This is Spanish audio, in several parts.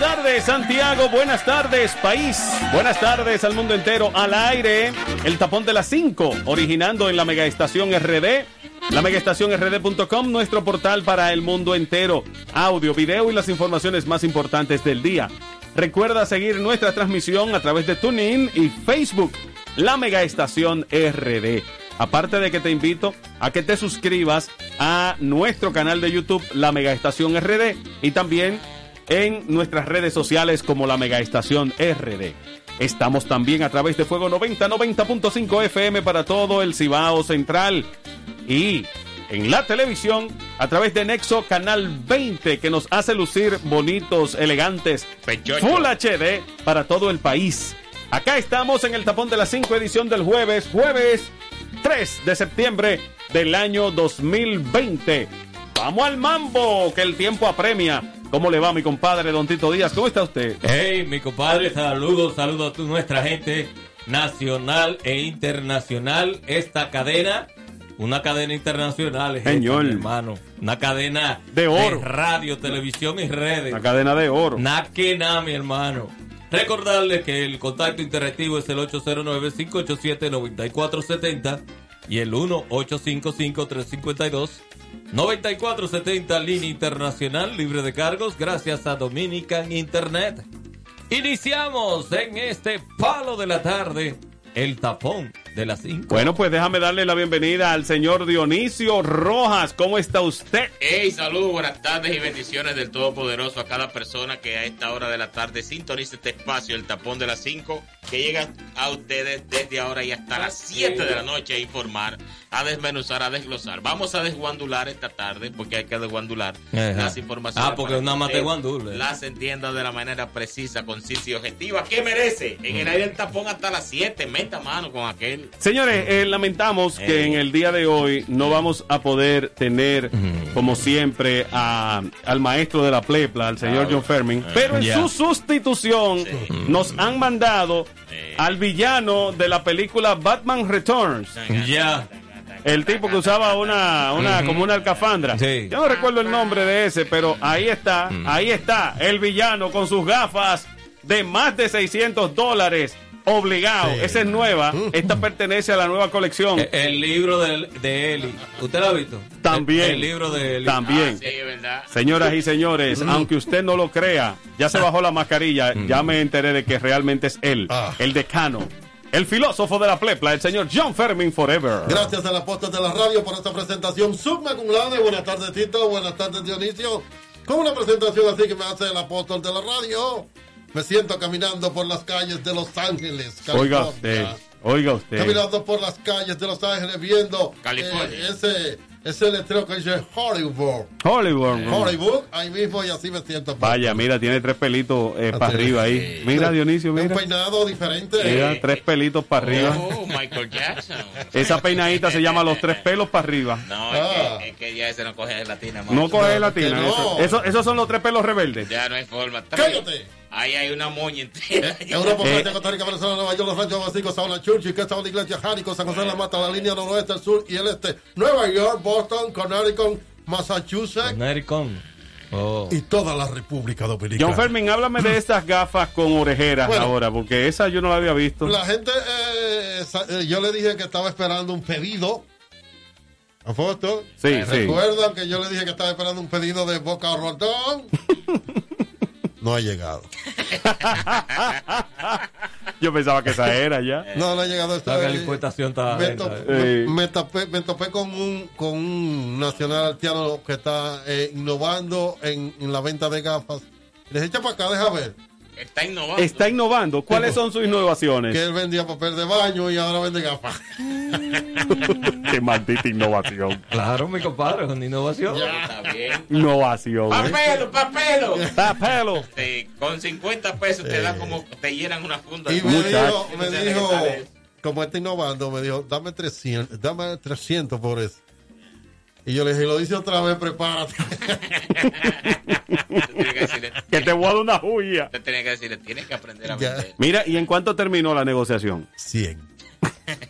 tardes, Santiago. Buenas tardes, país. Buenas tardes al mundo entero. Al aire, el tapón de las 5, originando en la megaestación RD. La megaestación rd.com, nuestro portal para el mundo entero. Audio, video y las informaciones más importantes del día. Recuerda seguir nuestra transmisión a través de TuneIn y Facebook, la megaestación RD. Aparte de que te invito a que te suscribas a nuestro canal de YouTube, la megaestación RD, y también en nuestras redes sociales como la Megaestación RD. Estamos también a través de Fuego 90 90.5 FM para todo el Cibao Central y en la televisión a través de Nexo Canal 20 que nos hace lucir bonitos, elegantes, Full HD para todo el país. Acá estamos en el tapón de las 5 edición del jueves, jueves 3 de septiembre del año 2020. Vamos al mambo, que el tiempo apremia. ¿Cómo le va mi compadre Don Tito Díaz? ¿Cómo está usted? Hey, mi compadre, saludos, saludos a toda nuestra gente nacional e internacional. Esta cadena, una cadena internacional, es Señor. hermano. Una cadena De oro. radio, televisión y redes. La cadena de oro. Na que na, mi hermano. Recordarles que el contacto interactivo es el 809-587-9470 y el 1-855-352-9470, línea internacional libre de cargos, gracias a Dominican Internet. Iniciamos en este palo de la tarde, el tapón de las 5. Bueno, pues déjame darle la bienvenida al señor Dionisio Rojas. ¿Cómo está usted? Hey, saludos, buenas tardes y bendiciones del Todopoderoso a cada persona que a esta hora de la tarde sintoniza este espacio, el tapón de las 5, que llega a ustedes desde ahora y hasta las 7 de la noche a informar, a desmenuzar, a desglosar. Vamos a desguandular esta tarde, porque hay que desguandular Ajá. las informaciones. Ah, porque nada más usted guandule. Las entienda de la manera precisa, concisa y objetiva que merece. En el aire el tapón hasta las 7, meta mano con aquel. Señores, eh, lamentamos que en el día de hoy no vamos a poder tener, como siempre, a- al maestro de la plepla, al señor John Fermin. Pero en su sustitución nos han mandado al villano de la película Batman Returns. Ya. El tipo que usaba una, una como una alcafandra. Sí. Yo no recuerdo el nombre de ese, pero ahí está, ahí está, el villano con sus gafas de más de 600 dólares. Obligado, esa es nueva. Esta pertenece a la nueva colección. Eh, El libro de, de Eli. ¿Usted lo ha visto? También. El, el libro de Eli. También. Sí, ¿verdad? Señoras y señores, aunque usted no lo crea, ya se bajó la mascarilla, ya me enteré de que realmente es él, Ah. el decano, el filósofo de la plepla, el señor John Fermin Forever. Gracias al apóstol de la radio por esta presentación summa cum laude. Buenas tardes, Tito. Buenas tardes, Dionisio. Con una presentación así que me hace el apóstol de la radio. Me siento caminando por las calles de Los Ángeles, Oiga California. usted, oiga usted. Caminando por las calles de Los Ángeles viendo California. eh, ese, ese letrero que dice Hollywood. Hollywood. ¿no? Hollywood, ahí mismo y así me siento. Vaya, mira, tiene tres pelitos eh, para arriba ahí. Mira, Dionisio, Un mira. peinado diferente. Mira, tres pelitos para arriba. Oh, Michael Jackson. Esa peinadita se llama los tres pelos para arriba. No, Ah. es, que, es que ya ese no coge latina. No coge no, latina. que no. Eso, eso- esos son los tres pelos rebeldes. Ya no hay forma. ¡Cállate! Ahí hay una moña entera. Europa, Eh. Francia, Costa Rica, Venezuela, Nueva York, Los Ranchos, Básicos, Sauna, Churchill, que estaba la iglesia, Jánico, San José de la Mata, la línea noroeste, el sur y el este, Nueva York, Boston, Connecticut, Massachusetts Nericon. Oh. y toda la República Dominicana. John Fermin, háblame de estas gafas con orejeras Bueno. ahora, porque esa yo no la había visto. La gente, eh, eh, yo le dije que estaba esperando un pedido. ¿A foto? Sí, sí. ¿Recuerdan que yo le dije que estaba esperando un pedido de Boca Ratón? no ha llegado. Yo pensaba que esa era ya. No, no ha llegado esta La vez. está me, lenta, topé, eh. me- me topé, me topé con un con un nacional haitiano que está eh, innovando en, en la venta de gafas. Les echa para acá, deja ver. Está innovando. Está innovando. ¿Cuáles son sus innovaciones? Que él vendía papel de baño y ahora vende gafas. Qué maldita innovación. Claro, mi compadre, es una innovación. Está bien. Innovación. ¿eh? ¡Papelo, papelo! Papelo. Sí, con 50 pesos te da como te llenan una funda. Y me Muchacho. dijo, me dijo, como está innovando, me dijo, dame 300, dame 300 por eso. Y yo le dije, lo dice otra vez, prepárate. Que decirle, Que te voy a dar una joya. tú tienes que decirle, tienes que aprender a Ya. vender. Mira, ¿y en cuánto terminó la negociación? 100.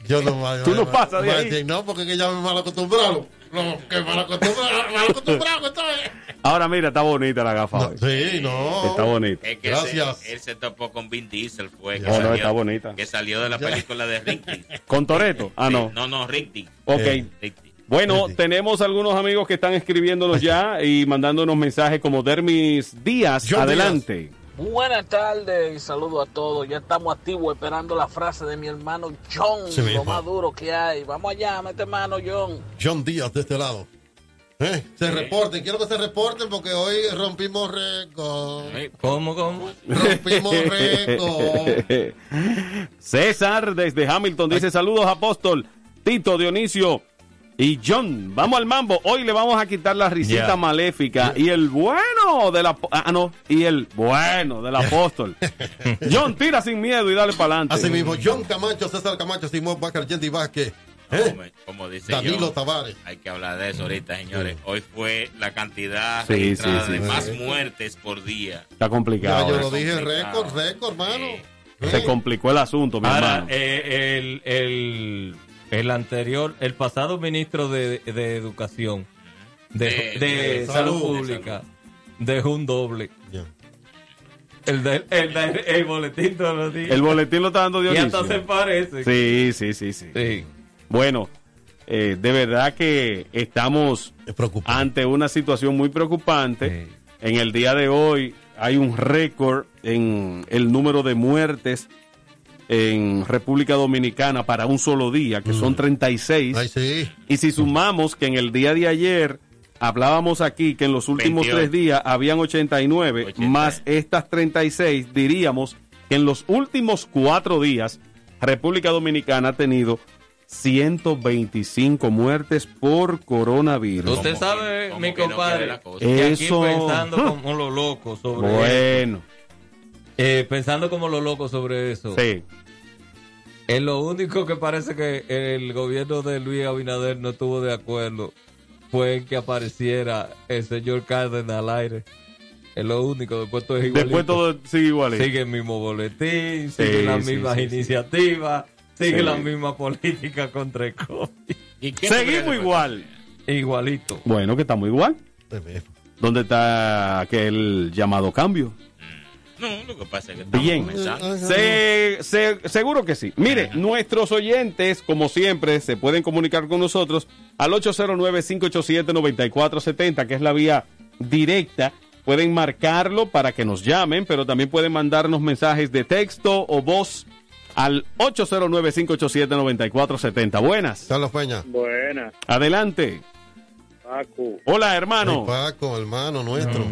Yo no me Tú no pasas de ahí. No, porque que ya me mal acostumbrado. No, que mal acostumbrado, mal acostumbrado estoy. Ahora mira, está bonita la gafa. hoy. Sí, no. Está bonita. Es que Gracias. Se, él se topó con Vin Diesel, fue. que no, salió- está bonita. Que salió de la película de Ricky. ¿Con Toreto? Ah, no. No, no, Ricky. Ok. Ricky. Bueno, Sí. tenemos algunos amigos que están escribiéndonos ya y mandándonos mensajes como Dermis Díaz. John Adelante. Buenas tardes y saludos a todos. Ya estamos activos esperando la frase de mi hermano John, Sí lo más duro que hay. Vamos allá, mete mano, John. John Díaz de este lado. ¿Eh? Se reporten, quiero que se reporten porque hoy rompimos récord. ¿Cómo, cómo? Rompimos récord. César desde Hamilton dice saludos apóstol, Tito, Dionisio y John. Vamos al mambo. Hoy le vamos a quitar la risita Ya. maléfica y el bueno del ap- ah no y el bueno del apóstol. John tira sin miedo y dale para adelante. Así mismo, John Camacho, César Camacho, Simón Bacar, Yendi Vázquez, ¿eh? Como, como dice Danilo yo, Tavares. hay que hablar de eso ahorita, señores. Hoy fue la cantidad Sí, registrada sí, sí. de más muertes por día. Está Ya complicado. yo eh. lo dije, récord, récord, hermano. Sí. Se complicó el asunto, mi Ahora, hermano. eh, el, el, el anterior, el pasado ministro de, de Educación, de, De- de de Salud, salud. Pública, dejó un doble. El, de, el, de- el boletín todos los días. El boletín lo está dando y Dionisio. hasta se parece. Sí, sí, sí, sí. Sí. Bueno, eh, de verdad que estamos Es ante una situación muy preocupante. En el día de hoy hay un récord en el número de muertes en República Dominicana para un solo día, que son 36. Ay, sí. Y si sumamos que en el día de ayer hablábamos aquí que en los últimos 28. tres días habían 89, 80. más estas 36, diríamos que en los últimos cuatro días República Dominicana ha tenido 125 muertes por coronavirus. Usted sabe, mi que no compadre, cosa. que aquí Eso- pensando como los locos sobre eso, Bueno, eh, pensando como los locos sobre eso, sí. Es lo único que parece que el gobierno de Luis Abinader no estuvo de acuerdo fue en que apareciera el señor Cárdenas al aire. Es lo único, después todo es igualito. Después todo sigue igual. Sigue el mismo boletín, sigue Sí, las sí, mismas sí, sí. iniciativas, sigue Sí. la misma política contra el COVID. ¿Y qué tú crees Seguimos igual. Igualito. Bueno, que estamos igual. ¿Dónde está aquel llamado cambio? No, lo que pasa es que estamos Bien. comenzando. Se- se- seguro que sí. Mire, nuestros oyentes, como siempre, se pueden comunicar con nosotros al 809-587-9470, que es la vía directa. Pueden marcarlo para que nos llamen, pero también pueden mandarnos mensajes de texto o voz al 809-587-9470. Buenas. Carlos Peña. Buenas, Adelante. Paco. Hola, Ay, hermano. Paco, hermano nuestro.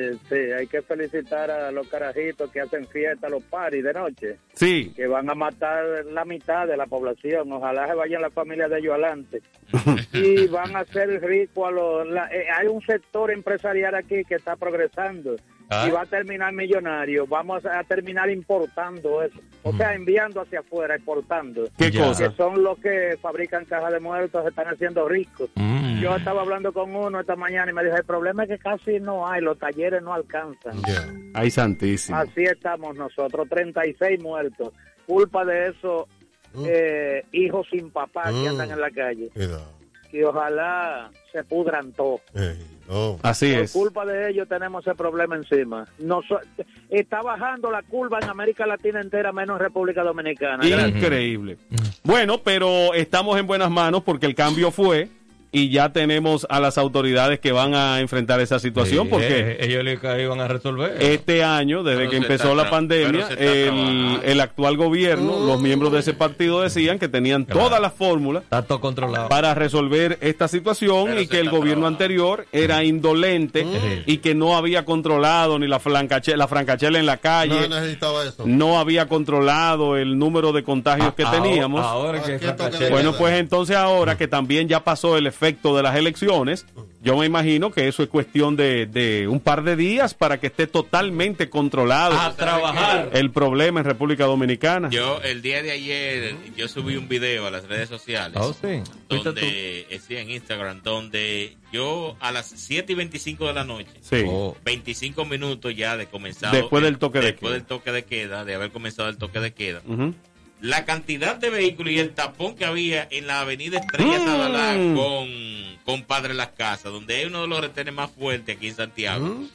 Eh, sí, hay que felicitar a los carajitos que hacen fiesta, los paris de noche, Sí. que van a matar la mitad de la población. Ojalá se vayan las familias de ellos adelante. y van a hacer rico a los... la- eh, hay un sector empresarial aquí que está progresando Ah. y va a terminar millonario. Vamos a terminar importando eso. O sea, enviando hacia afuera, exportando. ¿Qué Ya. cosa? Que son los que fabrican cajas de muertos, se están haciendo ricos. Mm. Yo estaba hablando con uno esta mañana y me dijo, el problema es que casi no hay, los talleres no alcanzan. Ya. Ay, santísimo. Así estamos nosotros, 36 muertos. Culpa de esos Mm. eh, hijos sin papá que Mm. andan en la calle. Cuidado. Y ojalá se pudran todos. Ey, no. Así Por es. culpa de ellos tenemos ese problema encima. Noso- está bajando la curva en América Latina entera, menos en República Dominicana. Gracias. Increíble. Bueno, pero estamos en buenas manos porque el cambio fue y ya tenemos a las autoridades que van a enfrentar esa situación Sí, porque eh, ellos le iban a resolver. este año, desde Pero que empezó la pandemia, el, el actual gobierno, los miembros de ese partido decían que tenían todas las fórmulas para resolver esta situación Pero y que el gobierno trabajando. anterior era indolente y que no había controlado ni la francachela, la francachela en la calle, No necesitaba eso. no había controlado el número de contagios que Ahora- teníamos. Ahora que Francachela- Bueno, pues entonces ahora que también ya pasó el efecto de las elecciones, yo me imagino que eso es cuestión de, de un par de días para que esté totalmente controlado a trabajar. el problema en República Dominicana. Yo el día de ayer yo subí un video a las redes sociales Oh, sí. Donde sí, en Instagram donde yo a las 7 y 25 de la noche Sí. Oh. 25 minutos ya de comenzado Después del el- toque de después queda. del toque de queda de haber comenzado el toque de queda. La cantidad de vehículos y el tapón que había en la avenida Estrella Mm. Sadalá con, con Padre Las Casas, donde hay uno de los retenes más fuertes aquí en Santiago. ¿Mm?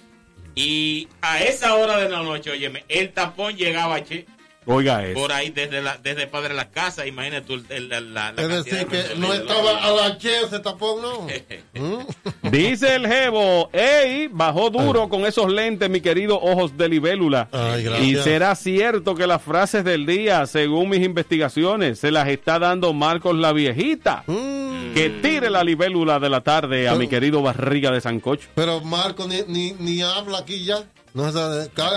Y a esa hora de la noche, óyeme, el tapón llegaba che, Oiga eso. por ahí desde la, desde Padre Las Casas, imagínate tú el- el- la, Es decir, de que no que estaba a la che ese tapón, ¿no? ¿Mm? Dice el Jebo, ey, bajó duro con esos lentes, mi querido ojos de libélula. Ay, gracias. y será cierto que las frases del día, según mis investigaciones, se las está dando Marcos la viejita. Mm. Que tire la libélula de la tarde a mi querido barriga de Sancocho. Pero Marco ni, ni, ni habla aquí ya. No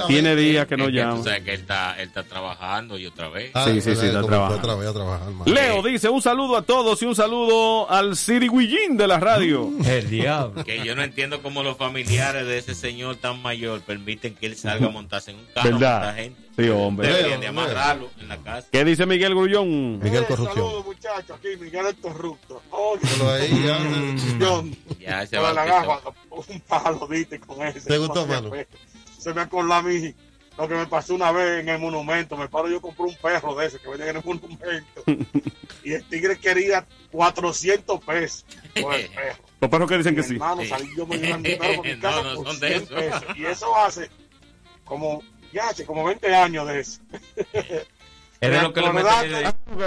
Tiene vez- días que no llama. tú sabes que él está, él está trabajando y otra vez. Ah, Sí, sí, sí, está trabajando. Otra vez a trabajar. Leo dice un saludo a todos y un saludo al Siriguillín de la radio. El diablo. Que yo no entiendo cómo los familiares de ese señor tan mayor permiten que él salga a montarse en un carro ¿Verdad? gente. Sí, hombre. Deberían de amarrarlo en la casa. ¿Qué dice Miguel Grullón? Miguel Eh, Corrupción. Saludos, muchachos. Aquí Miguel el Corrupto. Oye, Pero ahí ya. Ya se va la a gafa, un palo, viste, con ese. ¿Te gustó, mano? Se me acordó a mí lo que me pasó una vez en el monumento. Me paro, yo compré un perro de ese que venía en el monumento. y el tigre quería 400 pesos por el perro. Los perros que dicen que Mi sí. hermano, salí yo me llevan mi perro por mi casa no por son de 100 eso. pesos. Y eso hace como, ya hace como 20 años de eso. Es de lo que le Acordate-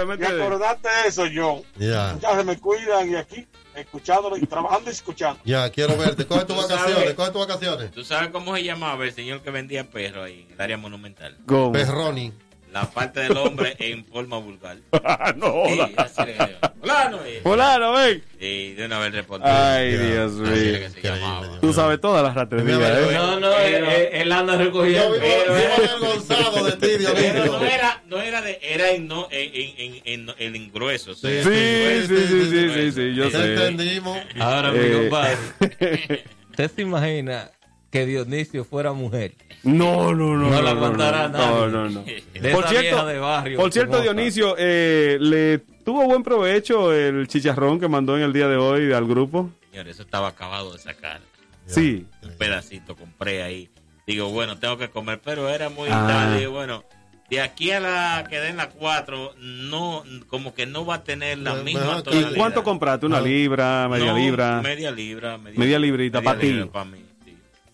meten Y acordate de eso, John. Ya. Ya se me cuidan y aquí, escuchándolo y trabajando y escuchando. Ya, quiero verte. Coge tus vacaciones, sabes. coge tus vacaciones. ¿Tú sabes cómo se llamaba el señor que vendía perros ahí en el área monumental? ¿Cómo? Perroni. La parte del hombre en forma vulgar. no, Sí, joda. así era que se llamaba. Fulano, ven. Y de una vez respondió. Ay, Ya. Dios mío. Dios. Tú sabes todas las raterías, ¿eh? No, no, él, él- él anda Yo recogiendo. Pero, vivo eh. avergonzado de ti, Pero Dionisio. no era, no era de, era en, no, en, en, en, en, en engrueso. o sea, Sí, sí, sí, sí, sí, sí, yo sé. entendimos. Ahora, mi Eh. compadre, ¿usted se imagina que Dionisio fuera mujer? No, no, no. No la aguantará no, nadie. no, no, no. De Por esa cierto, vieja de barrio. por cierto. Dionisio, eh, ¿le tuvo buen provecho el chicharrón que mandó en el día de hoy al grupo? Señores, eso estaba acabado de sacar. Sí. Un pedacito compré ahí. Digo, bueno, tengo que comer, pero era muy Ah. tarde. Digo, bueno, de aquí a la que den las cuatro, no, como que no va a tener la misma ¿Y tonalidad. cuánto compraste? ¿Una No. libra, media No, libra? Media libra. Media, Media librita pa' ti. para mí.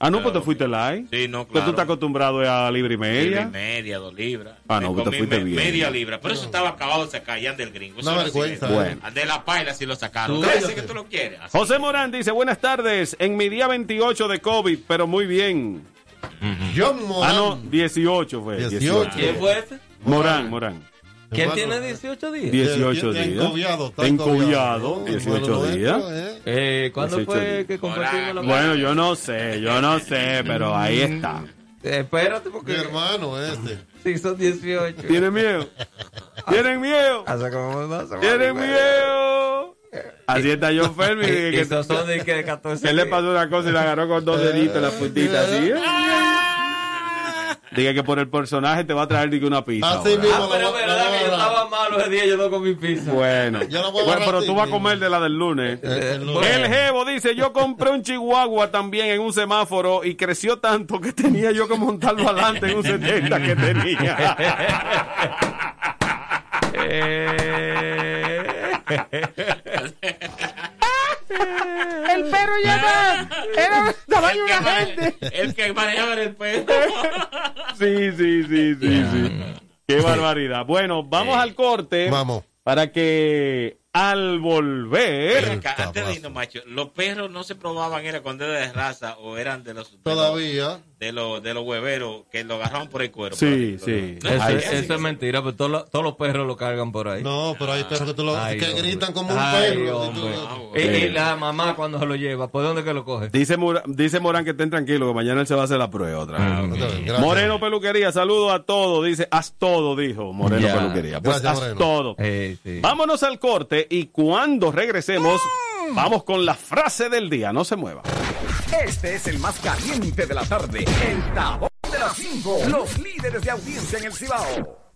Ah, no, pues te fuiste light. Sí, no, claro. tú estás acostumbrado a libra y Libra media. y media, dos libras. Ah, no, Me pues te fuiste me- bien. Media libra. Pero eso estaba acabado de sacar ya del gringo. Eso no vergüenza. Bueno. De la paila sí lo sacaron. Tú- ¿Tú dices que tú lo quieres? Así. José Morán dice, buenas tardes, en mi día 28 de COVID, pero muy bien. John Ah, Morán. no, 18 fue. 18. 18. ¿Quién fue ese? Morán, Morán. ¿Quién Hermano, tiene 18 días? 18 Está días. encobiado, está Encobiado, ¿no? 18 Hermano días. ¿eh? Eh, ¿Cuándo 18 fue días. que compartimos la Bueno, yo no sé, yo no sé, pero ahí está. Eh, espérate, Mi porque hermano este. sí son 18. ¿Tienen miedo? ¿Tienen miedo? Semanas ¿Tienen miedo? Así está John Fermi. Y, que, que 14 que le pasó una cosa y le agarró con dos deditos en la puntita así. ¿eh? Diga que por el personaje te va a traer digo, una pizza. Así mismo. Ah, pero verdad que yo estaba malo ese día, yo no comí pizza. Bueno, Yo la voy a bueno pero tú vas a comer de la del lunes. Eh, el- Bueno. El Jevo dice, yo compré un chihuahua también en un semáforo y creció tanto que tenía yo que montarlo adelante en un 70 que tenía. Eh, El perro ya era el, que mane- el que manejaba el perro. Sí, sí, sí, sí, sí. Qué barbaridad. Bueno, vamos al corte Vamos. para que al volver... acá, antes de irnos, macho, los perros no se probaban, era cuando era de raza o eran de los. Todavía. De los, de los hueveros que lo agarraban por el cuero. Sí, sí. No, eso, es mentira, pero todos los, todos los perros lo cargan por ahí. No, pero hay perros que, tú lo- Ay, que hombre. gritan como un Ay, perro. hombre. Ah, Y, y la mamá cuando se lo lleva, ¿por dónde que lo coge? Dice, dice Morán que estén tranquilos, que mañana él se va a hacer la prueba otra vez. Gracias. Moreno Peluquería, saludo a todos. Dice, haz todo, dijo Moreno. Peluquería. Pues Gracias, haz Moreno. todo. Eh, sí. Vámonos al corte y cuando regresemos, vamos con la frase del día. No se mueva. Este es el más caliente de la tarde. El tabón de las 5. Los líderes de audiencia en el Cibao.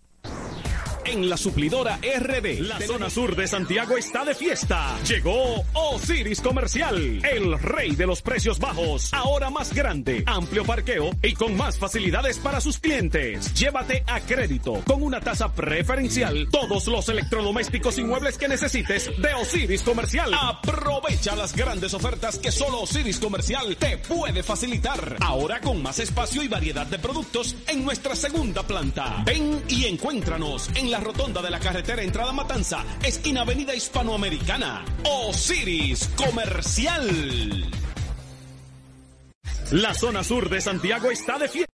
En la suplidora RD. La zona sur de Santiago está de fiesta. Llegó Osiris Comercial, el rey de los precios bajos. Ahora más grande, amplio parqueo y con más facilidades para sus clientes. Llévate a crédito con una tasa preferencial todos los electrodomésticos y muebles que necesites de Osiris Comercial. Aprovecha las grandes ofertas que solo Osiris Comercial te puede facilitar. Ahora con más espacio y variedad de productos en nuestra segunda planta. Ven y encuéntranos en la rotonda de la carretera Entrada Matanza, esquina Avenida Hispanoamericana. Osiris Comercial. La zona sur de Santiago está de fiesta.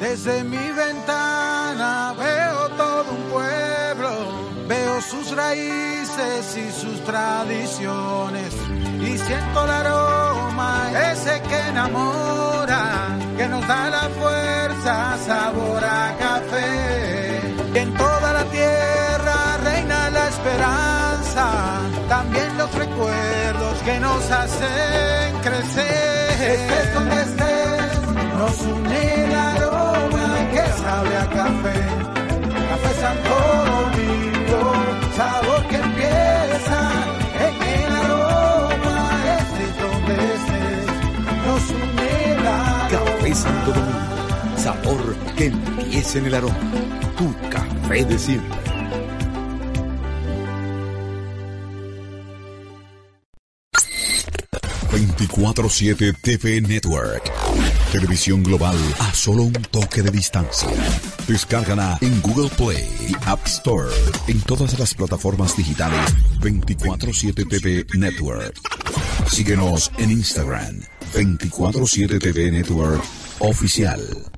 Desde mi ventana veo todo un pueblo, veo sus raíces y sus tradiciones y siento el aroma ese que enamora, que nos da la fuerza, sabor a café. Y en toda la tierra reina la esperanza, también los recuerdos que nos hacen crecer. Estés donde estés, nos une el aroma que sabe a café. Café Santo Domingo, sabor Santo. Sabor que empieza en el aroma. Tu café de siempre. ...24-7 TV Network... ...televisión global a solo un toque de distancia... ...descárgala en Google Play y App Store... ...en todas las plataformas digitales... ...24-7 TV Network... Síguenos en Instagram... ...24-7 TV Network... Oficial...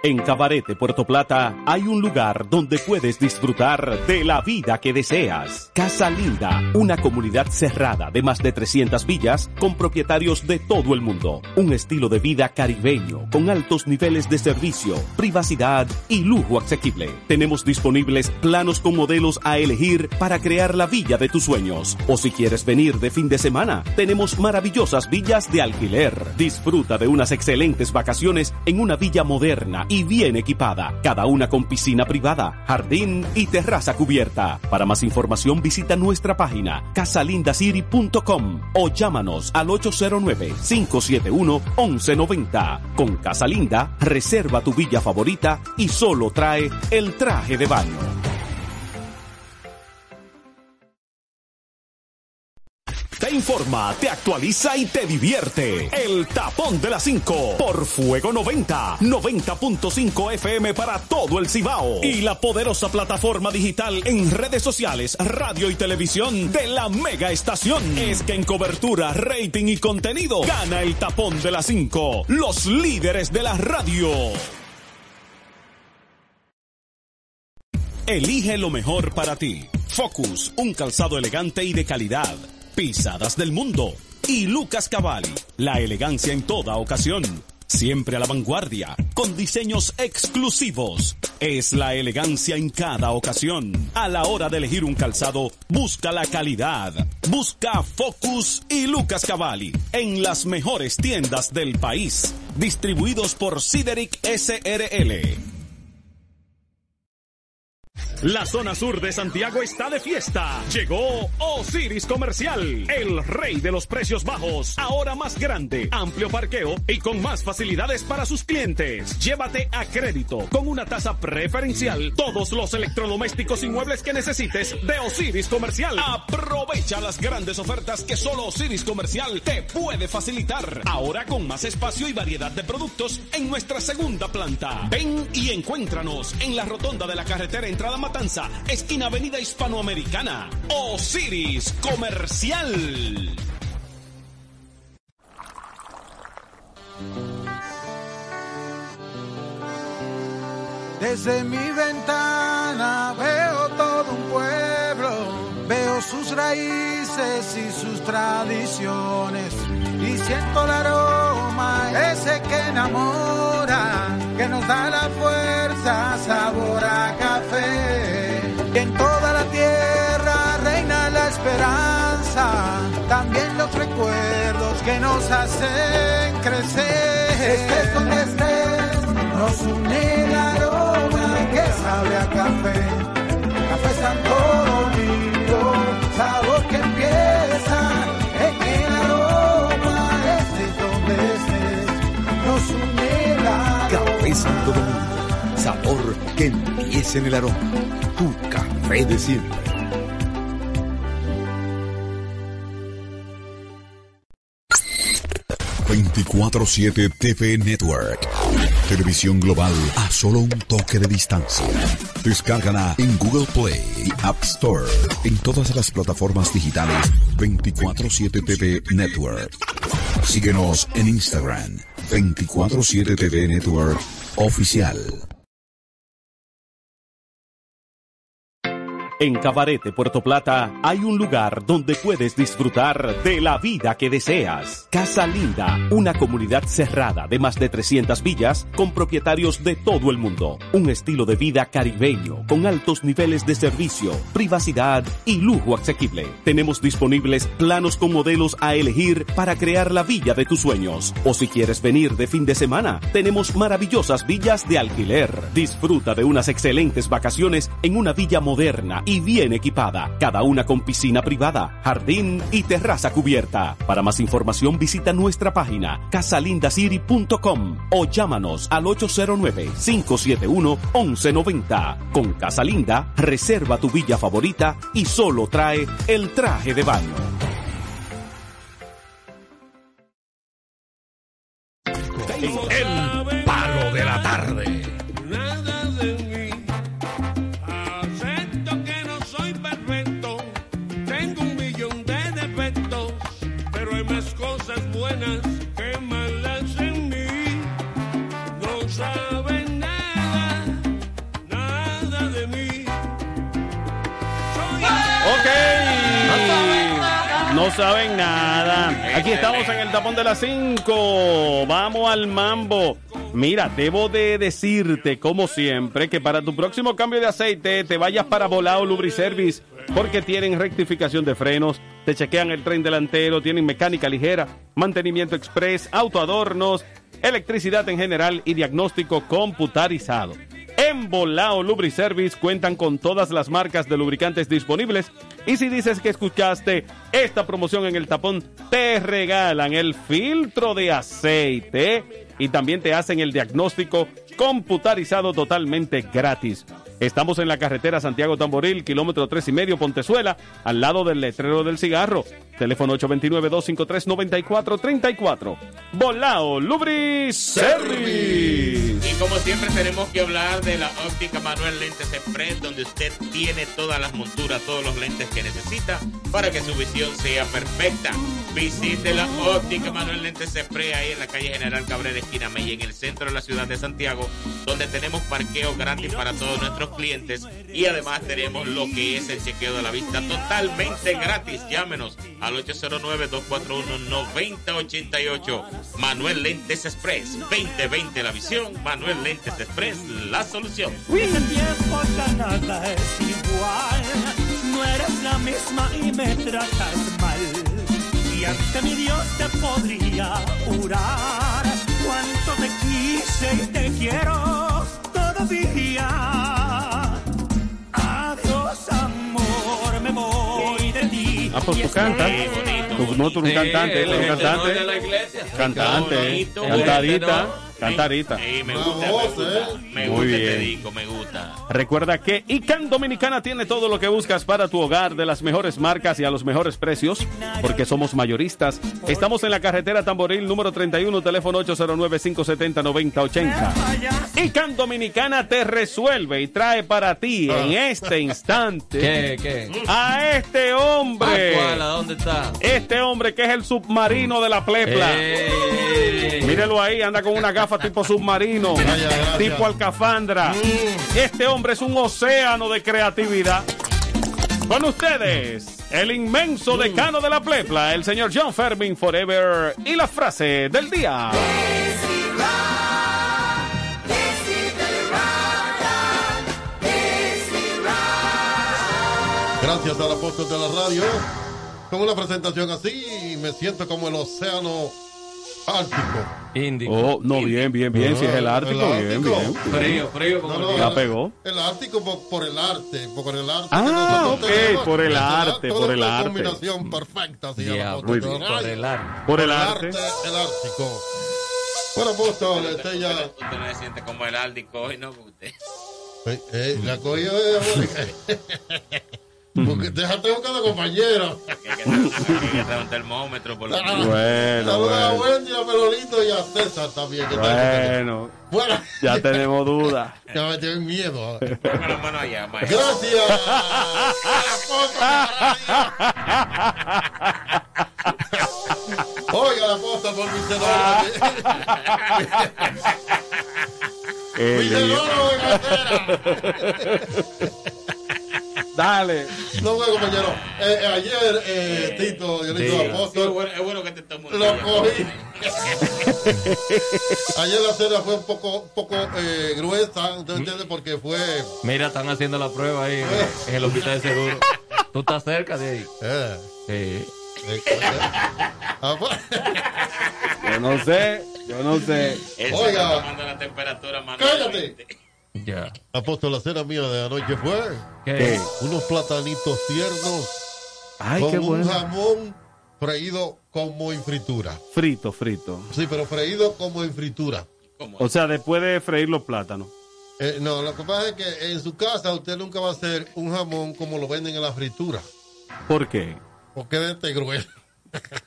En Cabarete, Puerto Plata, hay un lugar donde puedes disfrutar de la vida que deseas. Casa Linda, una comunidad cerrada de más de 300 villas con propietarios de todo el mundo. Un estilo de vida caribeño con altos niveles de servicio, privacidad y lujo asequible. Tenemos disponibles planos con modelos a elegir para crear la villa de tus sueños. O si quieres venir de fin de semana, tenemos maravillosas villas de alquiler. Disfruta de unas excelentes vacaciones en una villa moderna y bien equipada, cada una con piscina privada, jardín y terraza cubierta. Para más información visita nuestra página casalindacity.com o llámanos al 809-571-1190. Con Casa Linda, reserva tu villa favorita y solo trae el traje de baño. Te informa, te actualiza y te divierte. El tapón de las 5 por Fuego 90, 90.5 FM para todo el Cibao. Y la poderosa plataforma digital en redes sociales, radio y televisión de la mega estación. Es que en cobertura, rating y contenido gana el tapón de las 5. Los líderes de la radio. Elige lo mejor para ti. Focus, un calzado elegante y de calidad. Pisadas del mundo. Y Lucas Cavalli, la elegancia en toda ocasión. Siempre a la vanguardia, con diseños exclusivos. Es la elegancia en cada ocasión. A la hora de elegir un calzado, busca la calidad. Busca Focus y Lucas Cavalli en las mejores tiendas del país. Distribuidos por Sideric SRL. La zona sur de Santiago está de fiesta. Llegó Osiris Comercial, el rey de los precios bajos. Ahora más grande, amplio parqueo y con más facilidades para sus clientes. Llévate a crédito con una tasa preferencial todos los electrodomésticos y muebles que necesites de Osiris Comercial. Aprovecha las grandes ofertas que solo Osiris Comercial te puede facilitar. Ahora con más espacio y variedad de productos en nuestra segunda planta. Ven y encuéntranos en la rotonda de la carretera Entrada Matanza, esquina Avenida Hispanoamericana. Osiris Comercial. Desde mi ventana veo todo un pueblo, veo sus raíces y sus tradiciones y siento el aroma ese que enamora, que nos da la fuerza, sabor a café. Y en toda la tierra reina la esperanza, también los recuerdos que nos hacen crecer. Estés donde estés, nos une el aroma que sabe a café. Café Santo Domingo. Sabor que empieza en el aroma. Tu café de siempre. ...24-7 TV Network... ...televisión global a solo un toque de distancia... ...descárgala en Google Play y App Store... ...en todas las plataformas digitales... ...24-7 TV Network... Síguenos en Instagram... ...24-7 TV Network... Oficial... En Cabarete, Puerto Plata, hay un lugar donde puedes disfrutar de la vida que deseas. Casa Linda, una comunidad cerrada de más de 300 villas con propietarios de todo el mundo. Un estilo de vida caribeño con altos niveles de servicio, privacidad y lujo asequible. Tenemos disponibles planos con modelos a elegir para crear la villa de tus sueños. O si quieres venir de fin de semana, tenemos maravillosas villas de alquiler. Disfruta de unas excelentes vacaciones en una villa moderna y bien equipada, cada una con piscina privada, jardín y terraza cubierta. Para más información visita nuestra página casalindacity.com o llámanos al 809-571-1190. Con Casa Linda, reserva tu villa favorita y solo trae el traje de baño. Saben nada. Aquí estamos en el tapón de las 5. Vamos al mambo. Mira, debo de decirte, como siempre, que para tu próximo cambio de aceite te vayas para Volado Lubriservice, porque tienen rectificación de frenos, te chequean el tren delantero, tienen mecánica ligera, mantenimiento express, autoadornos, electricidad en general y diagnóstico computarizado. En Volao Lubriservice cuentan con todas las marcas de lubricantes disponibles y si dices que escuchaste esta promoción en el tapón, te regalan el filtro de aceite y también te hacen el diagnóstico computarizado totalmente gratis. Estamos en la carretera Santiago Tamboril, kilómetro tres y medio, Pontezuela, al lado del letrero del cigarro. Teléfono 829-253-9434. Volao Lubri Service. Y como siempre tenemos que hablar de la óptica Manuel Lentes Express, donde usted tiene todas las monturas, todos los lentes que necesita para que su visión sea perfecta. Visite la óptica Manuel Lentes Express ahí en la calle General Cabrera, esquina Mella, en el centro de la ciudad de Santiago, donde tenemos parqueo gratis para todos nuestros clientes y además tenemos lo que es el chequeo de la vista totalmente gratis. Llámenos al 809-241-9088. Manuel Lentes Express, 2020 la visión, Manuel Lentes Express, la solución. Hace tiempo ya nada es igual. No eres la misma y me tratas mal. Y ante mi Dios te podría jurar cuánto te quise y te quiero todavía. Ah, pues tú cantas. No, tú eres un cantante, eres es un cantante. de la iglesia. Cantante, bonito, cantadita, tenor. cantadita. Sí, me gusta, me gusta, me Muy gusta este bien. disco, me gusta. Recuerda que ICANN Dominicana tiene todo lo que buscas para tu hogar de las mejores marcas y a los mejores precios, porque somos mayoristas. Estamos en la carretera Tamboril número 31, teléfono 809-570-9080. ICANN Dominicana te resuelve y trae para ti en este instante ¿Qué, qué? a este hombre. ¿A cuál? ¿A dónde está? Este hombre que es el submarino de la plepla. ¡Ey! Mírelo ahí, anda con una gafa tipo submarino, tipo alcafandra. Este hombre es un océano de creatividad. Con ustedes, el inmenso decano de la plepla, el señor John Fermin Forever, y la frase del día. Gracias al apóstol de la radio. Con una presentación así y me siento como el océano ártico. Índico. Oh, no, bien, bien, bien. Si es el Ártico, bien, bien. Frío, frío como No, no, el La el- pegó. El ártico por, por el arte, por el arte. Ah, ok, tenemos. por el arte, por el arte. combinación perfecta, muy de bien. la Por radio. el arte. Por el el arte. el ártico. Bueno, apóstol, este ya. Usted no se siente como el ártico hoy, ¿no? Usted- Eh, eh, la cogió eh, Porque déjate buscar de compañero. Hay que traer- hay que traer un termómetro por lo menos. Bueno, a bueno. Wendy, a Pelolito y a César también. Que. Bueno, Bueno, ya tenemos dudas. ya me tienen miedo. Ponga la mano allá, maestro. Gracias. Oiga, la posta por mi El Mi lío. de cartera. Dale. No, bueno, compañero. Eh, eh, ayer, eh, Tito, yo le digo. Sí, apóstol. bueno, es bueno que te un Lo cogí. Ayer la cena fue un poco, poco eh, gruesa, ¿usted entiende? Porque fue. Mira, están haciendo la prueba ahí en, el hospital de seguro. Tú estás cerca de ahí. Eh, Sí. ah, pues, Yo no sé, yo no sé. Él Oiga. está tomando la temperatura manualmente. Ya. Apóstol, la cena mía de anoche fue ¿Qué? unos platanitos tiernos Ay, con qué un jamón freído como en fritura. Frito, frito. Sí, pero freído como en fritura. O sea, después de freír los plátanos. Eh, no, lo que pasa es que en su casa usted nunca va a hacer un jamón como lo venden en la fritura. ¿Por qué? Porque es de este grueso.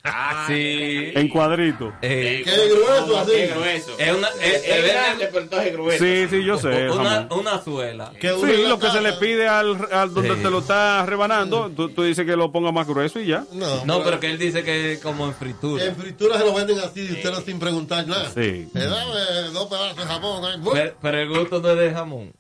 Ah, Sí. En cuadrito. Eh, Qué grueso así. Qué grueso. es una, Es, es, es grande, pero entonces grueso. Sí, sí, yo sé. una, una suela. Que Sí, lo que se le pide al, al donde Sí. te lo está rebanando, tú, tú dices que lo ponga más grueso y ya. No, No, pero que él dice que es como en fritura. En fritura se lo venden así, y usted no sin preguntar nada. Sí. Dame dos pedazos de jamón. Pero, pero el gusto no es de jamón,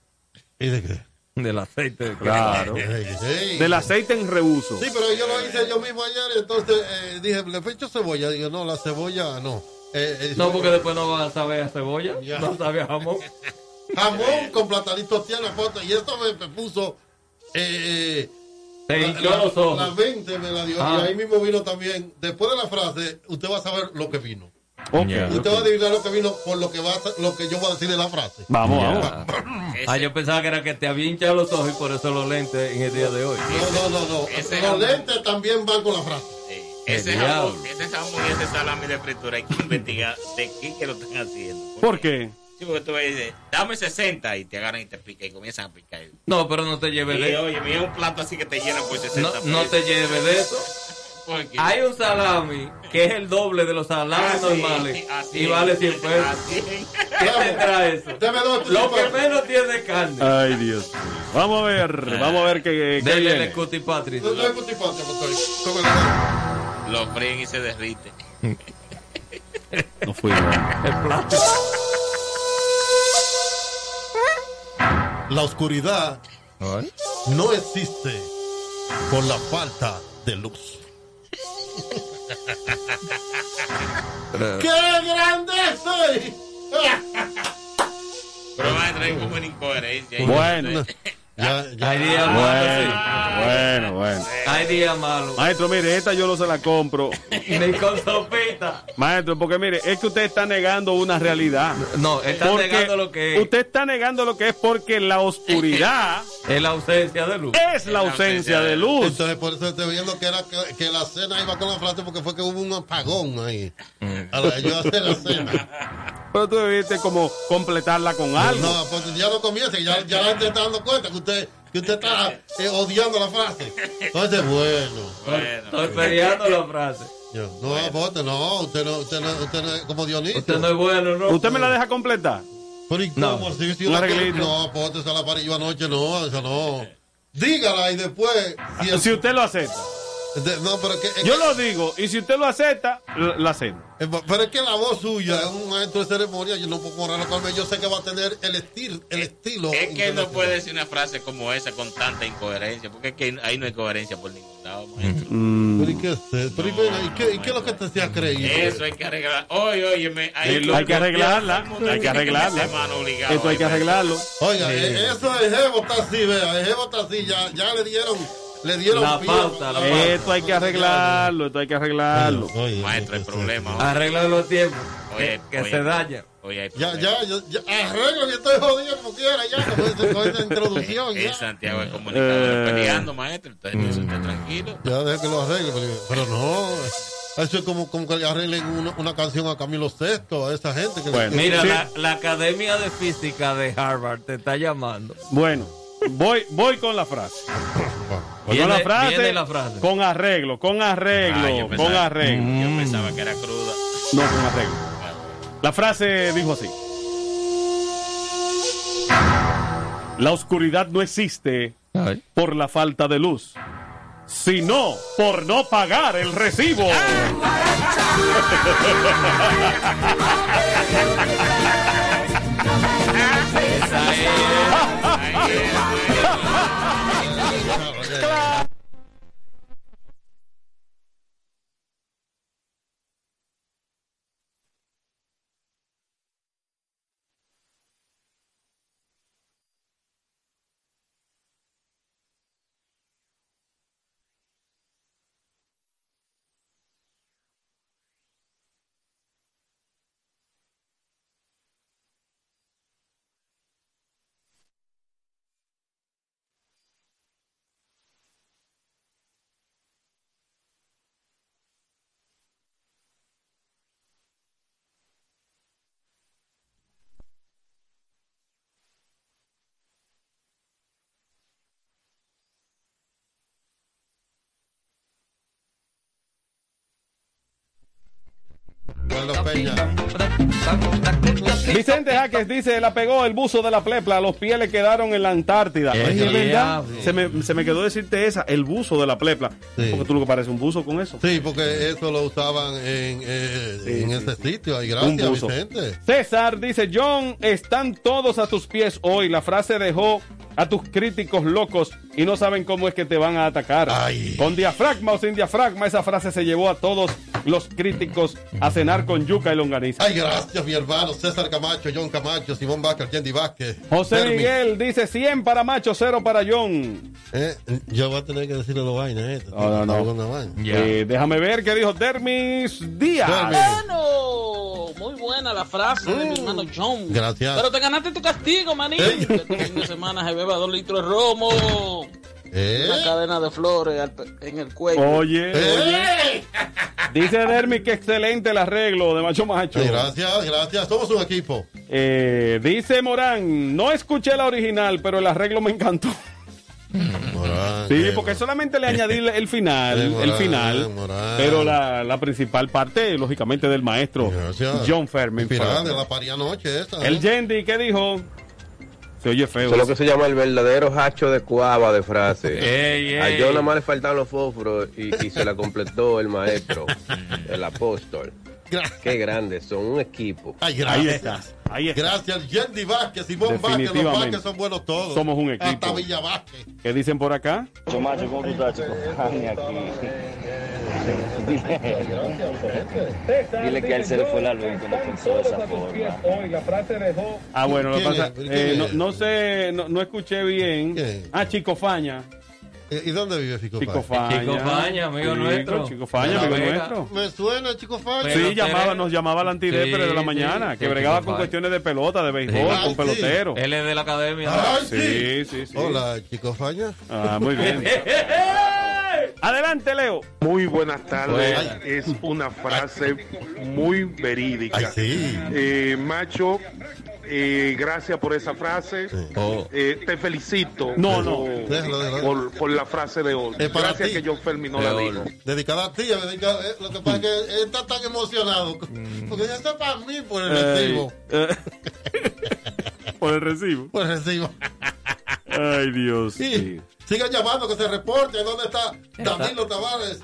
¿Y de qué? del aceite. Claro. Sí. Del aceite en reuso. Sí, pero yo lo hice yo mismo ayer, entonces eh, dije, ¿le he hecho cebolla? Digo, no, la cebolla no. Eh, eh, No, porque después no vas a saber a cebolla, Ya. no sabe a jamón. Jamón con platanitos tiernos, foto, y esto me, me puso... Eh, Te la, hinchó la- los ojos. la 20 me la dio, Ah. y ahí mismo vino también, después de la frase, usted va a saber lo que vino. Usted va a adivinar lo que vino por lo que, va a, lo que yo voy a decir de la frase. Vamos, Ya. vamos. Ah, yo pensaba que era que te había hinchado los ojos y por eso los lentes en el día de hoy. No, no, no, no. Ese Los jamón. lentes también van con la frase. Sí. Ese El jamón, ese jamón y ese salami de fritura hay que investigar de qué que lo están haciendo. ¿Por qué? Sí, porque tú dices, dame 60 y te agarran y te pican y comienzan a picar. No, pero no te lleves de oye, mira un plato así que te llena por 60 no, no te lleves de eso. Hay un salami que es el doble de los salamis Así, normales así y vale 100 pesos. Así. ¿Qué tendrá eso? Deme dos Lo que menos tiene carne. Ay, Dios. Vamos a ver, vamos a ver qué, qué Dele viene. el Cuti Patrick. No. Lo fríen y se derrite. No fui. El plato. La oscuridad no existe por la falta de luz. ¡Qué grande soy! Pero va a entrar como en incoherencia. ahí. Bueno, Ya, ya. Hay días malos. bueno, bueno. Hay días malos. Maestro, mire, esta yo no se la compro. Ni con sopita. Maestro, porque mire, es que usted está negando una realidad. No, está negando lo que es. Usted está negando lo que es porque la oscuridad Es la ausencia de luz. es la ausencia de luz. Entonces, por eso estoy viendo que, era que, que la cena iba con la frase porque fue que hubo un apagón ahí. A la yo hacer la cena. Pero tú debiste como completarla con algo. No, pues ya no comienza, ya, ya la gente está dando cuenta que usted, que usted está eh, odiando la frase. Entonces, bueno. Bueno, Estoy peleando la frase. Yo, no, aporte, no, usted no, usted no, usted no es como Dionisio. Usted no es bueno, ¿no? ¿Usted me la deja completar? Pero ¿y No. cómo? Si, si una- arreglito. no, aporte, esa la parí yo anoche, no, esa no. Dígala y después. Si el- Si usted lo acepta. De- no, pero es que, es Yo que- lo digo, y si usted lo acepta, la acepto. eh, pero es que la voz suya es un maestro de ceremonia, yo no puedo correrlo con él, yo sé que va a tener el, estil, el estilo. es que no puede decir una frase como esa con tanta incoherencia, porque es que ahí no hay coherencia por ningún lado, maestro. Mm. Pero ¿y qué es eso? Pero ¿y venga, ¿y qué, y qué es lo que te se ha creído? Eso hay que arreglar. Oye, oye, Hay que arreglarla, hay que arreglarla. Esto hay que arreglarlo. Oiga, eh, eso de Jevo está así, vea, el Jevo está así, ya, ya le dieron le dieron La pie. pauta, la pauta. Esto hay que arreglarlo, esto hay que arreglarlo. Maestro, hay problema. Arregla los tiempos. Oye, que se daña. Oye, Ya, ya, yo, ya, arreglo, yo estoy jodido como quiera, ya, con esa introducción, En ya. Santiago de Comunicadores Eh. peleando, maestro. Entonces, se esté tranquilo. Ya, deja que lo arregle, pero, pero no. Eso es como, como que le arreglen una, una canción a Camilo Sesto, a esa gente. Que Bueno, Mira, Sí. la, la Academia de Física de Harvard te está llamando. Bueno, voy, voy con la frase. Voy Viene- con la frase, viene la frase. Con arreglo, con arreglo, Ah, con arreglo. Yo pensaba que era cruda. No, con arreglo. La frase dijo así. La oscuridad no existe por la falta de luz, sino por no pagar el recibo. Peña. Vicente Jaques dice, la pegó el buzo de la plepla, los pies le quedaron en la Antártida. Oye, verdad, se me, se me quedó decirte esa, el buzo de la plepla. Sí. Porque tú lo que parece un buzo con eso. Sí, porque eso lo usaban en, eh, Sí, en sí, ese sí. sitio. Ay, Un gracias, buzo. Vicente. César dice, John, están todos a tus pies hoy. La frase dejó a tus críticos locos y no saben cómo es que te van a atacar. Ay. Con diafragma o sin diafragma, esa frase se llevó a todos los críticos a cenar con yuca y longaniza. Ay, gracias, mi hermano. César Camacho, John Camacho, Simón Vázquez, Yendi Vázquez. José Fermi. Miguel dice 100 para Macho, 0 para John. Eh, yo voy a tener que decirle dos vainas. Eh. No, no, no. Alguna vaina. Eh, déjame ver qué dijo Dermis Díaz. Bueno, muy buena la frase de mi hermano John. Gracias. Pero te ganaste tu castigo, manín. Que este fin de semana se beba dos litros de romo. Eh. Una cadena de flores en el cuello. Oye, oye. ¡Eh! Dice Dermis que excelente el arreglo de Macho Macho. Ay, gracias, gracias. Somos un equipo. Eh, dice Morán, no escuché la original, pero el arreglo me encantó. Morán, Sí, qué porque solamente le añadí el final, el Morán, final, Morán. pero la, la principal parte, lógicamente, del maestro Gracias. John Fermin. De la noche esa. El ¿eh? Yendi, ¿qué dijo? Se oye feo. Eso es lo que se llama el verdadero hacho de cuava de frase. Ey, A. John nada más le faltaban los fósforos y, y se la completó el maestro, el apóstol. Qué grandes, son un equipo. Ay, Ahí gracias. está, ahí está. Gracias, Yendi Vázquez, Simón Vázquez. Los. Vázquez son buenos todos. Somos un equipo. Hasta Villa Vázquez. ¿Qué dicen por acá? Macho, ¿cómo tú estás, chico? Ay, aquí. Dile que él se le fue la luz cuando pensó de esa forma. Ah, bueno, lo que ¿Quién pasa, es? ¿Quién eh, no, sé, no, no escuché bien. Ah, Chico Faña. Eh, ¿Y dónde vive Chico? Faña. Chico Faña, amigo Chico, nuestro. Chico Faña, amigo Vega. nuestro. Me suena, chico Faña. Sí, llamaba, nos llamaba la antidépere Sí, de la mañana, sí, que bregaba con Faña. cuestiones de pelota, de béisbol, con sí. pelotero. Él es de la academia. Ay, Sí, sí, sí. Hola, chico Faña. Ah, muy bien. Adelante, Leo. Muy buenas tardes. Buenas. Es una frase muy verídica. Ay, sí. Eh, macho, eh, gracias por esa frase. Oh. Eh, te felicito No, no. por, Déjalo, déjalo. por- por la frase de hoy. Es para Gracias ti. que no De la hoy. dijo. Dedicada a ti, dedica- eh, lo que pasa es que él está tan emocionado. Porque ya está para mí por el recibo. por el recibo. Por el recibo. Ay, Dios. Sí. mío. Sigan llamando, que se reporte. ¿Dónde está Danilo Tavares?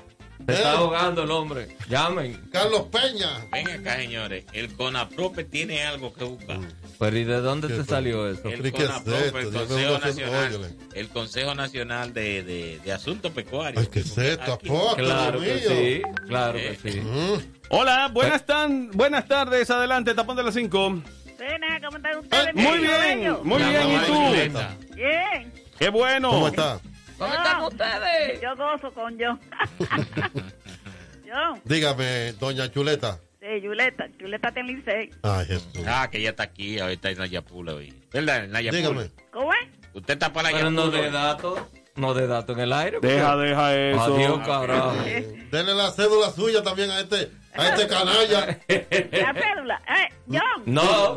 Se está Eh, ahogando el hombre. Llamen. Carlos Peña. Ven acá, señores. El CONAPROPE tiene algo que buscar. Pero ¿y de dónde ¿Qué te salió eso? ¿Pero El CONAPROPE, el Consejo Nacional, el Consejo Nacional de, de, de Asuntos Pecuarios. Ay, ¿qué es esto? Claro que sí, claro que Eh. sí. Mm. Hola, buenas, tan, buenas tardes. Adelante, tapón de las 5. Buenas, ¿cómo están ustedes? Muy Bien, muy bien. ¿Y tú? Bien. Qué bueno. ¿Cómo está? ¿Cómo están ustedes? Yo gozo con John. John. Dígame, doña Chuleta. Sí, Chuleta. Chuleta está en Licey. Ay, Jesús. Ah, que ella está aquí, ahorita en Nayapula hoy. ¿Verdad? En Nayapula. Dígame. ¿Cómo es? Usted está para Pero no Nayapula. de datos. No de datos en el aire. Deja, porque- deja eso. Adiós, carajo. Denle la cédula suya también a este, a este canalla. La cédula. Eh, John. No, no.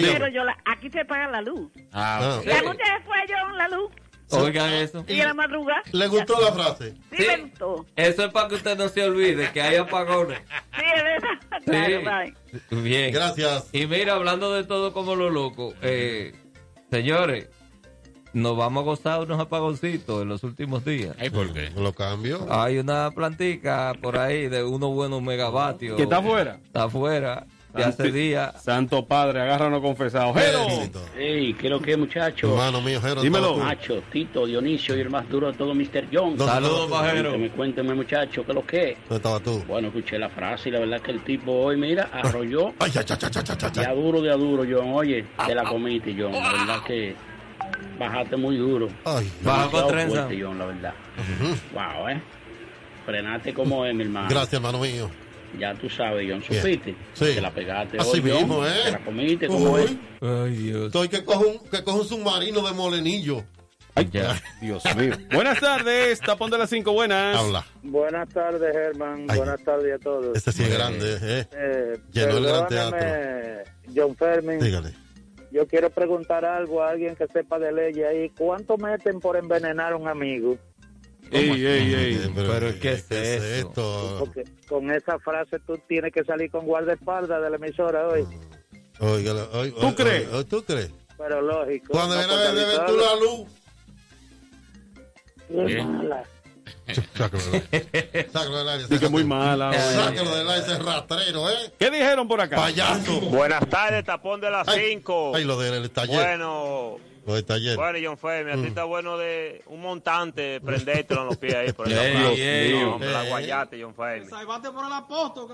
Dígame. Pero yo la, aquí se paga la luz. Ah, ¿Y a ustedes fue John la luz? Oigan eso. ¿Y a la madrugada? ¿Le gustó la frase? Sí, Sí. me gustó. Eso es para que usted no se olvide que hay apagones. Sí, es verdad. Claro, bye. Bien. Gracias. Y mira, hablando de todo como lo loco, eh, señores, nos vamos a gozar unos apagoncitos en los últimos días. ¿Ay, por qué? Lo cambio. Hay una plantica por ahí de unos buenos megavatios. ¿Que está afuera? Está afuera. De hace días. Santo Padre, agárranos confesados. Jero. Hey, ¿qué es lo que, muchachos? Hermano mío, Jero. Dímelo. estaba. Macho, Tito, Dionisio y el más duro de todo, Mr. John. ¿Dónde Saludos, pajero. Cuénteme, cuénteme, muchachos, ¿qué es lo que? es? ¿Dónde estabas tú? Bueno, escuché la frase y la verdad que el tipo hoy, mira, arrolló Ay, ya, ya, ya, ya, ya, ya, de ya. a duro, de a duro, John. Oye, te la comiste, John. La verdad que bajaste muy duro. Ay, Baja con trenza. fuerte, John, la verdad. Wow, ¿eh? Frenaste como es, mi hermano. gracias, hermano mío. Ya tú sabes, John, supiste. Sí. Te la pegaste Así hoy, John. mismo, ¿eh? Te la comiste, como es. Ay, Dios. estoy que cojo un, que cojo un submarino de molenillo. Ay, Dios mío. Buenas tardes, tapón de las cinco buenas. Habla. Buenas tardes, Germán. Buenas tardes a todos. Este sí es grande, ¿eh? Eh, Llenó el gran perdóname, John Fermin. Dígale. Yo quiero preguntar algo a alguien que sepa de ley ahí. ¿Cuánto meten por envenenar a un amigo? Ey, ey, ey. Eh, pero ¿qué es ¿qué eso? esto? Porque con esa frase tú tienes que salir con guardaespaldas de la emisora hoy. Óigalo, oí- ¿Tú crees? ¿Tú crees? Pero lógico. Cuando no viene a ver, tú la luz. es Bien. mala. Sácalo del aire. Sácalo del aire. Que muy mala. Sácalo del aire, ese rastrero, ¿eh? ¿Qué dijeron por acá? Payaso. Buenas tardes, tapón de las Ay, 5. Ay, lo del taller. Bueno, Lo del taller. bueno, John Femi, a ti Mm. está bueno de un montante, prendértelo en los pies ahí. Por Ey, ejemplo. ey, No, hombre, la ey. guayate, John Femi.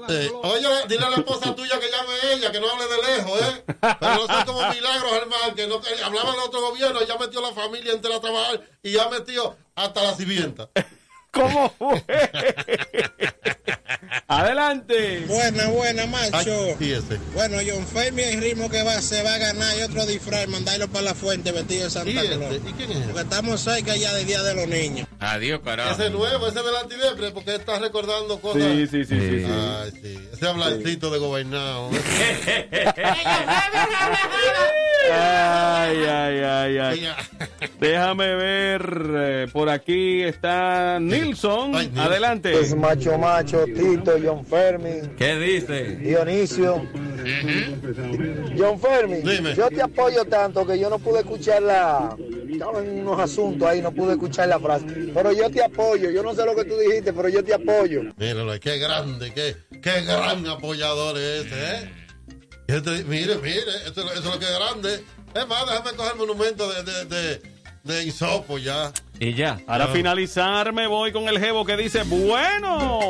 Eh, oye, dile a la esposa tuya que llame ella, que no hable de lejos, ¿eh? Pero no son como milagros, hermano, que no que hablaban de otro gobierno, ya metió la familia entera a trabajar y ya metió hasta la sirvienta. ¿Cómo fue? Adelante. Buena, buena, macho. Ay, sí, ese. Bueno, John Fermi, el ritmo que va, se va a ganar y otro disfraz, mandarlo para la fuente vestido de ¿Y Santa Claus. ese? ¿Y quién es Porque estamos cerca ya del Día de los Niños. Adiós, carajo. Ese es nuevo, ese del antidepre, porque está recordando cosas. Sí, sí, sí, sí. sí. Ay, sí. Ese hablancito de gobernado. Ay, ay, ay, ay. Déjame ver. eh, por aquí está Ay, Nilsson. Adelante. Pues macho, macho, Tito, John Fermi, ¿Qué dice? Dionisio. John Fermi, Dime. yo te apoyo tanto que yo no pude escuchar la... Estaba en unos asuntos ahí, no pude escuchar la frase. Pero yo te apoyo, yo no sé lo que tú dijiste, pero yo te apoyo. Míralo, qué grande, qué, qué gran apoyador es ese, ¿eh? Este- mire, mire, eso, eso es lo que es grande. Es más, déjame coger el monumento de, de, de, de Isopo ya. Y ya. Para finalizar, me voy con el jevo que dice: Bueno,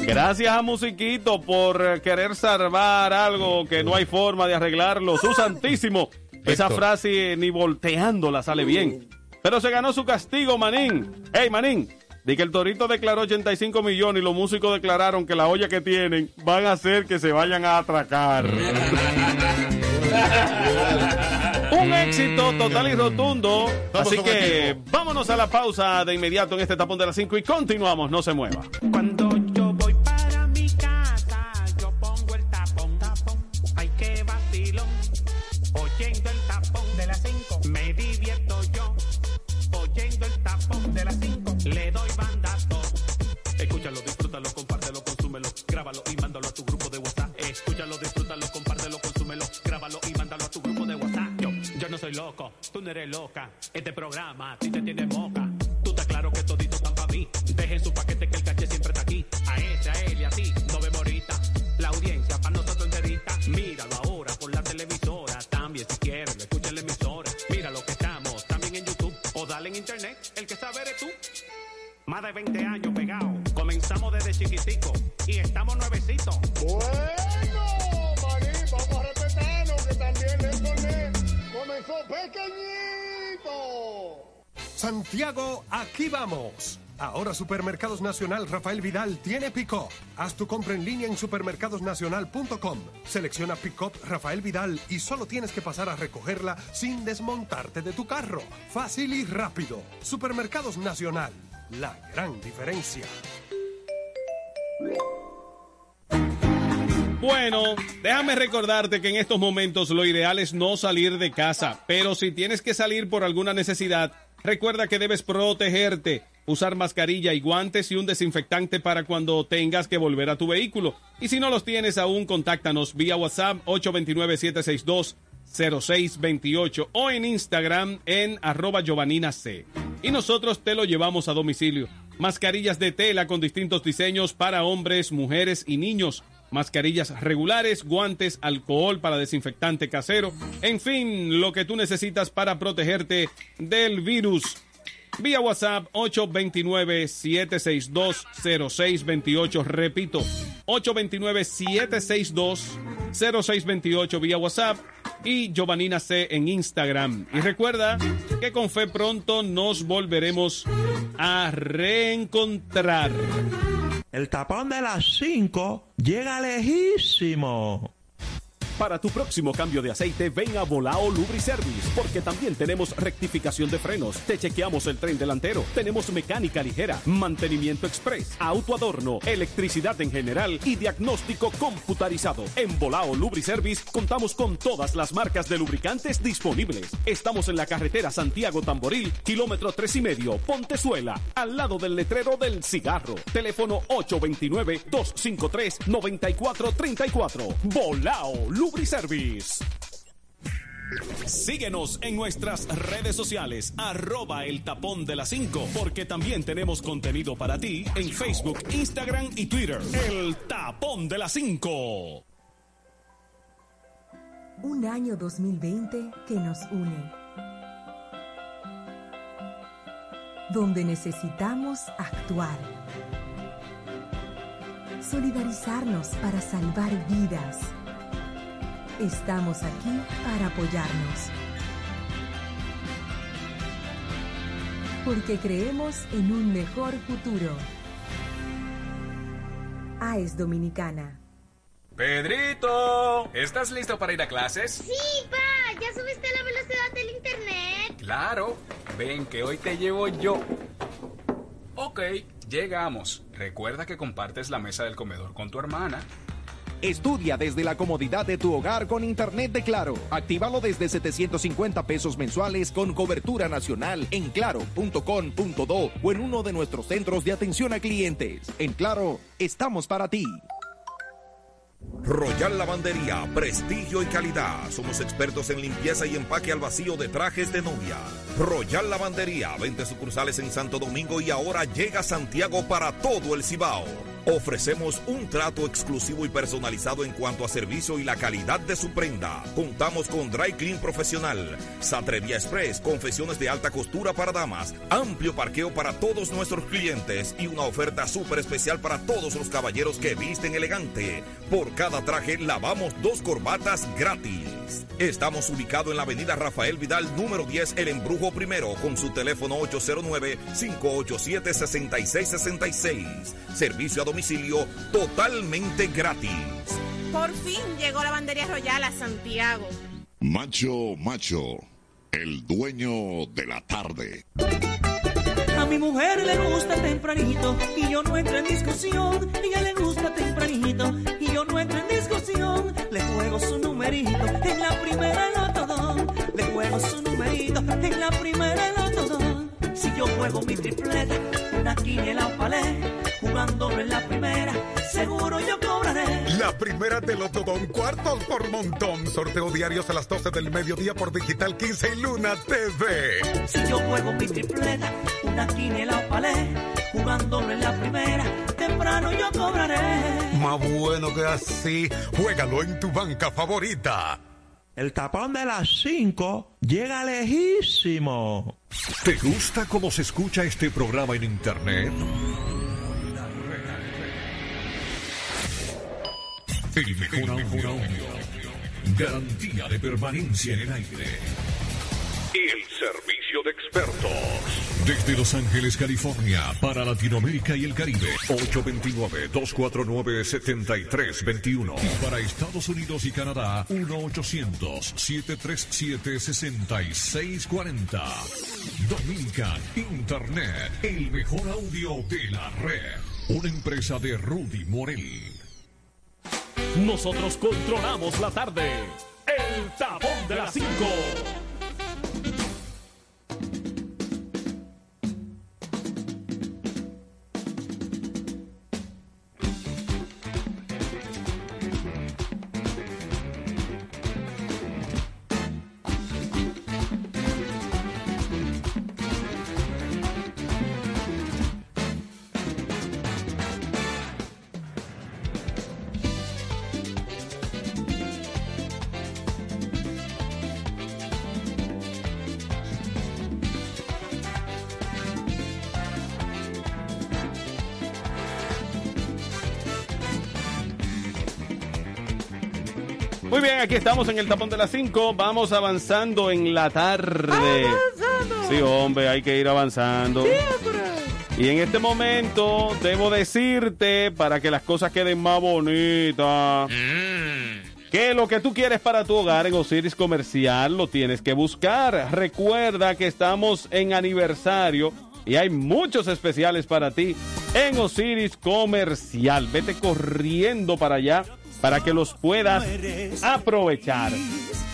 gracias a Musiquito por querer salvar algo que no hay forma de arreglarlo. Su santísimo. Esa Héctor. frase ni volteándola sale bien. Pero se ganó su castigo, Manín. Hey, Manín. Di que el Torito declaró 85 millones y los músicos declararon que la olla que tienen van a hacer que se vayan a atracar. Un éxito total y rotundo. Así que vámonos a la pausa de inmediato en este tapón de las 5 y continuamos. No se mueva. Cuando eres loca. Este programa a ti te tiene moca. Tú estás claro que todito están para mí. Dejen su paquete que el caché siempre está aquí. A ese, a él y a ti, no vemos ahorita. La audiencia para nosotros enterita. Míralo ahora por la televisora. También si quieres, escucha la emisora. Mira lo que estamos, también en YouTube. O dale en internet, el que sabe eres tú. Más de 20 años Santiago, aquí vamos. Ahora Supermercados Nacional Rafael Vidal tiene pick-up. Haz tu compra en línea en supermercadosnacional.com. Selecciona pick-up Rafael Vidal y solo tienes que pasar a recogerla sin desmontarte de tu carro. Fácil y rápido. Supermercados Nacional. La gran diferencia. Bueno, déjame recordarte que en estos momentos lo ideal es no salir de casa, pero si tienes que salir por alguna necesidad, recuerda que debes protegerte, usar mascarilla y guantes y un desinfectante para cuando tengas que volver a tu vehículo. Y si no los tienes aún, contáctanos vía WhatsApp 829-762-0628 o en Instagram en arroba Giovanina C. Y nosotros te lo llevamos a domicilio. Mascarillas de tela con distintos diseños para hombres, mujeres y niños mascarillas regulares, guantes, alcohol para desinfectante casero, en fin, lo que tú necesitas para protegerte del virus. Vía WhatsApp 829-762-0628. Repito, 829-762-0628 vía WhatsApp y Giovanina C en Instagram. Y recuerda que con fe pronto nos volveremos a reencontrar. El tapón de las 5 llega lejísimo. Para tu próximo cambio de aceite, ven a Volao Lubriservice, porque también tenemos rectificación de frenos, te chequeamos el tren delantero, tenemos mecánica ligera, mantenimiento express, auto adorno, electricidad en general y diagnóstico computarizado. En Volao Lubriservice contamos con todas las marcas de lubricantes disponibles. Estamos en la carretera Santiago Tamboril, kilómetro tres y medio, Pontezuela, al lado del letrero del cigarro. Teléfono 829-253-9434. Volao Lubriservice. Síguenos en nuestras redes sociales, arroba el tapón de las 5, porque también tenemos contenido para ti en Facebook, Instagram y Twitter. El tapón de las 5. Un año 2020 que nos une. Donde necesitamos actuar. Solidarizarnos para salvar vidas. Estamos aquí para apoyarnos. Porque creemos en un mejor futuro. AES Dominicana. Pedrito, ¿estás listo para ir a clases? Sí, pa, ¿ya subiste la velocidad del internet? Claro, ven que hoy te llevo yo. Ok, llegamos. Recuerda que compartes la mesa del comedor con tu hermana. Estudia desde la comodidad de tu hogar con Internet de Claro. Actívalo desde 750 pesos mensuales con cobertura nacional en claro.com.do o en uno de nuestros centros de atención a clientes. En Claro, estamos para ti. Royal Lavandería, prestigio y calidad. Somos expertos en limpieza y empaque al vacío de trajes de novia. Royal Lavandería, 20 sucursales en Santo Domingo y ahora llega Santiago para todo el Cibao. Ofrecemos un trato exclusivo y personalizado en cuanto a servicio y la calidad de su prenda. Contamos con Dry Clean Profesional, Satrería Express, confesiones de alta costura para damas, amplio parqueo para todos nuestros clientes y una oferta súper especial para todos los caballeros que visten elegante. Por cada traje lavamos dos corbatas gratis. Estamos ubicados en la avenida Rafael Vidal, número 10, El Embrujo Primero, con su teléfono 809-587-6666. Servicio a domicilio totalmente gratis. Por fin llegó la bandería royal a Santiago. Macho, macho, el dueño de la tarde. A mi mujer le gusta tempranito y yo no entro en discusión. Ella le gusta tempranito y yo no entro en discusión. Le juego su numerito en la primera lotodón. Le juego su numerito en la primera yo juego mi tripleta, una quiniela o palé, jugándolo en la primera, seguro yo cobraré. La primera de Lotodón, cuartos por montón. Sorteo diarios a las 12 del mediodía por Digital 15 y Luna TV. Si yo juego mi tripleta, una quiniela o palé, jugándolo en la primera, temprano yo cobraré. Más bueno que así, juégalo en tu banca favorita. El tapón de las 5 llega lejísimo. ¿Te gusta cómo se escucha este programa en internet? El mejor audio. Garantía de permanencia en el aire. El Servicio de expertos. Desde Los Ángeles, California, para Latinoamérica y el Caribe, 829-249-7321. Y para Estados Unidos y Canadá, 1-800-737-6640. Dominican Internet, el mejor audio de la red. Una empresa de Rudy Morel. Nosotros controlamos la tarde. El tapón de las 5. Muy bien, aquí estamos en el tapón de las 5. Vamos avanzando en la tarde. Sí, hombre, hay que ir avanzando. Y en este momento debo decirte, para que las cosas queden más bonitas, que lo que tú quieres para tu hogar en Osiris Comercial lo tienes que buscar. Recuerda que estamos en aniversario y hay muchos especiales para ti en Osiris Comercial. Vete corriendo para allá para que los puedas aprovechar.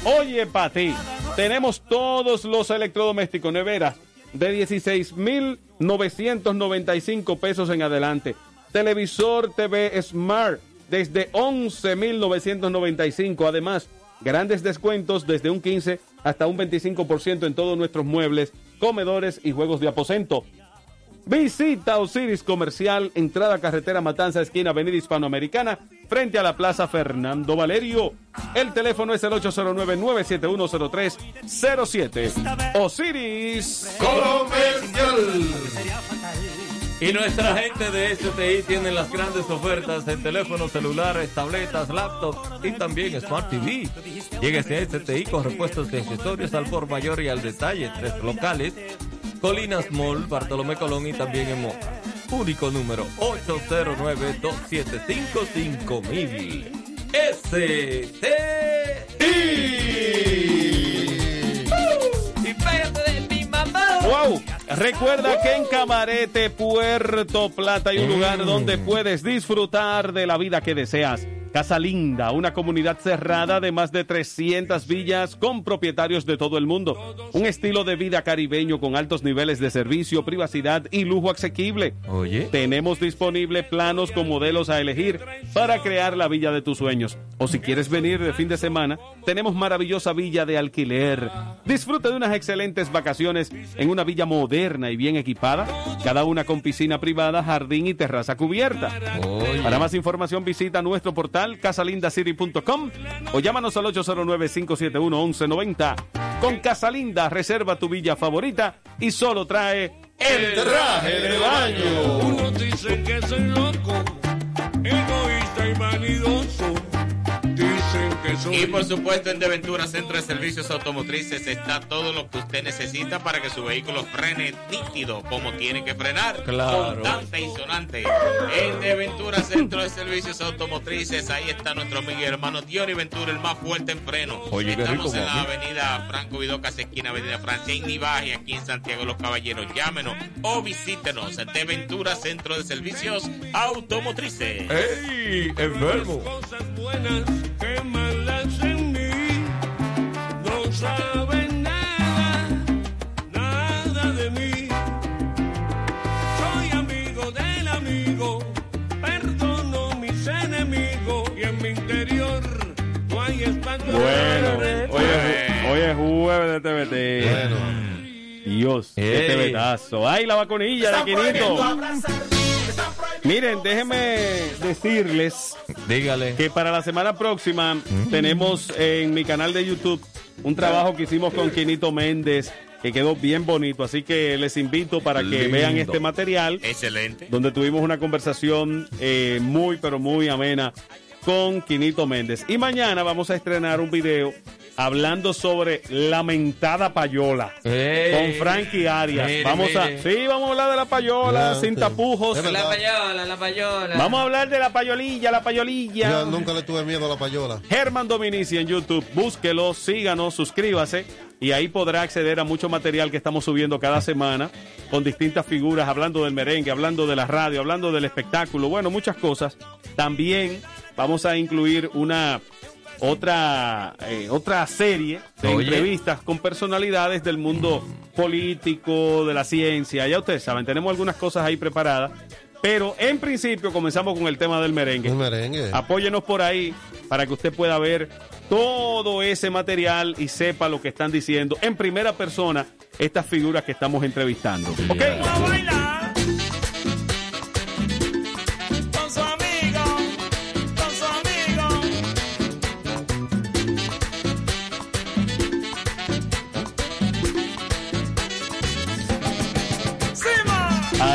Oye, para ti, tenemos todos los electrodomésticos, nevera, de 16,995 pesos en adelante. Televisor TV Smart, desde 11,995. Además, grandes descuentos desde un 15 hasta un 25% en todos nuestros muebles, comedores y juegos de aposento. Visita Osiris Comercial, entrada carretera Matanza, esquina Avenida Hispanoamericana, frente a la Plaza Fernando Valerio. El teléfono es el 809-9710307. Osiris Comercial. Y nuestra gente de STI tiene las grandes ofertas en teléfonos celulares, tabletas, laptops y también Smart TV. Lléguese a STI con repuestos y accesorios al por mayor y al detalle. Tres locales. Colinas Mall, Bartolomé Colón y también en Moca. Único número 809-275-5000. STI. ¡Wow! Recuerda que en Camarete, Puerto Plata, hay un lugar donde puedes disfrutar de la vida que deseas. Casa Linda, una comunidad cerrada de más de 300 villas con propietarios de todo el mundo. Un estilo de vida caribeño con altos niveles de servicio, privacidad y lujo asequible. Oye. Tenemos disponible planos con modelos a elegir para crear la villa de tus sueños. O si quieres venir de fin de semana, tenemos maravillosa villa de alquiler. Disfruta de unas excelentes vacaciones en una villa moderna y bien equipada, cada una con piscina privada, jardín y terraza cubierta. Para más información visita nuestro portal casalindacity.com o llámanos al 809-571-1190. Con Casalinda reserva tu villa favorita y solo trae el traje de baño. Unos dicen que soy loco, egoísta y vanidoso. Y por supuesto en Deventura Centro de Servicios Automotrices está todo lo que usted necesita para que su vehículo frene nítido como tiene que frenar. Claro. Constante y sonante. En Deventura Centro de Servicios Automotrices ahí está nuestro amigo y hermano Diony Ventura, el más fuerte en freno. Oye, qué Estamos rico, en la avenida Franco Vidocas, esquina Avenida Francia, en Nivaje, aquí en Santiago de los Caballeros. Llámenos o visítenos en Deventura Centro de Servicios Automotrices. ¡Ey! Enfermo. Cosas buenas mí. No saben nada, nada de mí. Soy amigo del amigo, perdono mis enemigos y en mi interior no hay espacio. Bueno, hoy es, hoy es jueves de TVT. Dios, qué Ey. TVtazo. ¡Ay, la vacunilla de Quinito! Miren, déjenme decirles Dígale. que para la semana próxima tenemos en mi canal de YouTube un trabajo que hicimos con Quinito Méndez que quedó bien bonito, así que les invito para que vean este material Excelente. donde tuvimos una conversación eh, muy pero muy amena con Quinito Méndez. Y mañana vamos a estrenar un video hablando sobre lamentada payola Ey. con Frankie Arias. Mire, vamos a, sí, vamos a hablar de la payola Ya, sin tapujos. La payola, la payola. Vamos a hablar de la payolilla, la payolilla. Yo nunca le tuve miedo a la payola. Germán Dominici en YouTube. Búsquelo, síganos, suscríbase y ahí podrá acceder a mucho material que estamos subiendo cada semana con distintas figuras, hablando del merengue, hablando de la radio, hablando del espectáculo, bueno, muchas cosas. También vamos a incluir una otra eh, otra serie de Oye. entrevistas con personalidades del mundo político, de la ciencia. Ya ustedes saben, tenemos algunas cosas ahí preparadas. Pero en principio comenzamos con el tema del merengue. El merengue. Apóyenos por ahí para que usted pueda ver todo ese material y sepa lo que están diciendo en primera persona estas figuras que estamos entrevistando. ¿Ok?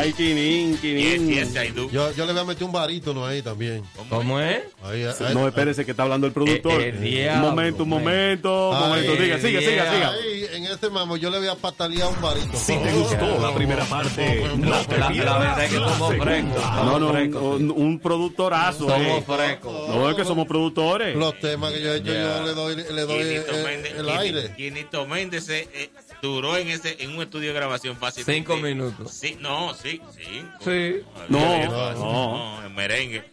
Ay, Quinín. Yo, yo le voy a meter un barítono ahí también. ¿Cómo es? Ahí, ahí. No, espérese que está hablando el productor. Eh, el un momento, un momento, un momento. Diga, siga, siga, siga. Ahí, en ese mamo, yo le voy a patalear un barítono. Si te gustó la primera parte, no te La, la verdad es que somos frescos. No, no, un, un productorazo. Somos eh. frescos. No, es que somos productores. Los temas que yo he hecho, yo le doy, le doy Quinito eh, Méndez- el aire. Quinito Méndez eh, eh, duró en ese en un estudio de grabación fácil. Cinco minutos. Sí, no, sí. Sí. No, no, no. no, en merengue.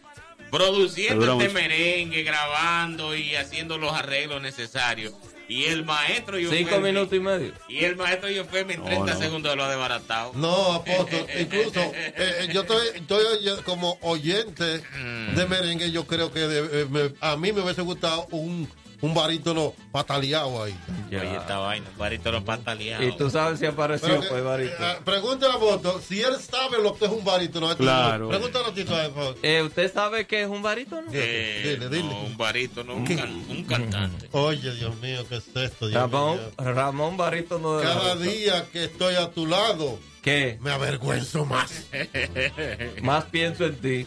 Produciendo este mucho. merengue, grabando y haciendo los arreglos necesarios. Y el maestro yo Cinco minutos y medio. Y el maestro yo en 30 no. segundos lo ha desbaratado. No, apóstol, incluso eh, yo estoy, estoy oye- como oyente de merengue, yo creo que de- eh, me- a mí me hubiese gustado un, un barítono pataleado ahí. Ya. Oye, esta vaina, un barito lo pataleado. Y tú sabes si apareció, que- pues, Barito. eh, pregúntale a Voto si él sabe lo que es un barítono. Esto- Claro. Pregúntale a Tito a eso. Eh, ¿Usted sabe qué es un barítono? Eh, Dile, dile. no, un barito, un, can- un cantante. Oye, Dios mío, ¿qué es esto? Dios Ramón, mío? Ramón Barítono de la Cada día que estoy a tu lado, ¿Qué? me avergüenzo más. Más pienso en ti.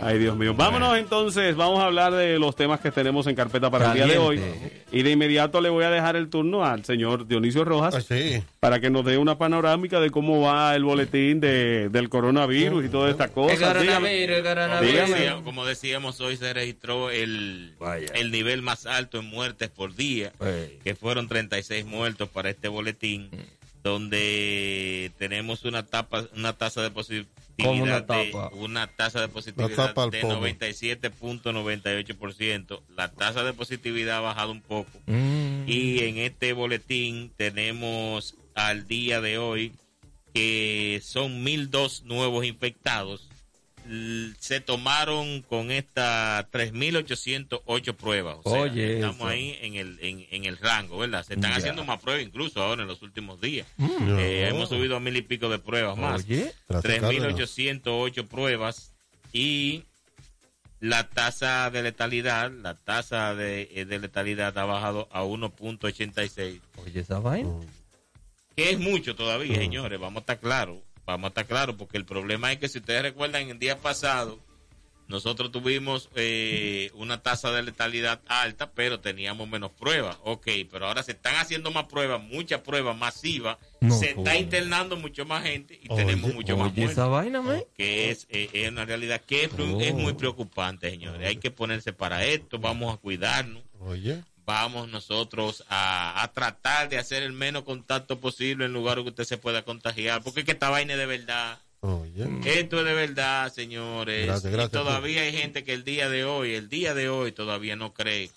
Ay, Dios mío. Vámonos entonces, vamos a hablar de los temas que tenemos en carpeta para el día de hoy. Y de inmediato le voy a dejar el turno al señor Dionisio Rojas Ay, sí. para que nos dé una panorámica de cómo va el boletín de, del coronavirus y todas estas El cosas. Dígame. coronavirus, el coronavirus. Dígame. Decía- como decíamos hoy se registró el, Vaya. el nivel más alto en muertes por día, que fueron 36 muertos para este boletín, donde tenemos una tapa, una tasa de positividad ¿Cómo una de una tasa de positividad de pomo. 97.98%. La tasa de positividad ha bajado un poco. Mm. Y en este boletín tenemos al día de hoy que son 1002 nuevos infectados. Se tomaron con esta 3.808 pruebas. O sea, Oye, estamos eso. ahí en el, en, en el rango, ¿verdad? Se están Ya. haciendo más pruebas incluso ahora en los últimos días. No. Eh, hemos subido a mil y pico de pruebas más. Oye. Gracias, 3.808 pruebas y la tasa de letalidad, la tasa de, eh, de letalidad ha bajado a 1.86, Oye, esa vaina. que es mucho todavía, señores, vamos a estar claros, vamos a estar claros, porque el problema es que si ustedes recuerdan, el día pasado nosotros tuvimos eh, una tasa de letalidad alta, pero teníamos menos pruebas. Ok, pero ahora se están haciendo más pruebas, muchas pruebas masivas, No, se está internando mucho más gente y Oye, tenemos mucho más Oye, muertes esa vaina, man. que es, eh, es una realidad que es, Oh. es muy preocupante, señores. Hay que ponerse para esto, vamos a cuidarnos, Oye. Vamos nosotros a, a tratar de hacer el menos contacto posible en lugares que usted se pueda contagiar, porque es que esta vaina es de verdad. Oye. Esto es de verdad, señores. Gracias, gracias, y todavía hay gente que el día de hoy, el día de hoy todavía no cree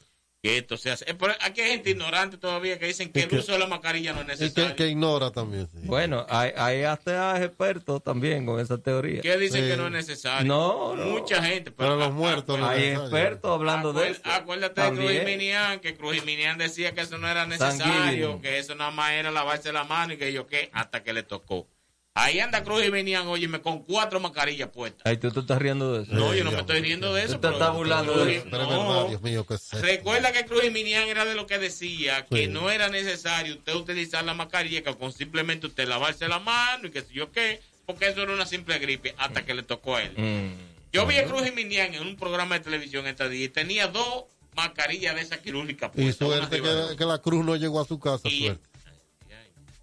que esto se hace. Pero aquí hay gente ignorante todavía que dicen que Y el que- uso de la mascarilla no es Y necesario. que, que ignora también. sí. Bueno, hay, hay hasta expertos también con esa teoría. que dicen Sí. que no es necesario. No, no. Mucha gente. Pero los muertos no Hay es necesario. expertos hablando de Acuérdate- esto. Acuérdate de Cruz. Minian, que Cruz Minian decía que eso no era necesario, Sanguíneo. que eso nada más era lavarse la mano y que yo qué, hasta que le tocó. Ahí anda Cruz Minian, óyeme, con cuatro mascarillas puestas. Ay, tú te estás riendo de eso. No, yo no me estoy riendo de Tú eso. te pero- estás burlando de eso. Pero es no. verdad, Dios mío, ¿qué es esto? Recuerda que Cruz Minian era de lo que decía que no era necesario usted utilizar la mascarilla, que con simplemente usted lavarse la mano y que sé yo qué, porque eso era una simple gripe hasta que le tocó a él. Mm. Yo vi a Cruz Minian en un programa de televisión esta día y tenía dos mascarilla de esa quirúrgica. Y puesta, una suerte que la cruz no llegó a su casa, suerte.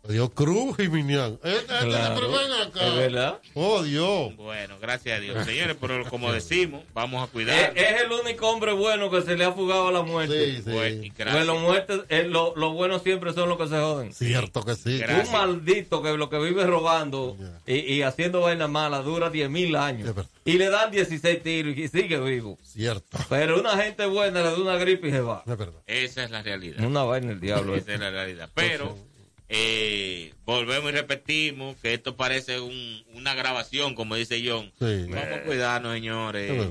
Dios Cruz y Minian. Este, este Claro, ven acá. es verdad. Oh, Dios. Bueno, gracias a Dios. Señores, pero como decimos, vamos a Es, cuidar. es el único hombre bueno que se le ha fugado a la muerte. Sí, sí. Gracias. Porque los muertes, eh, lo, lo buenos siempre son los que se joden. Cierto que sí. Un maldito que lo que vive robando y, y haciendo vainas malas dura 10 mil años. Y le dan 16 tiros y sigue vivo. Cierto. Pero una gente buena le da una gripe y se va. Esa es la realidad. Una vaina el diablo. Esa es la realidad. Pero eh, volvemos y repetimos que esto parece un- una grabación, como dice John. Sí. Vamos a cuidarnos, señores.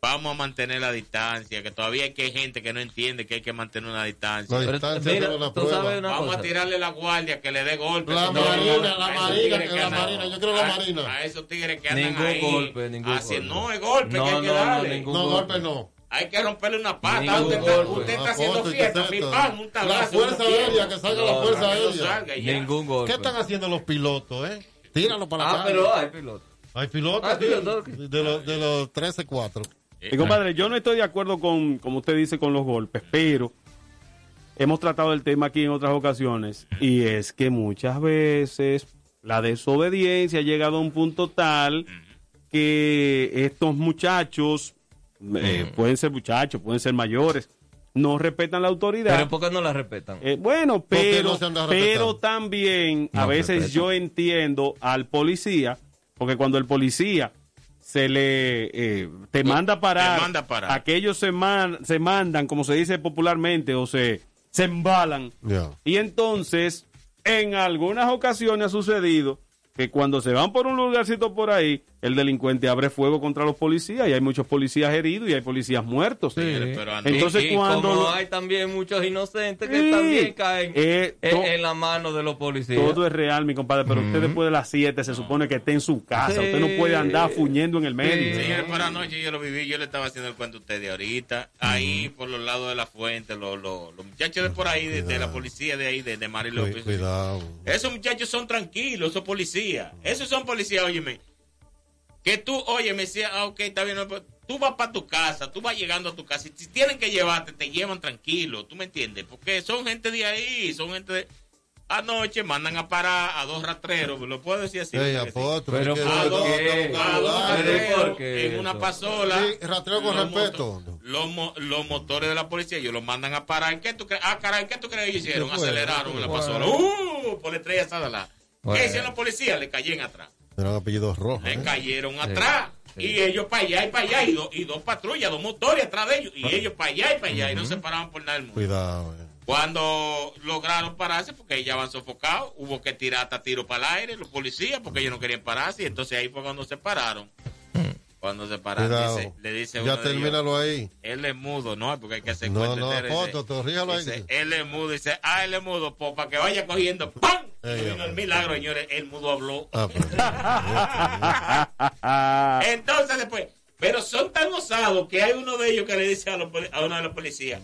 Vamos a mantener la distancia, que todavía hay que gente que no entiende que hay que mantener una distancia. La distancia Mira, una tú prueba. sabes una Vamos cosa. a tirarle la guardia, que le dé golpe. La marina, la a esos marina, tigres que la andan- marina, yo quiero la marina. A esos tigres que andan Ningún ahí. golpe, ningún golpe. No, es golpe No, que hay que no, no, darle. ningún No, golpe no. Hay que romperle una pata. Ningún Usted, está, usted está Ah, haciendo fiesta, mi pan, un tablazo. La fuerza aérea, que salga la fuerza no aérea. Ningún golpe. ¿Qué están haciendo los pilotos, eh? Tíralo para la Ah, calle. pero hay pilotos. Hay pilotos, Hay pilotos. de los, de los 13-4. Y compadre, yo no estoy de acuerdo con, como usted dice, con los golpes, pero hemos tratado el tema aquí en otras ocasiones y es que muchas veces la desobediencia ha llegado a un punto tal que estos muchachos, eh, pueden ser muchachos, pueden ser mayores, no respetan la autoridad. Pero ¿por qué no la respetan? Eh, bueno, ¿Por qué pero, no pero también a veces respetan. yo entiendo al policía, porque cuando el policía se le eh, te manda a parar, manda a parar. aquellos se, man- se mandan, como se dice popularmente, o se, se embalan. Ya. Y entonces, en algunas ocasiones ha sucedido que cuando se van por un lugarcito por ahí, el delincuente abre fuego contra los policías y hay muchos policías heridos y hay policías muertos. Entonces, Y- y cuando como hay también muchos inocentes que Sí. también caen Eh, en, to- en la mano de los policías. Todo es real, mi compadre, pero usted después de las 7 se supone que esté en su casa. Sí. Usted no puede andar fuñendo en el medio. Señores, para anoche yo lo viví, yo le estaba haciendo el cuento a ustedes ahorita, ahí por los lados de la fuente, los, los, los muchachos de por ahí, de, de la policía de ahí, de, de Mari López. Cuidado. Esos muchachos son tranquilos, esos policías. Esos son policías, óyeme. Que tú, oye, me decía, ah, ok, está bien, no, pero tú vas para tu casa, tú vas llegando a tu casa, y si tienen que llevarte, te llevan tranquilo, ¿tú me entiendes? Porque son gente de ahí, son gente de... Anoche mandan a parar a dos rastreros, ¿lo puedo decir así? Sí. apóstol, Pero es que- ¿por a dos, qué? a dos Pero rastreros ¿por qué en una pasola. Sí, rastreo con Los respeto. moto- Los, mo- los motores de la policía, ellos los mandan a parar. ¿En qué tú crees? Ah, caray, ¿qué tú crees que ellos hicieron? Aceleraron en la pasola. ¡Uh! Por la estrella Sadala. Bueno. ¿Qué hicieron los policías? Le cayeron atrás. Eran apellidos rojos. Le ¿eh? cayeron atrás. Y ellos para allá y para allá. Y, do- y dos patrullas, dos motores atrás de ellos. Y ellos para allá y para allá. Y no se paraban por nada del mundo. Cuidado. eh. Cuando lograron pararse, porque ellos ya van sofocados, hubo que tirar hasta tiro para el aire, los policías, porque ellos no querían pararse. Y entonces ahí fue cuando se pararon. Cuando se pararon, dice- le dice Ya uno ellos, termínalo ahí. él es mudo, no, porque hay que hacer No, cuenta no, entera. Dice- apóstol, corríjalo ahí. dice, él es mudo, dice, ah, él es mudo, pues para que vaya cogiendo, ¡pam! Vino el milagro, señores, el mudo habló. Ah, Entonces después, pero son tan osados que hay uno de ellos que le dice a, los a uno de los policías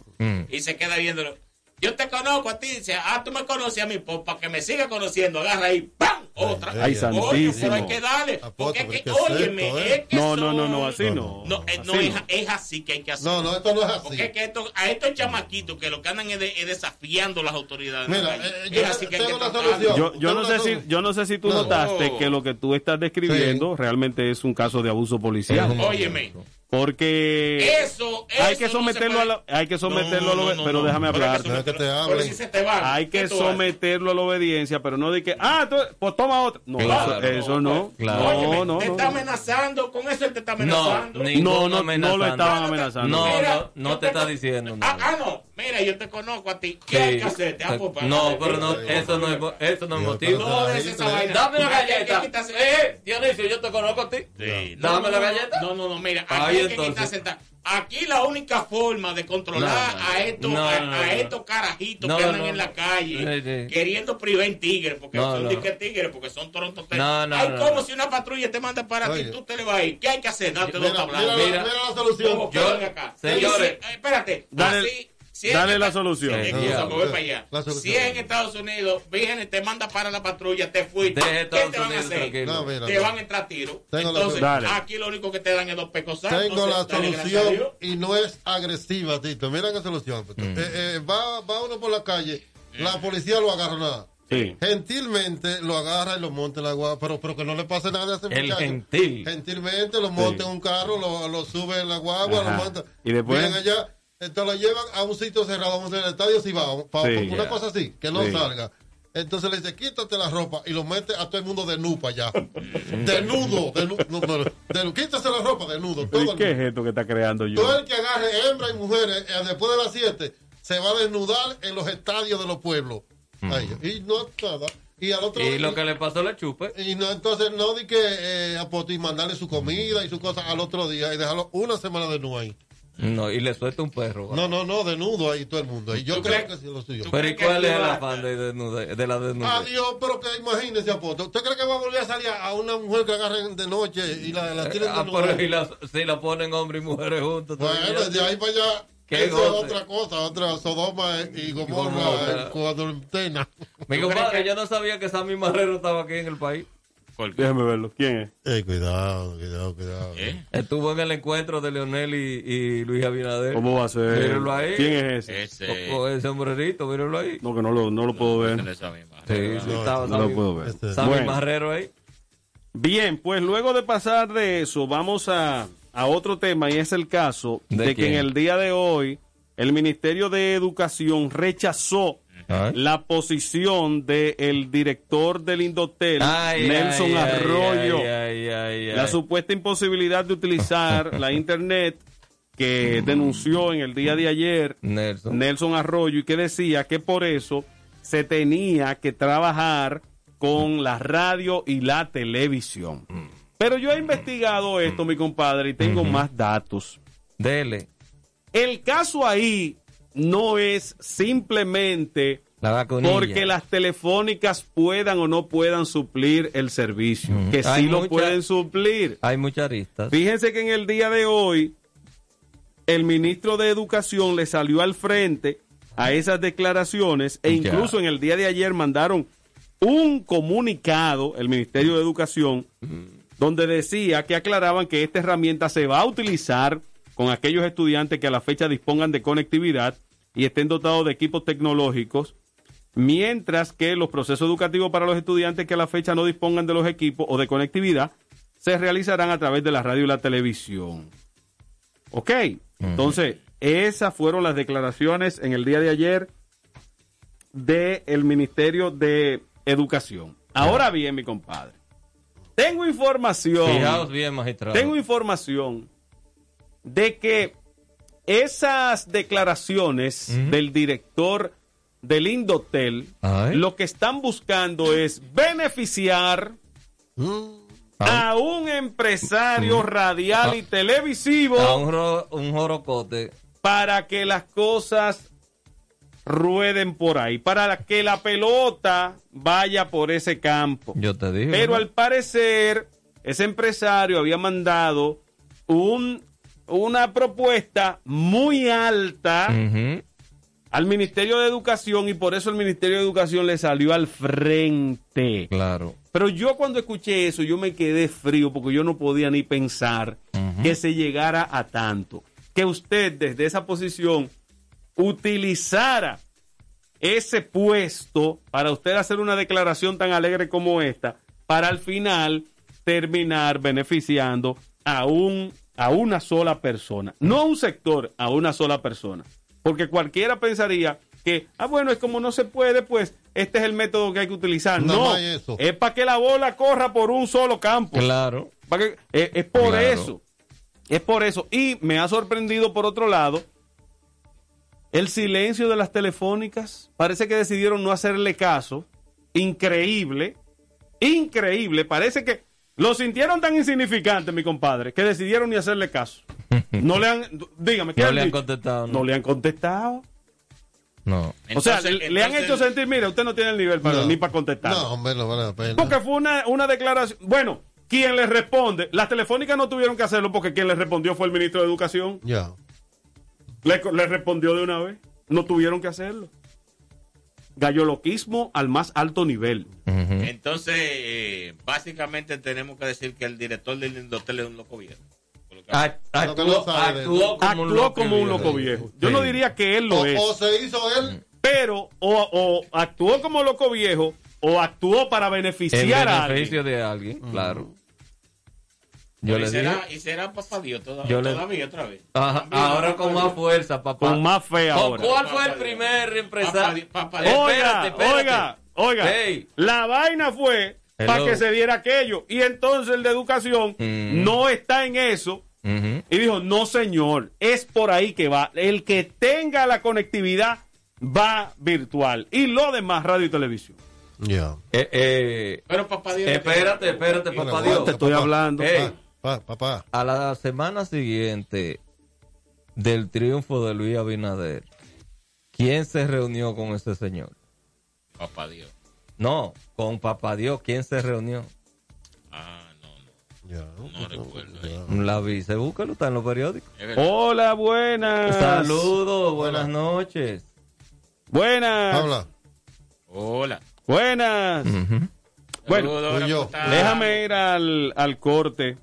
y se queda viéndolo. Yo te conozco a ti, dice, ah, tú me conoces a mí, pues para que me siga conociendo, agarra ahí, ¡pam! Otra. Ay, Coño, santísimo. pero hay que darle. Porque es que, pero ¿qué es óyeme, esto, eh? es que No, no, son- no, no, así no. No, eh, no, Así es, no. es así que hay que hacer. No, no, esto no es así. Porque es que esto- a estos chamaquitos que lo que andan es, de- es desafiando las autoridades. Mira, calle, eh, es yo así que hay que solución. Yo, yo no sé si yo no sé si tú No. notaste que lo que tú estás describiendo realmente es un caso de abuso policial. Óyeme, Porque eso, hay eso que no se someterlo puede- a lo, hay que someterlo a No, lo, no, no, pero no. déjame Pero hay hablar. que Deja que te Pero hablen. si se te van, Hay ¿qué que someterlo a la obediencia, pero no de que ah, tú- pues toma otra. No, Claro. eso, eso no. Claro. Óyeme, No, no, te no. está amenazando, con eso él te está No, amenazando. No, no, no lo estaban amenazando. No, Mira, no, no te te- está diciendo Ah, nada. ah, no, mira, yo te conozco a ti. ¿Qué Sí. hay que hacer? Te hago para- No, pero no, eso no es, eso no es motivo. No, esa vaina. Dame la Hay que galleta. Eh, Dionisio, yo te conozco a ti. Sí. Dame No, la no, galleta. No, no, no, mira, aquí que Aquí la única forma de controlar No, no, a estos no, a, no, a no. estos carajitos No, que andan no, en la calle queriendo privar en tigres, porque No, son no. disque tigres, porque son torontos. No, no, Hay no, como no. si una patrulla te manda para ti, tú te le vas a ir. ¿Qué hay que hacer? Date dos tablas. mira Mira. mira la solución. Yo- señores, Dice, eh, espérate, Dale- así, Si Dale la solución. Sí, excusa, que voy para allá. Si es en Estados Unidos, viene, te manda para la patrulla, te fuiste. ¿Qué te van a hacer? No, mira, te no. van a entrar a tiro. Tengo la Entonces, aquí lo único que te dan es dos pecos Tengo la solución y no es agresiva, Tito. Mira qué solución. Mm. Eh, eh, va, va uno por la calle, la policía lo agarra nada. Sí. Gentilmente lo agarra y lo monta en la guagua, pero, pero que no le pase nada a ese El muchacho. gentil. Gentilmente lo monta en un carro, lo, lo sube en la guagua, Ajá. lo monta. ¿Y después? Vienen allá, entonces lo llevan a un sitio cerrado, vamos a el estadio si va, para Sí, una cosa así, que no Sí. salga. Entonces le dice, quítate la ropa y lo mete a todo el mundo desnudo para allá. desnudo, desnudo, no, no, desnudo. quítase la ropa desnudo. ¿Pero todo ¿Y el qué es esto que está creando yo? todo el que agarre hembra y mujeres eh, después de las 7 se va a desnudar en los estadios de los pueblos. Ay, y no nada. Y al otro Y lo que le pasó le chupe. y no, entonces no di que eh, a Poti mandarle su comida y su cosa al otro día y dejarlo una semana desnudo ahí. No, y le suelta un perro. No, no, no, desnudo ahí todo el mundo. Y yo ¿Tú creo que sí lo suyo. Pero ¿y cuál es el afán de, desnude- de la desnudez? Adiós, pero que imagínese, Apoto. ¿Usted cree que va a volver a salir a una mujer que agarren de noche y la, la tienen Ah, desnuda? pero y la- si la ponen hombres y mujeres juntos. Bueno, de ahí para allá. Qué Eso es otra cosa, otra Sodoma y Gomorra Gomorra. en cuarentena. Mi compadre, yo no sabía que Sammy Marrero estaba aquí en el país. ¿Por qué? Déjame verlo. ¿Quién es? Eh, cuidado, cuidado, cuidado. ¿Eh? Estuvo en el encuentro de Leonel y, y Luis Abinader. ¿Cómo va a ser? Mírenlo ahí. ¿Quién es ese? Ese. Con ese sombrerito, mírenlo ahí. No, que no lo, no lo puedo ver. Ese. Sí, sí, No, estaba No lo puedo ver. Este- Sammy Bueno. Marrero ahí. Bien, pues luego de pasar de eso, vamos a, a otro tema y es el caso de, ¿De que en el día de hoy el Ministerio de Educación rechazó La posición del director del Indotel, Ay, Nelson ay, Arroyo, ay, la supuesta imposibilidad de utilizar la Internet que denunció en el día de ayer Nelson. Nelson Arroyo y que decía que por eso se tenía que trabajar con la radio y la televisión. Pero yo he investigado esto, mi compadre, y tengo más datos. Dele. El caso ahí no es simplemente La porque las telefónicas puedan o no puedan suplir el servicio, que sí Hay lo mucha- pueden suplir. Hay muchas aristas. Fíjense que en el día de hoy el ministro de Educación le salió al frente a esas declaraciones e Ya. incluso en el día de ayer mandaron un comunicado, el Ministerio de Educación, donde decía que aclaraban que esta herramienta se va a utilizar con aquellos estudiantes que a la fecha dispongan de conectividad y estén dotados de equipos tecnológicos, mientras que los procesos educativos para los estudiantes que a la fecha no dispongan de los equipos o de conectividad se realizarán a través de la radio y la televisión. Ok, entonces esas fueron las declaraciones en el día de ayer del Ministerio de Educación. Ahora bien, mi compadre, tengo información. Fijaos bien, magistrado. Tengo información de que esas declaraciones del director del Indotel Ay. lo que están buscando es beneficiar a un empresario radial y televisivo A un, ro- un jorocote. para que las cosas rueden por ahí, para que la pelota vaya por ese campo. Yo te dije. Pero ¿no? al parecer, ese empresario había mandado un, una propuesta muy alta al Ministerio de Educación y por eso el Ministerio de Educación le salió al frente. Claro. Pero yo cuando escuché eso, yo me quedé frío porque yo no podía ni pensar que se llegara a tanto. Que usted desde esa posición utilizara ese puesto para usted hacer una declaración tan alegre como esta, para al final terminar beneficiando a un a una sola persona, no a un sector, a una sola persona. Porque cualquiera pensaría que, ah, bueno, es como no se puede, pues este es el método que hay que utilizar. No, eso. es para que la bola corra por un solo campo. Claro. Que- es, es por Claro. eso. Es por eso. Y me ha sorprendido, por otro lado, el silencio de las telefónicas. Parece que decidieron no hacerle caso. Increíble. Increíble. Parece que lo sintieron tan insignificante, mi compadre, que decidieron ni hacerle caso. No le han. Dígame, ¿qué No han le han dicho? contestado. No No. le han contestado. No. o sea, Entonces- le, han hecho sentir, mira, usted no tiene el nivel para, No. ni para contestar. No, hombre, no vale la pena. Porque fue una, una declaración. Bueno, quien le responde, las telefónicas no tuvieron que hacerlo porque quien le respondió fue el ministro de Educación. Ya. Le, le respondió de una vez. no tuvieron que hacerlo. Galloloquismo al más alto nivel. Entonces, eh, básicamente tenemos que decir que el director del Indotel es un loco viejo. Actuó, actuó como, un Actuó loco como un viejo. loco viejo. Yo no diría que él lo O, es. o se hizo él. Pero o, o actuó como loco viejo o actuó para En beneficiar a alguien. beneficio de alguien, claro. Yo ¿Y, le dije. ¿Y será papá Dios toda- Yo le- todavía otra vez? Ajá, ahora con más fuerza, papá. Con más fe ¿Con ahora. ¿Cuál fue el primer empresario? Oiga, oiga, oiga. La vaina fue para que se diera aquello. Y entonces el de educación Mm. no está en eso. Ujú. Y dijo, no señor, es por ahí que va. El que tenga la conectividad va virtual. Y lo demás, radio y televisión. Ya. Eh, eh, Pero papá Dios. espérate, espérate, papá Dios. Te estoy papá. hablando. Ey, Pa- papá. a la semana siguiente del triunfo de Luis Abinader, ¿quién se reunió con ese señor? Papá Dios. No, con Papá Dios, ¿quién se reunió? Ah, no, Ya. no recuerdo. ahí. La vice, búscalo, está en los periódicos. Hola, buenas. Saludos, buenas noches. Buenas. Habla. Hola. Buenas. Bueno, Saludos, yo. déjame ir al, al corte.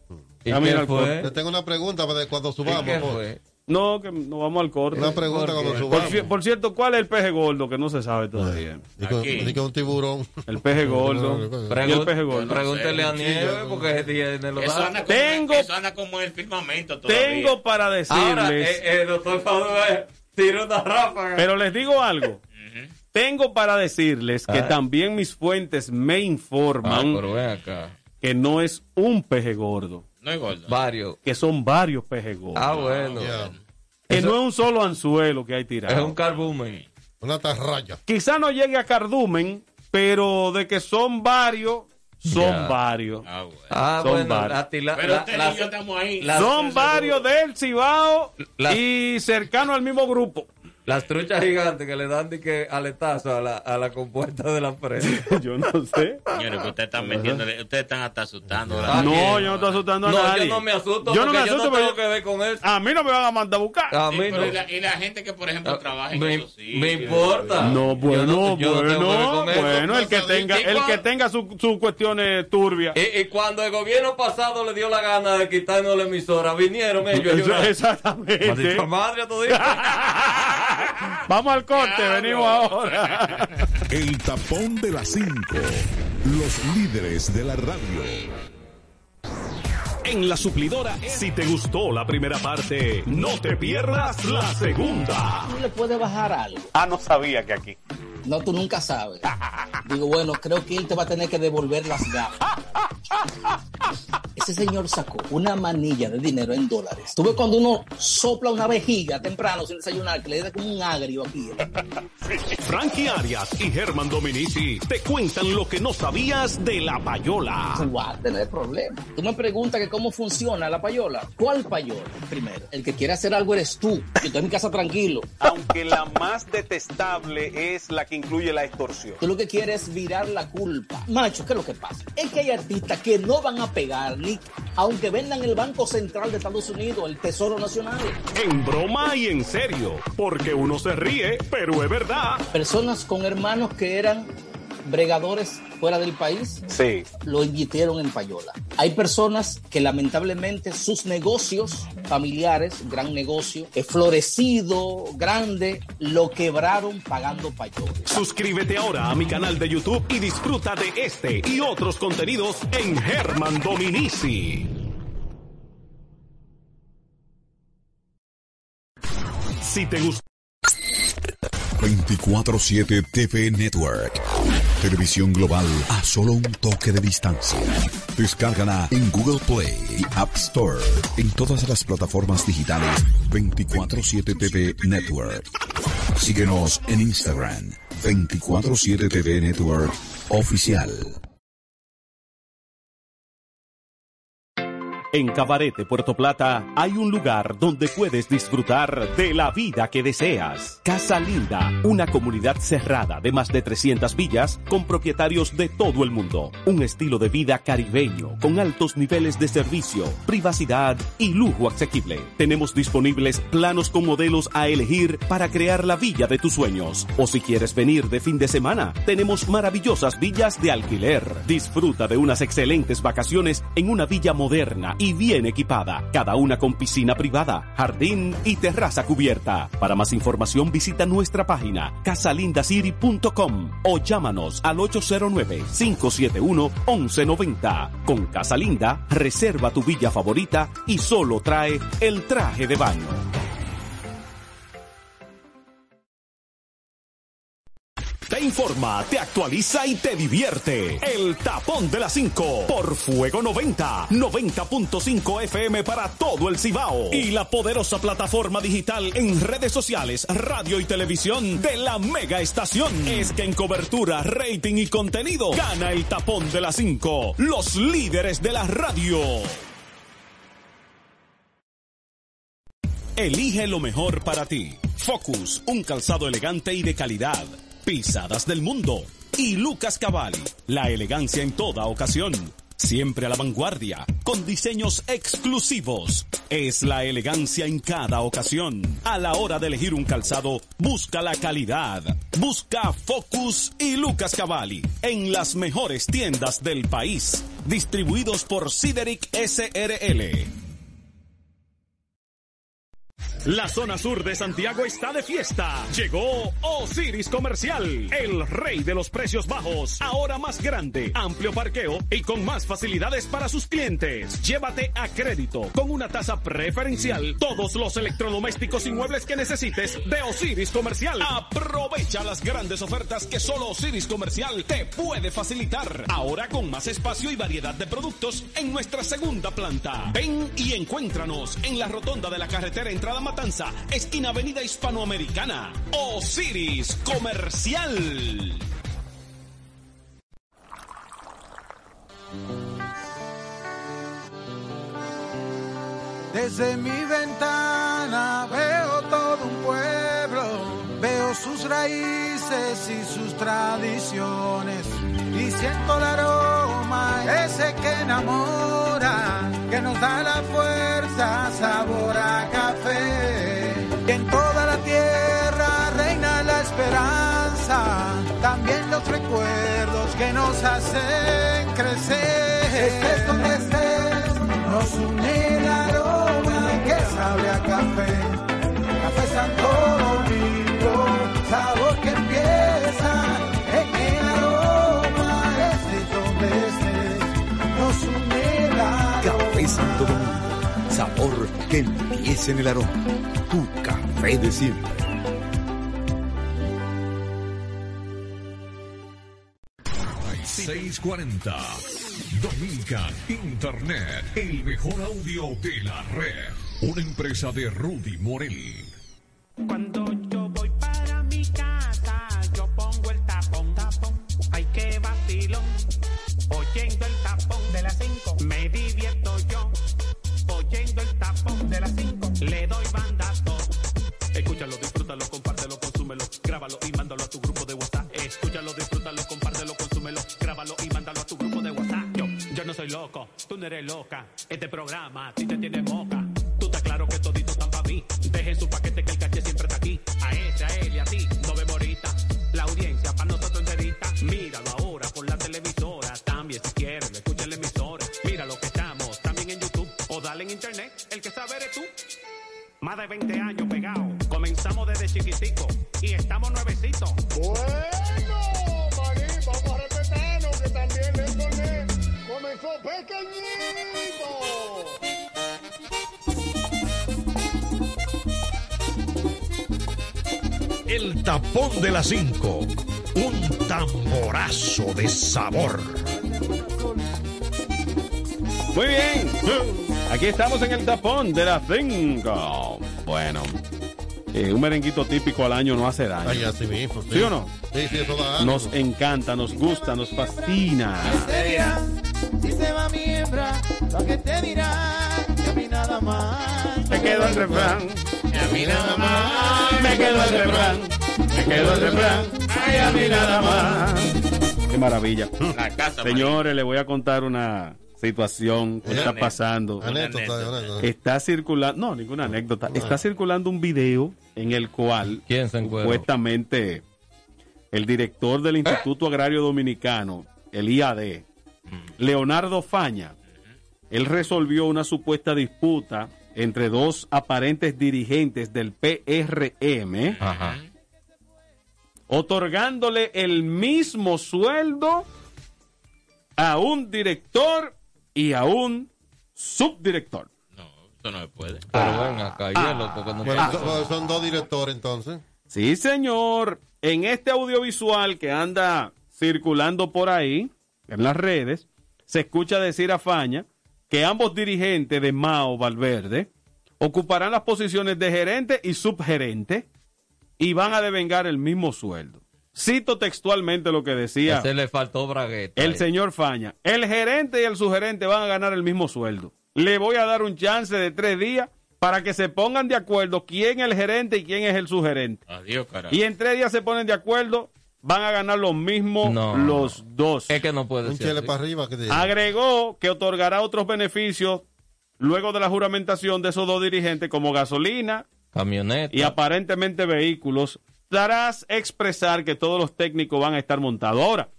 ¿Y qué fue? tengo una pregunta para cuando ¿Y subamos. qué po. fue? No, que nos vamos al corte. Una pregunta ¿Por cuando? Por, subamos. ci- por cierto, ¿cuál es el peje gordo? Que no se sabe todavía. Dice que- un tiburón. El peje gordo. y el peje gordo. Pregúntele a Nieve porque tiene los Eso anda, como, Tengo- eso anda como el firmamento todavía. Tengo para Ahora, decirles, eh, el doctor Fausto tira una ráfaga. pero les digo algo. Tengo para decirles que Ah. también mis fuentes me Ah, informan pero ven acá. que no es un peje gordo, No es gordo. Varios. que son varios pejes gordos. Ah, bueno. Ya. que eso- no es un solo anzuelo que hay Es tirado. un carbumen. Una tarraya. Quizá no llegue a cardumen, pero de que son varios, son varios. Ah, bueno. Ah, Son bueno. varios. La, tila- Pero la- usted la- y yo estamos ahí. la- Son varios del Cibao La- y cercano al mismo grupo. Las truchas gigantes que le dan de que aletazo a la, a la compuerta de la presa. Yo no sé. Señores, que ustedes están metiéndole, ustedes están hasta asustando. Ah, la No, yo no estoy asustando a No, nadie. yo no me asusto Yo no me porque yo asusto no tengo que ver con eso. A mí no me van a mandar a buscar. A mí pero no. y, la, y la gente que, por ejemplo, trabaja en me, esos sitios. me importa. No, bueno, yo que bueno, bueno, el que tenga, ¿y el que tenga sus su cuestiones turbias. Y, y cuando el gobierno pasado le dio la gana de quitarnos la emisora, vinieron ellos a. Exactamente. Maldita madre, tú dices. Vamos al corte, venimos ahora. El tapón de las 5. Los líderes de la radio. En la suplidora, si te gustó la primera parte, no te pierdas la segunda. ¿Tú le puedes bajar algo? Ah, no sabía que aquí. No, tú nunca sabes. Digo, bueno, creo que él te va a tener que devolver las gafas. Ese señor sacó una manilla de dinero en dólares. Tú ves cuando uno sopla una vejiga temprano sin desayunar, que le da como un agrio aquí. Frankie Arias y Germán Dominici te cuentan lo que no sabías de la payola. Tú vas a tener problemas. Tú me preguntas que cómo funciona la payola. ¿Cuál payola? Primero, el que quiere hacer algo eres tú. Yo estoy en mi casa tranquilo. Aunque la más detestable es la que incluye la extorsión. Tú lo que quieres es virar la culpa. Macho, ¿qué es lo que pasa? Es que hay artistas que no van a pegar ni aunque vendan el Banco Central de Estados Unidos, el Tesoro Nacional. En broma y en serio, porque uno se ríe, pero es verdad. Personas con hermanos que eran bregadores fuera del país Sí. lo invirtieron en payola. Hay personas que lamentablemente sus negocios familiares, gran negocio, florecido, grande, lo quebraron pagando payola. Suscríbete ahora a mi canal de YouTube y disfruta de este y otros contenidos en Germán Dominici. Si te gustó 24-7 TV Network. Televisión global a solo un toque de distancia. Descárgala en Google Play y App Store. En todas las plataformas digitales 24-7 TV Network. Síguenos en Instagram 24-7 TV Network Oficial. En Cabarete, Puerto Plata, hay un lugar donde puedes disfrutar de la vida que deseas. Casa Linda, una comunidad cerrada de más de 300 villas con propietarios de todo el mundo. Un estilo de vida caribeño con altos niveles de servicio, privacidad y lujo asequible. Tenemos disponibles planos con modelos a elegir para crear la villa de tus sueños. O si quieres venir de fin de semana, tenemos maravillosas villas de alquiler. Disfruta de unas excelentes vacaciones en una villa moderna y bien equipada, cada una con piscina privada, jardín y terraza cubierta. Para más información visita nuestra página casalindacity.com o llámanos al 809-571-1190. Con Casa Linda, reserva tu villa favorita y solo trae el traje de baño. Te informa, te actualiza y te divierte. El tapón de las 5 por Fuego 90, 90.5 FM para todo el Cibao y la poderosa plataforma digital en redes sociales, radio y televisión de la mega estación. Es que en cobertura, rating y contenido gana el tapón de las 5, los líderes de la radio. Elige lo mejor para ti. Focus, un calzado elegante y de calidad. Pisadas del mundo. Y Lucas Cavalli, la elegancia en toda ocasión. Siempre a la vanguardia, con diseños exclusivos. Es la elegancia en cada ocasión. A la hora de elegir un calzado, busca la calidad. Busca Focus y Lucas Cavalli en las mejores tiendas del país. Distribuidos por Sideric SRL. La zona sur de Santiago está de fiesta. Llegó Osiris Comercial, el rey de los precios bajos. Ahora más grande, amplio parqueo y con más facilidades para sus clientes. Llévate a crédito con una tasa preferencial todos los electrodomésticos y muebles que necesites de Osiris Comercial. Aprovecha las grandes ofertas que solo Osiris Comercial te puede facilitar. Ahora con más espacio y variedad de productos en nuestra segunda planta. Ven y encuéntranos en la rotonda de la carretera Entrada Matanza, esquina Avenida Hispanoamericana. Osiris Comercial. Desde mi ventana veo todo un pueblo, veo sus raíces y sus tradiciones y siento el aroma ese que enamora, que nos da la fuerza, sabor a café. Recuerdos que nos hacen crecer. Estés donde estés, nos une el aroma que sabe a café. Café Santo Domingo, sabor que empieza en el aroma. Estés donde estés, nos une el aroma. Café Santo Domingo. Sabor que empieza en el aroma. Tu café de siempre. ...640... Dominican Internet... ...el mejor audio de la red... ...una empresa de Rudy Morel... Cuando yo loco, tú no eres loca. Este programa a ti te tiene moca. Tú estás claro que todito están para mí. Dejen su paquete que el caché siempre está aquí. A ese, a él y a ti, no vemos ahorita. La audiencia para nosotros enterita. Míralo ahora por la televisora. También si quieres, lo escucha en la emisora. Mira lo que estamos, también en YouTube. O dale en internet, el que sabe eres tú. Más de 20 años pegado. Comenzamos desde chiquitico y estamos nuevecitos. Pequeñito. El tapón de las 5. Un tamborazo de sabor. Muy bien. Aquí estamos en el tapón de las 5. Bueno, eh, un merenguito típico al año no hace daño. Ay, así mismo. ¿Sí o no? Sí, sí, eso da. Nos encanta, nos gusta, nos fascina. Si se va mi hembra, Lo que te dirán, que a mí nada más. Me quedo el refrán. A mí nada más. Me quedo el refrán. Me quedo el refrán. Ay, a mí nada más. Qué maravilla. La casa, Señores, les voy a contar una situación que está anécdota. pasando. Anécdota, anécdota. Está circulando, no, ninguna anécdota. Está circulando un video en el cual ¿Quién se encuentra? supuestamente el director del Instituto Agrario Dominicano, el IAD, Leonardo Faña, él resolvió una supuesta disputa entre dos aparentes dirigentes del PRM, otorgándole el mismo sueldo a un director y a un subdirector. Eso no se puede. Pero ven acá, hielo, porque no Bueno, puede- son, son dos directores entonces. Sí, señor. En este audiovisual que anda circulando por ahí, en las redes, se escucha decir a Faña que ambos dirigentes de Mao Valverde ocuparán las posiciones de gerente y subgerente y van a devengar el mismo sueldo. Cito textualmente lo que decía Ese le faltó bragueta. el ahí. señor Faña. El gerente y el subgerente van a ganar el mismo sueldo. Le voy a dar un chance de tres días para que se pongan de acuerdo quién es el gerente y quién es el subgerente. Adiós, carajo. Y en tres días se ponen de acuerdo, van a ganar lo mismo No. los dos. Es que no puede Un ser. para arriba que Agregó que otorgará otros beneficios luego de la juramentación de esos dos dirigentes como gasolina Camioneta. y aparentemente vehículos, tras expresar que todos los técnicos van a estar montados. Ahora,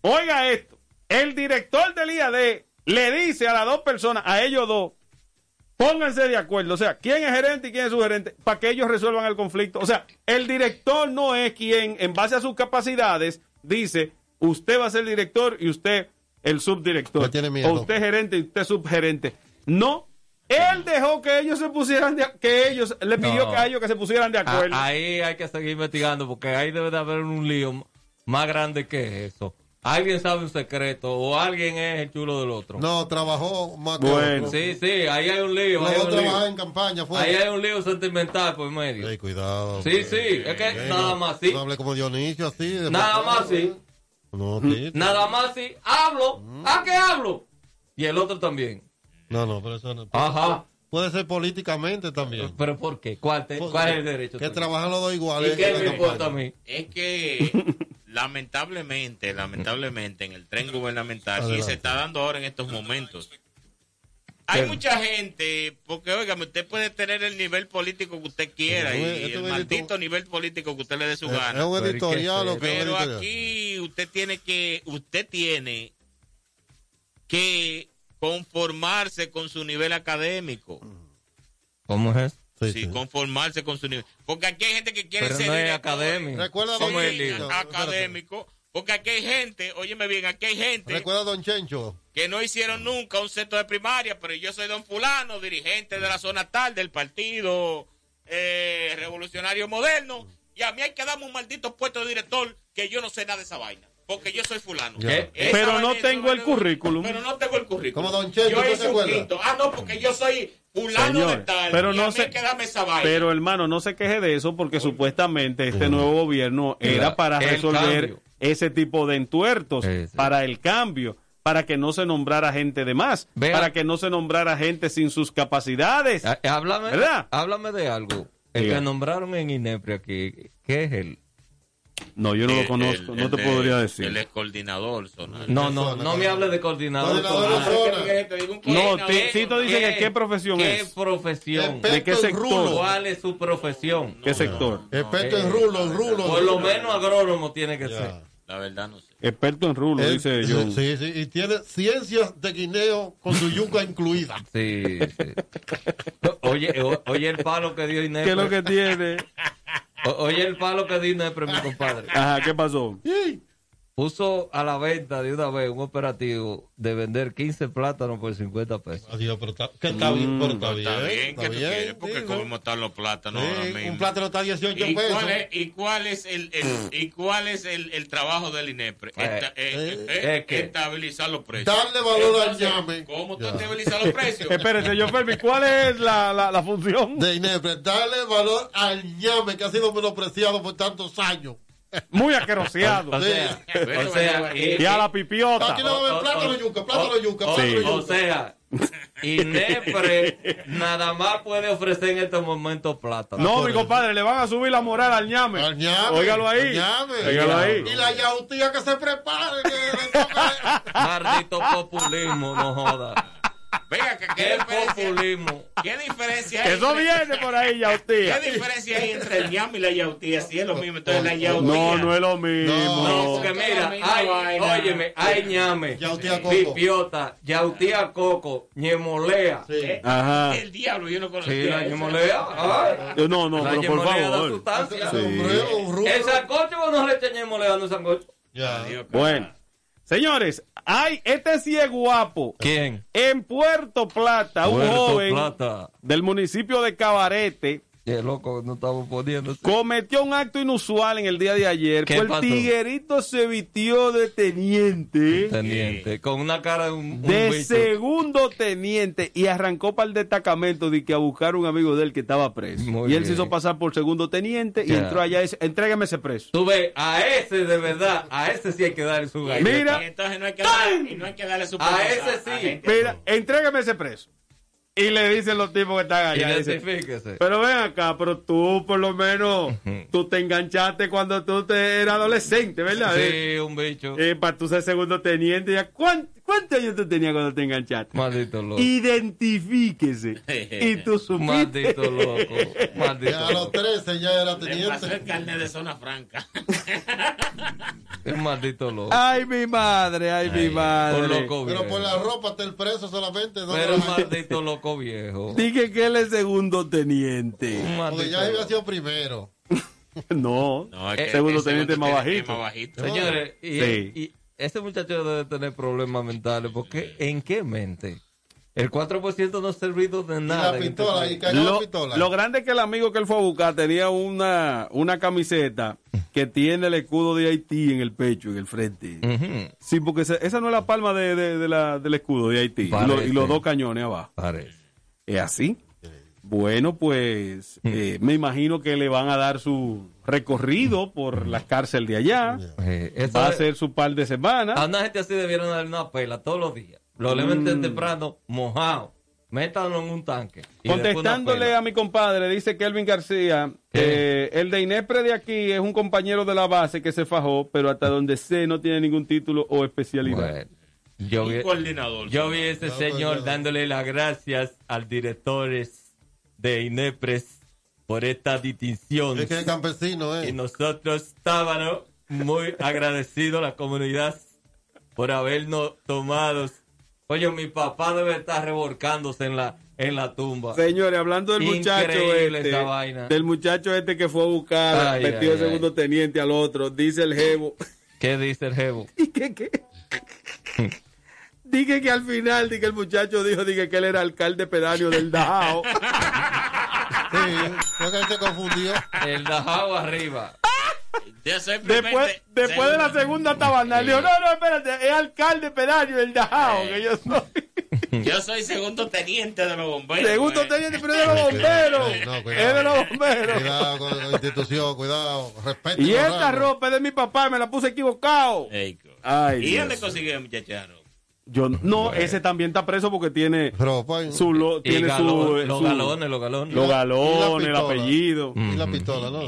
oiga esto, el director del IAD le dice a las dos personas, a ellos dos, pónganse de acuerdo, o sea, quién es gerente y quién es su gerente, para que ellos resuelvan el conflicto. O sea, el director no es quien, en base a sus capacidades, dice, usted va a ser director y usted el subdirector. No tiene miedo. O usted gerente y usted subgerente. No. Él dejó que ellos se pusieran de, que ellos le pidió No. que a ellos que se pusieran de acuerdo. A- ahí hay que seguir investigando porque ahí debe de haber un lío más grande que eso. Alguien sabe un secreto o alguien es el chulo del otro. No, trabajó más que Bueno. otro. Sí, sí, ahí hay un lío. Los ahí hay dos un lío. trabajaban en campaña. Fue. Ahí hay un lío sentimental por medio. Ey, cuidado. Sí, sí, es que Ey, nada no- más sí. No hable como Dionisio así. de- Nada más sí. No, sí. Nada más sí. Hablo. ¿A qué hablo? Y el otro también. No, no, pero eso no. Ajá. Puede ser políticamente también. ¿Pero por qué? ¿Cuál, te- Pues, cuál es el derecho? Que trabajan los dos ¿Y iguales. qué en la me importa a mí? Es que lamentablemente, lamentablemente en el tren gubernamental y se está dando ahora en estos momentos. Hay mucha gente, porque oiga, usted puede tener el nivel político que usted quiera y el maldito nivel político que usted le dé su gana. Es un editorial o Pero aquí usted tiene que, usted tiene que conformarse con su nivel académico. ¿Cómo es? Sí, Sí, sí. conformarse con su nivel. Porque aquí hay gente que quiere Pero ser no es académico. Recuerda Don ¿Cómo es el Chencho. académico. Porque aquí hay gente, óyeme bien, aquí hay gente Recuerda Don Chencho. que no hicieron nunca un centro de primaria, pero yo soy don fulano, dirigente de la zona tal del partido eh, revolucionario moderno, y a mí hay que darme un maldito puesto de director que yo no sé nada de esa vaina, porque yo soy fulano. Pero no tengo el currículum. Pero no tengo el currículum. Como Don Cheto, yo ¿tú te hice un quinto. Ah, no, porque yo soy Señor, tal, pero no vaina. Pero hermano, no se queje de eso porque supuestamente este nuevo gobierno era para el resolver cambio. ese tipo de entuertos, para el cambio, para que no se nombrara gente de más, Vea. para que no se nombrara gente sin sus capacidades. Ah, Háblame, ¿Verdad? háblame de algo. El Diga. que nombraron en INEPRE aquí, ¿qué es él? No, yo no lo El- conozco, el- no el te podría Él decir. es coordinador zonal. No, no, no me hable de coordinador. Coordinador de zonal. zona. No, ti- Tito dice que qué profesión ¿Qué es. profesión? ¿De qué sector? rulo. ¿Cuál es su profesión? ¿Qué sector? Experto Eh, en rulo, en rulo. Por lo menos agrónomo tiene que Ya. ser. La verdad no sé. Experto en rulo, dice John. Sí, sí, y tiene ciencias de guineo con su yuca incluida. Sí, sí. Oye, o- oye el palo que dio INEPRE. ¿Qué es lo que tiene? Oye el palo que dio INEPRE, mi compadre. Ajá, ¿qué pasó? Puso a la venta de una vez un operativo de vender 15 plátanos por 50 pesos. Adiós, pero está, que está bien, pero está Pero bien. está bien, está ¿qué tú bien, quieres? Porque sí, cómo están los plátanos ahora sí, mismo. un plátano está a 18 ¿Y pesos. cuál es, y cuál es el, el- y cuál es el, el trabajo del INEPRE? Esta- eh, eh, eh, es que- estabilizar los precios. Darle valor al llame. ¿Cómo tú estabilizas los precios? Espérese, yo Fermi, ¿cuál es la, la, la función? De Inepre, darle valor al ñame que ha sido menospreciado por tantos años. Muy aqueroseado. O sea, o sea, y a la pipiota. Aquí no va a haber plátano yuca, plátano yuca, O, plátano yuca. o sea, Inepre nada más puede ofrecer en estos momentos plátano. No, mi compadre, le van a subir la moral al ñame. Al ñame, Óigalo ahí. al ñame. Óigalo ahí. Y la yautía que se prepare. que Maldito populismo, no joda. Venga, que qué ¿Qué diferencia, populismo? ¿qué diferencia hay? Eso entre- viene por ahí, yautía. ¿Qué diferencia hay entre el ñame y la yautía? Si es lo mismo, entonces la yautía. No, no es lo mismo. No, porque mira, hay, óyeme, hay ñame, Yautía coco. pipiota, yautía coco, ñemolea. Eh, Ajá. El diablo, yo no conocía. Sí, la ñemolea. ay. No, no, La pero por ñemolea da favor. sustancia. Sí. ¿El sancocho o no le echa ñemolea no es sancocho? Ya. Bueno, señores, hay este sí es guapo. ¿Quién? En Puerto Plata, un joven Plata. del municipio de Cabarete Qué loco, no estamos poniéndose. cometió un acto inusual en el día de ayer. ¿Qué Pues el pasó? tiguerito se vistió de teniente. Teniente, con una cara de un, De segundo teniente y arrancó para el destacamento de que a buscar un amigo de él que estaba preso. Muy y él se hizo pasar por segundo teniente y entró allá y dice, entrégame ese preso. Tú ves, a ese de verdad, a ese sí hay que darle su galleta. Mira. Y entonces no hay que, darle, y no hay que darle su A ese sí. gente. Mira, entrégame ese preso. Y le dicen los tipos que están allá. Identifíquese. pero ven acá, pero tú por lo menos, tú te enganchaste cuando tú te eras adolescente, ¿verdad? Sí, un bicho. Eh, para tú ser segundo teniente, ya, ¿cuán- ¿cuántos años tú tenías cuando te enganchaste? Maldito loco. Identifíquese. y tú supiste. Maldito loco. Maldito Ya a los loco. 13 ya era Le pasó teniente. el carnet de zona franca. Es maldito loco. Ay, mi madre, ay, mi madre. Un loco Pero viejo. por la ropa está el preso solamente. ¿no? Pero maldito loco viejo. Dije que él es segundo teniente. Un Porque ya había sido primero. No, No, es que segundo teniente más bajito. más bajito. Señores, y, Sí. y ese muchacho debe tener problemas mentales porque ¿en qué mente? El 4% no ha servido de Y nada. la en este pistola, y cayó la Lo, pistola. lo grande es que el amigo que él fue a buscar tenía una, una camiseta que tiene el escudo de Haití en el pecho, en el frente. Sí, porque esa, esa no es la palma de, de- de la, del escudo de Haití. Y, lo- y los dos cañones abajo. Parece. ¿Es así? Bueno, pues eh, me imagino que le van a dar su recorrido por la cárcel de allá. Eh, Va a ser su par de semanas. A una gente así debieron darle una pela todos los días. Lo levanten Mm. temprano, mojado. Métanlo en un tanque. Contestándole a mi compadre, dice Kelvin García, eh, el de Inepre de aquí es un compañero de la base que se fajó, pero hasta donde sé no tiene ningún título o especialidad. Bueno, yo vi, coordinador. yo vi a ese señor dándole las gracias al directores de INEPRES por esta distinción. Es que es campesino, Y ¿eh? nosotros estábamos muy agradecidos, la comunidad, por habernos tomado. Oye, mi papá debe estar revolcándose en la, en la tumba. Señores, hablando del muchacho Increíble este, esa vaina. del muchacho este que fue a buscar Ay, vestido ay, de segundo teniente al otro, dice el jevo. ¿Qué dice el jevo? ¿Y qué qué? Dije que al final, dije el muchacho dijo dije que él era alcalde pedáneo del Dajao. Sí, porque él se confundió. El Dajao arriba. Después, después de la segunda tabana, le dijo, no, no, espérate, es alcalde pedáneo del Dajao, que yo soy. Yo soy segundo teniente de los bomberos. Segundo eh. teniente, pero es de los bomberos. No, es cuidado. de los bomberos. Cuidado con la institución, cuidado. Respete. Y esta ropa es de mi papá, me la puse equivocado. Ey, Ay, ¿Y Dios. dónde consiguió el muchachano? Yo no, ese también está preso porque tiene Ropa y, su lo- Y tiene galón- su, los su- galones, los galones. los galones, el apellido. y la pistola, ¿no?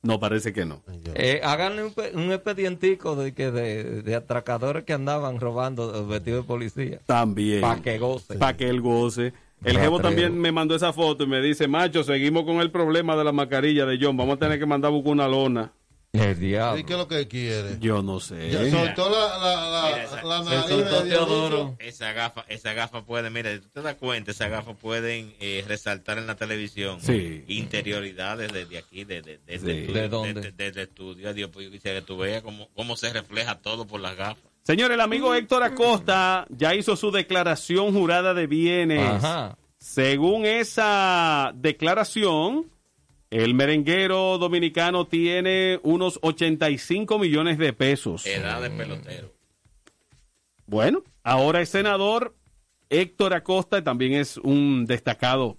No, parece que no. Eh, háganle un, un expedientico de, que de, de atracadores que andaban robando vestidos de policía. También. Para que goce. Para que él goce. El No jevo atrevo. también me mandó esa foto y me dice, macho, seguimos con el problema de la mascarilla de John. Vamos a tener que mandar a buscar una lona. El diablo. ¿Y qué es lo que quiere? Yo no sé. Ya soltó la, la, la, Mira, esa- la nariz soltó de Teodoro. Esa gafa, esa gafa puede, mira, si tú te das cuenta, esas gafas pueden eh, resaltar en la televisión Sí. interioridades desde aquí, desde, desde, Sí. estudio, ¿De dónde? Desde, desde estudio. Dios, pues yo quisiera que tú veas cómo, cómo se refleja todo por las gafas. Señor, el amigo Héctor Acosta ya hizo su declaración jurada de bienes. Ajá. Según esa declaración, el merenguero dominicano tiene unos 85 millones de pesos. Edad de pelotero. Bueno, ahora es senador. Héctor Acosta también es un destacado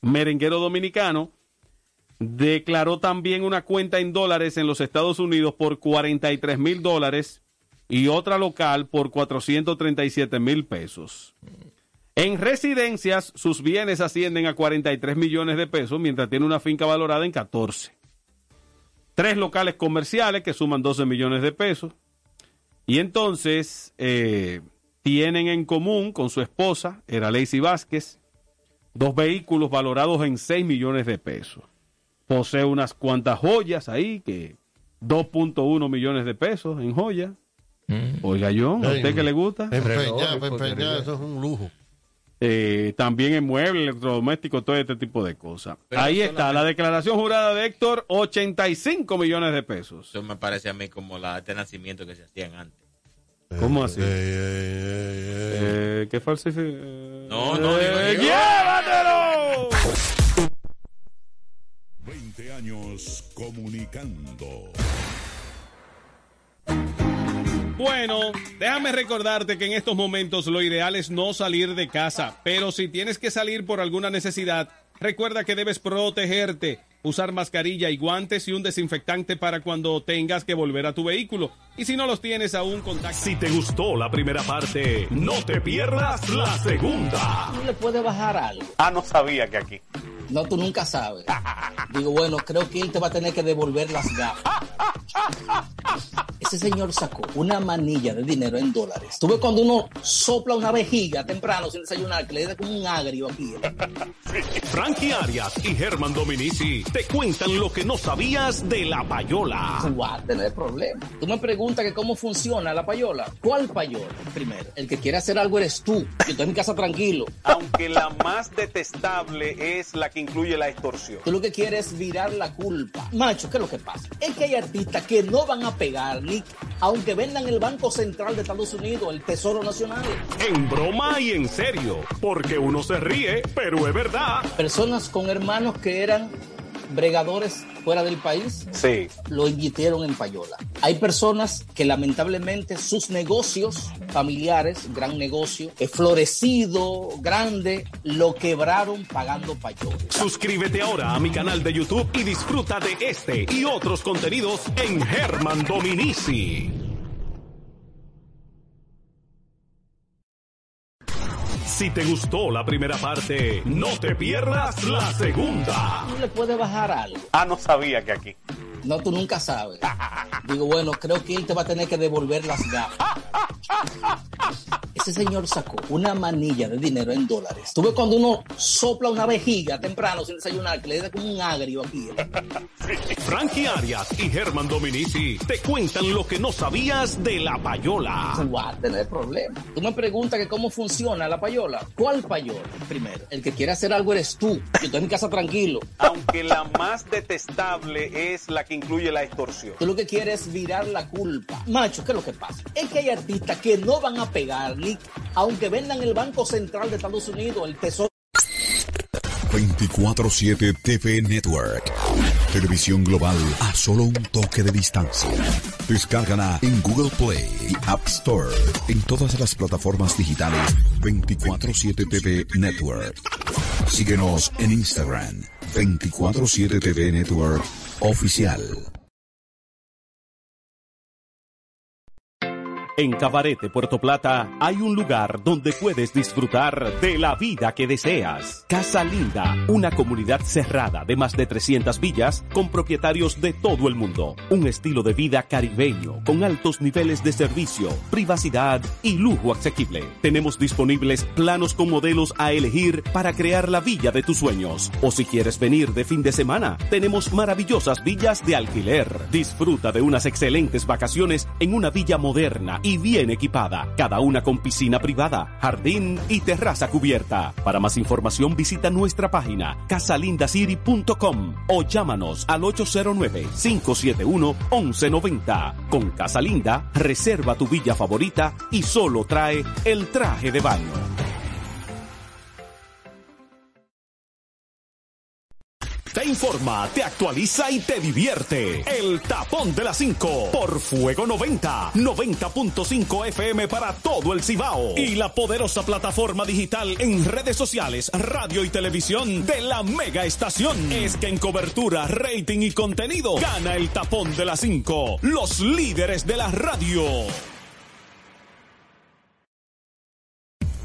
merenguero dominicano. declaró también una cuenta en dólares en los Estados Unidos por 43 mil dólares y otra local por 437 mil pesos. En residencias, sus bienes ascienden a 43 millones de pesos, mientras tiene una finca valorada en 14. Tres locales comerciales que suman 12 millones de pesos. Y entonces eh, tienen en común con su esposa, era Lacey Vázquez, dos vehículos valorados en 6 millones de pesos. Posee unas cuantas joyas ahí, que 2.1 millones de pesos en joyas. Oiga, John, ¿a usted que le gusta? Empeñar, empeñar, eso es un lujo. Eh, también en muebles, electrodomésticos, todo este tipo de cosas. Pero Ahí solamente- está, la declaración jurada de Héctor, 85 millones de pesos. Eso me parece a mí como la de nacimiento que se hacían antes. ¿Cómo así? Eh, ¿Qué falsifica? No, no, digo Eh, yo. ¡Llévatelo! 20 años comunicando. Bueno, déjame recordarte que en estos momentos lo ideal es no salir de casa, pero si tienes que salir por alguna necesidad, recuerda que debes protegerte, usar mascarilla y guantes y un desinfectante para cuando tengas que volver a tu vehículo. Y si no los tienes aún, contacta. Si te gustó la primera parte, no te pierdas la segunda. ¿Tú le puedes bajar algo? Ah, no sabía que aquí. No, tú nunca sabes. Digo, bueno, creo que él te va a tener que devolver las gafas. Ese señor sacó una manilla de dinero en dólares. Tú ves cuando uno sopla una vejiga temprano sin desayunar, que le da como un agrio aquí. Frankie Arias y Germán Dominici te cuentan lo que no sabías de la payola. Tú vas a tener problemas. Tú me preguntas que cómo funciona la payola. ¿Cuál payola? Primero, el que quiere hacer algo eres tú. Yo estoy en mi casa tranquilo. Aunque la más detestable es la que incluye la extorsión. Tú lo que quieres es virar la culpa. Macho, ¿qué es lo que pasa? Es que hay artistas que no van a pegar ni aunque vendan el Banco Central de Estados Unidos, el Tesoro Nacional. En broma y en serio, porque uno se ríe, pero es verdad. Personas con hermanos que eran bregadores fuera del país Sí. lo invirtieron en payola. Hay personas que lamentablemente sus negocios familiares, gran negocio, florecido, grande, lo quebraron pagando payola. Suscríbete ahora a mi canal de YouTube y disfruta de este y otros contenidos en Germán Dominici. Si te gustó la primera parte, no te pierdas la segunda. ¿Tú le puedes bajar algo? Ah, no sabía que aquí. No, tú nunca sabes. Digo, bueno, creo que él te va a tener que devolver las gafas. Ese señor sacó una manilla de dinero en dólares. Tú ves cuando uno sopla una vejiga temprano sin desayunar, que le da como un agrio aquí. Frankie Arias y Germán Dominici te cuentan lo que no sabías de la payola. Tú vas a tener problemas. Tú me preguntas que cómo funciona la payola. ¿Cuál payola? Primero, el que quiere hacer algo eres tú. Yo estoy en mi casa tranquilo. Aunque la más detestable es la que incluye la extorsión. Tú lo que quieres es virar la culpa. Macho, ¿qué es lo que pasa? Es que hay artistas que no van a pegar ni aunque vendan el Banco Central de Estados Unidos, el Tesoro 24-7 TV Network. Televisión global a solo un toque de distancia. Descárgala en Google Play y App Store. En todas las plataformas digitales 24-7 TV Network. Síguenos en Instagram 24-7 TV Network Oficial. En Cabarete, Puerto Plata, hay un lugar donde puedes disfrutar de la vida que deseas. Casa Linda, una comunidad cerrada de más de 300 villas con propietarios de todo el mundo. Un estilo de vida caribeño con altos niveles de servicio, privacidad y lujo asequible. Tenemos disponibles planos con modelos a elegir para crear la villa de tus sueños. O si quieres venir de fin de semana, tenemos maravillosas villas de alquiler. Disfruta de unas excelentes vacaciones en una villa moderna y bien equipada, cada una con piscina privada, jardín y terraza cubierta. Para más información visita nuestra página casalindacity.com o llámanos al 809-571-1190. Con Casa Linda, reserva tu villa favorita y solo trae el traje de baño. Te informa, te actualiza y te divierte. El tapón de las 5 por Fuego 90, 90.5 FM para todo el Cibao. Y la poderosa plataforma digital en redes sociales, radio y televisión de la mega estación. Es que en cobertura, rating y contenido gana el tapón de las 5. Los líderes de la radio.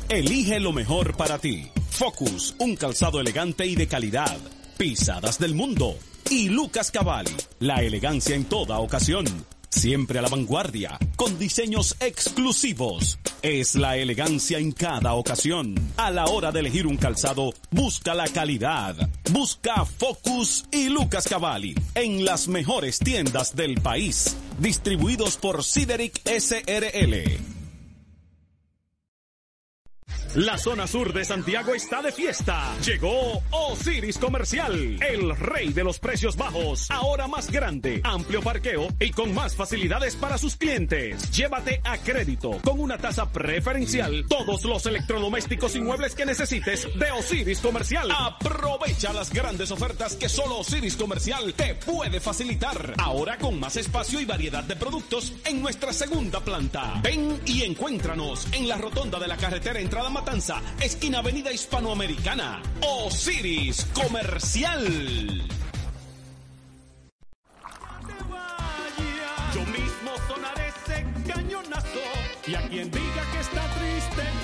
Elige lo mejor para ti. Focus, un calzado elegante y de calidad. Pisadas del mundo. Y Lucas Cavalli, la elegancia en toda ocasión. Siempre a la vanguardia, con diseños exclusivos. Es la elegancia en cada ocasión. A la hora de elegir un calzado, busca la calidad. Busca Focus y Lucas Cavalli en las mejores tiendas del país. Distribuidos por Sideric SRL. La zona sur de Santiago está de fiesta. Llegó Osiris Comercial, el rey de los precios bajos. Ahora más grande, amplio parqueo y con más facilidades para sus clientes. Llévate a crédito con una tasa preferencial todos los electrodomésticos y muebles que necesites de Osiris Comercial. Aprovecha las grandes ofertas que solo Osiris Comercial te puede facilitar. Ahora con más espacio y variedad de productos en nuestra segunda planta. Ven y encuéntranos en la rotonda de la carretera entrada Matanza, esquina Avenida Hispanoamericana. Osiris Comercial. Yo mismo sonaré ese cañonazo. Y a quien diga que está triste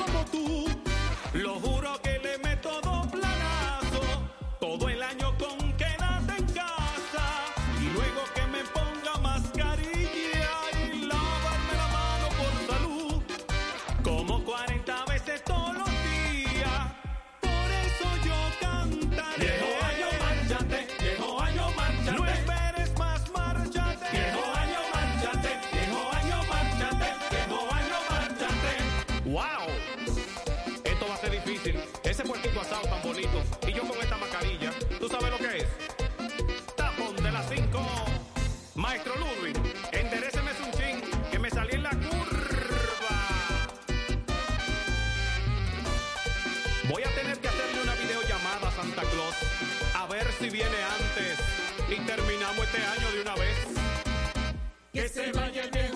este año de una vez. Que se vaya el viejo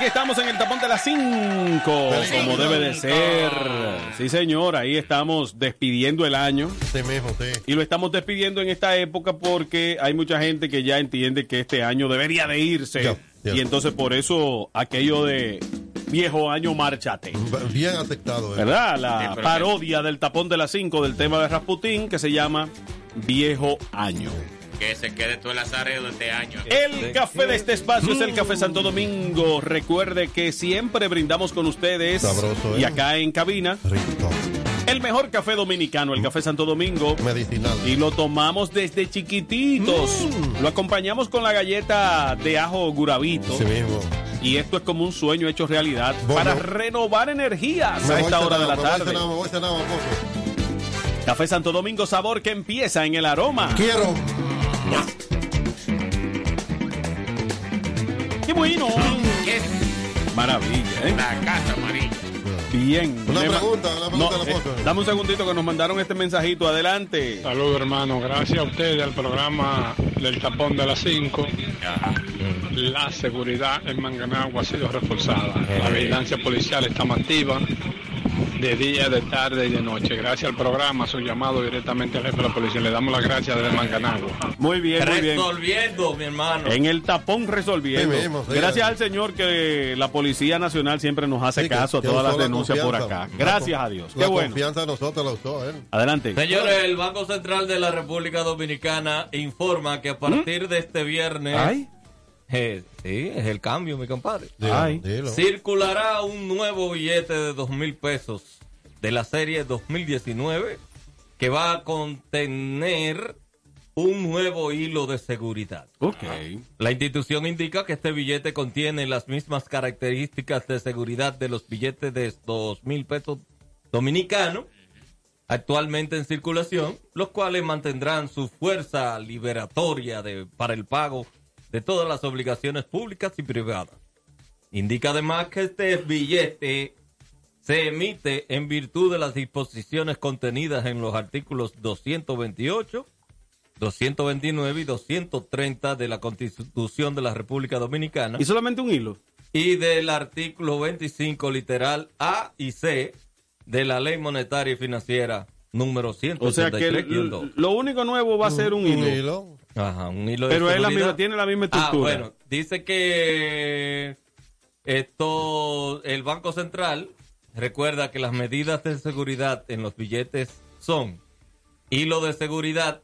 aquí estamos en el tapón de las 5, como debe de ser. Sí, señor, ahí estamos despidiendo el año. Sí mismo, sí. Y lo estamos despidiendo en esta época porque hay mucha gente que ya entiende que este año debería de irse. Y entonces por eso aquello de viejo año, márchate. Bien aceptado. eh. ¿Verdad? La parodia del tapón de las 5 del tema de Rasputín que se llama Viejo Año. Que se quede todo el azareo de este año. El café de este espacio es el Café Santo Domingo. Recuerde que siempre brindamos con ustedes Sabroso, ¿eh? y acá en cabina el mejor café dominicano, el Café Santo Domingo. Medicinal. Y lo tomamos desde chiquititos. Lo acompañamos con la galleta de ajo gurabito. Sí mismo. Y esto es como un sueño hecho realidad Bueno. para renovar energías Me a voy esta hora de la me voy tarde. me voy Alfonso. Café Santo Domingo, sabor que empieza en el aroma. Quiero. ¡Qué bueno! ¿Qué? Maravilla, ¿eh? La casa amarilla. Bien. Una pregunta, una pregunta, No, Alfonso. eh, dame un segundito que nos mandaron este mensajito. Adelante. Saludos hermano, gracias a ustedes al programa del tapón de las 5. La seguridad en Manganagua ha sido reforzada. La vigilancia policial está más activa de día, de tarde y de noche. Gracias al programa, su llamado directamente al jefe de la policía. Le damos las gracias desde Manganagua. Muy bien, muy bien. Resolviendo, mi hermano. En el tapón resolviendo. Sí mismo, sí. Gracias al Señor que la Policía Nacional siempre nos hace Sí, que- caso a todas las la denuncias por acá. Gracias a Dios. Qué La bueno. confianza de nosotros la usó él. Adelante. Señores, el Banco Central de la República Dominicana informa que a partir de este viernes. Ay. Eh, sí, es el cambio, mi compadre. Dilo, Ay. dilo. Circulará un nuevo billete de dos mil pesos de la serie 2019 que va a contener un nuevo hilo de seguridad. Ok. La institución indica que este billete contiene las mismas características de seguridad de los billetes de dos mil pesos dominicanos actualmente en circulación, los cuales mantendrán su fuerza liberatoria de- para el pago de todas las obligaciones públicas y privadas. Indica además que este billete se emite en virtud de las disposiciones contenidas en los artículos 228, 229 y 230 de la Constitución de la República Dominicana ¿Y solamente un hilo? y del artículo 25 literal A y C de la Ley Monetaria y Financiera número O 183. sea que el- lo único nuevo va a ser un, hilo. hilo. Ajá, un hilo de Pero es la seguridad. misma, tiene la misma Ah, estructura. bueno, dice que esto, el Banco Central recuerda que las medidas de seguridad en los billetes son hilo de seguridad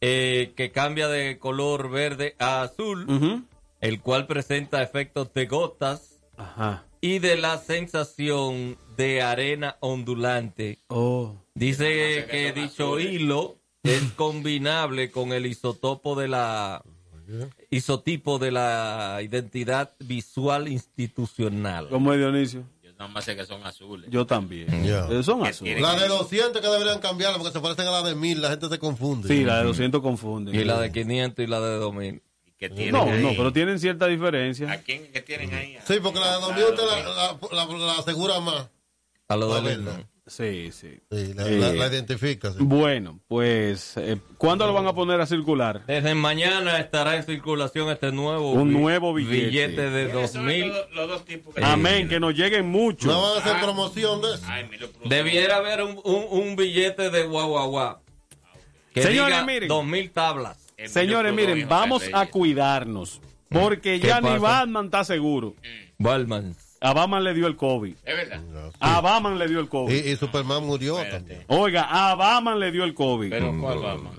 eh, que cambia de color verde a azul, el cual presenta efectos de gotas Ajá. y de la sensación de arena ondulante. Oh. Dice que dicho hilo es combinable con el isotopo de la isotipo de la identidad visual institucional. ¿Cómo es Dionisio? Yo nada más sé que son azules. Yo también. Eh, Son azules. La de 200 que deberían cambiarla porque se parecen a la de 1000, la gente se confunde. Sí, la de 200 confunden. Y la de 500 y la de 2000. que tienen No, ahí. no, pero tienen cierta diferencia. ¿A quién que tienen ahí? Sí, porque la de 2000 usted la, la, la- la asegura más. A lo de verdad. Sí, sí. Sí, la, Eh, la- la identifica. sí. Bueno, pues, eh, ¿cuándo lo van a poner a circular? Desde mañana estará en circulación este nuevo Un bi- nuevo billete. de ¿Quiénes son 2000. Los, los dos tipos que Amén, que nos lleguen muchos. No van a hacer Ah. promoción de eso. Ay, Debiera haber un, un- un billete de guaguaguá. Que Señores, diga miren. 2000 tablas. Emilio Señores, miren, vamos a cuidarnos. Porque ¿Qué ya ni? Batman está seguro. Balman. A Batman le dio el COVID. Es verdad. A Batman le dio el COVID. Y, y Superman murió Espérate. también. Oiga, a Batman le dio el COVID. Pero ¿cuál vamos?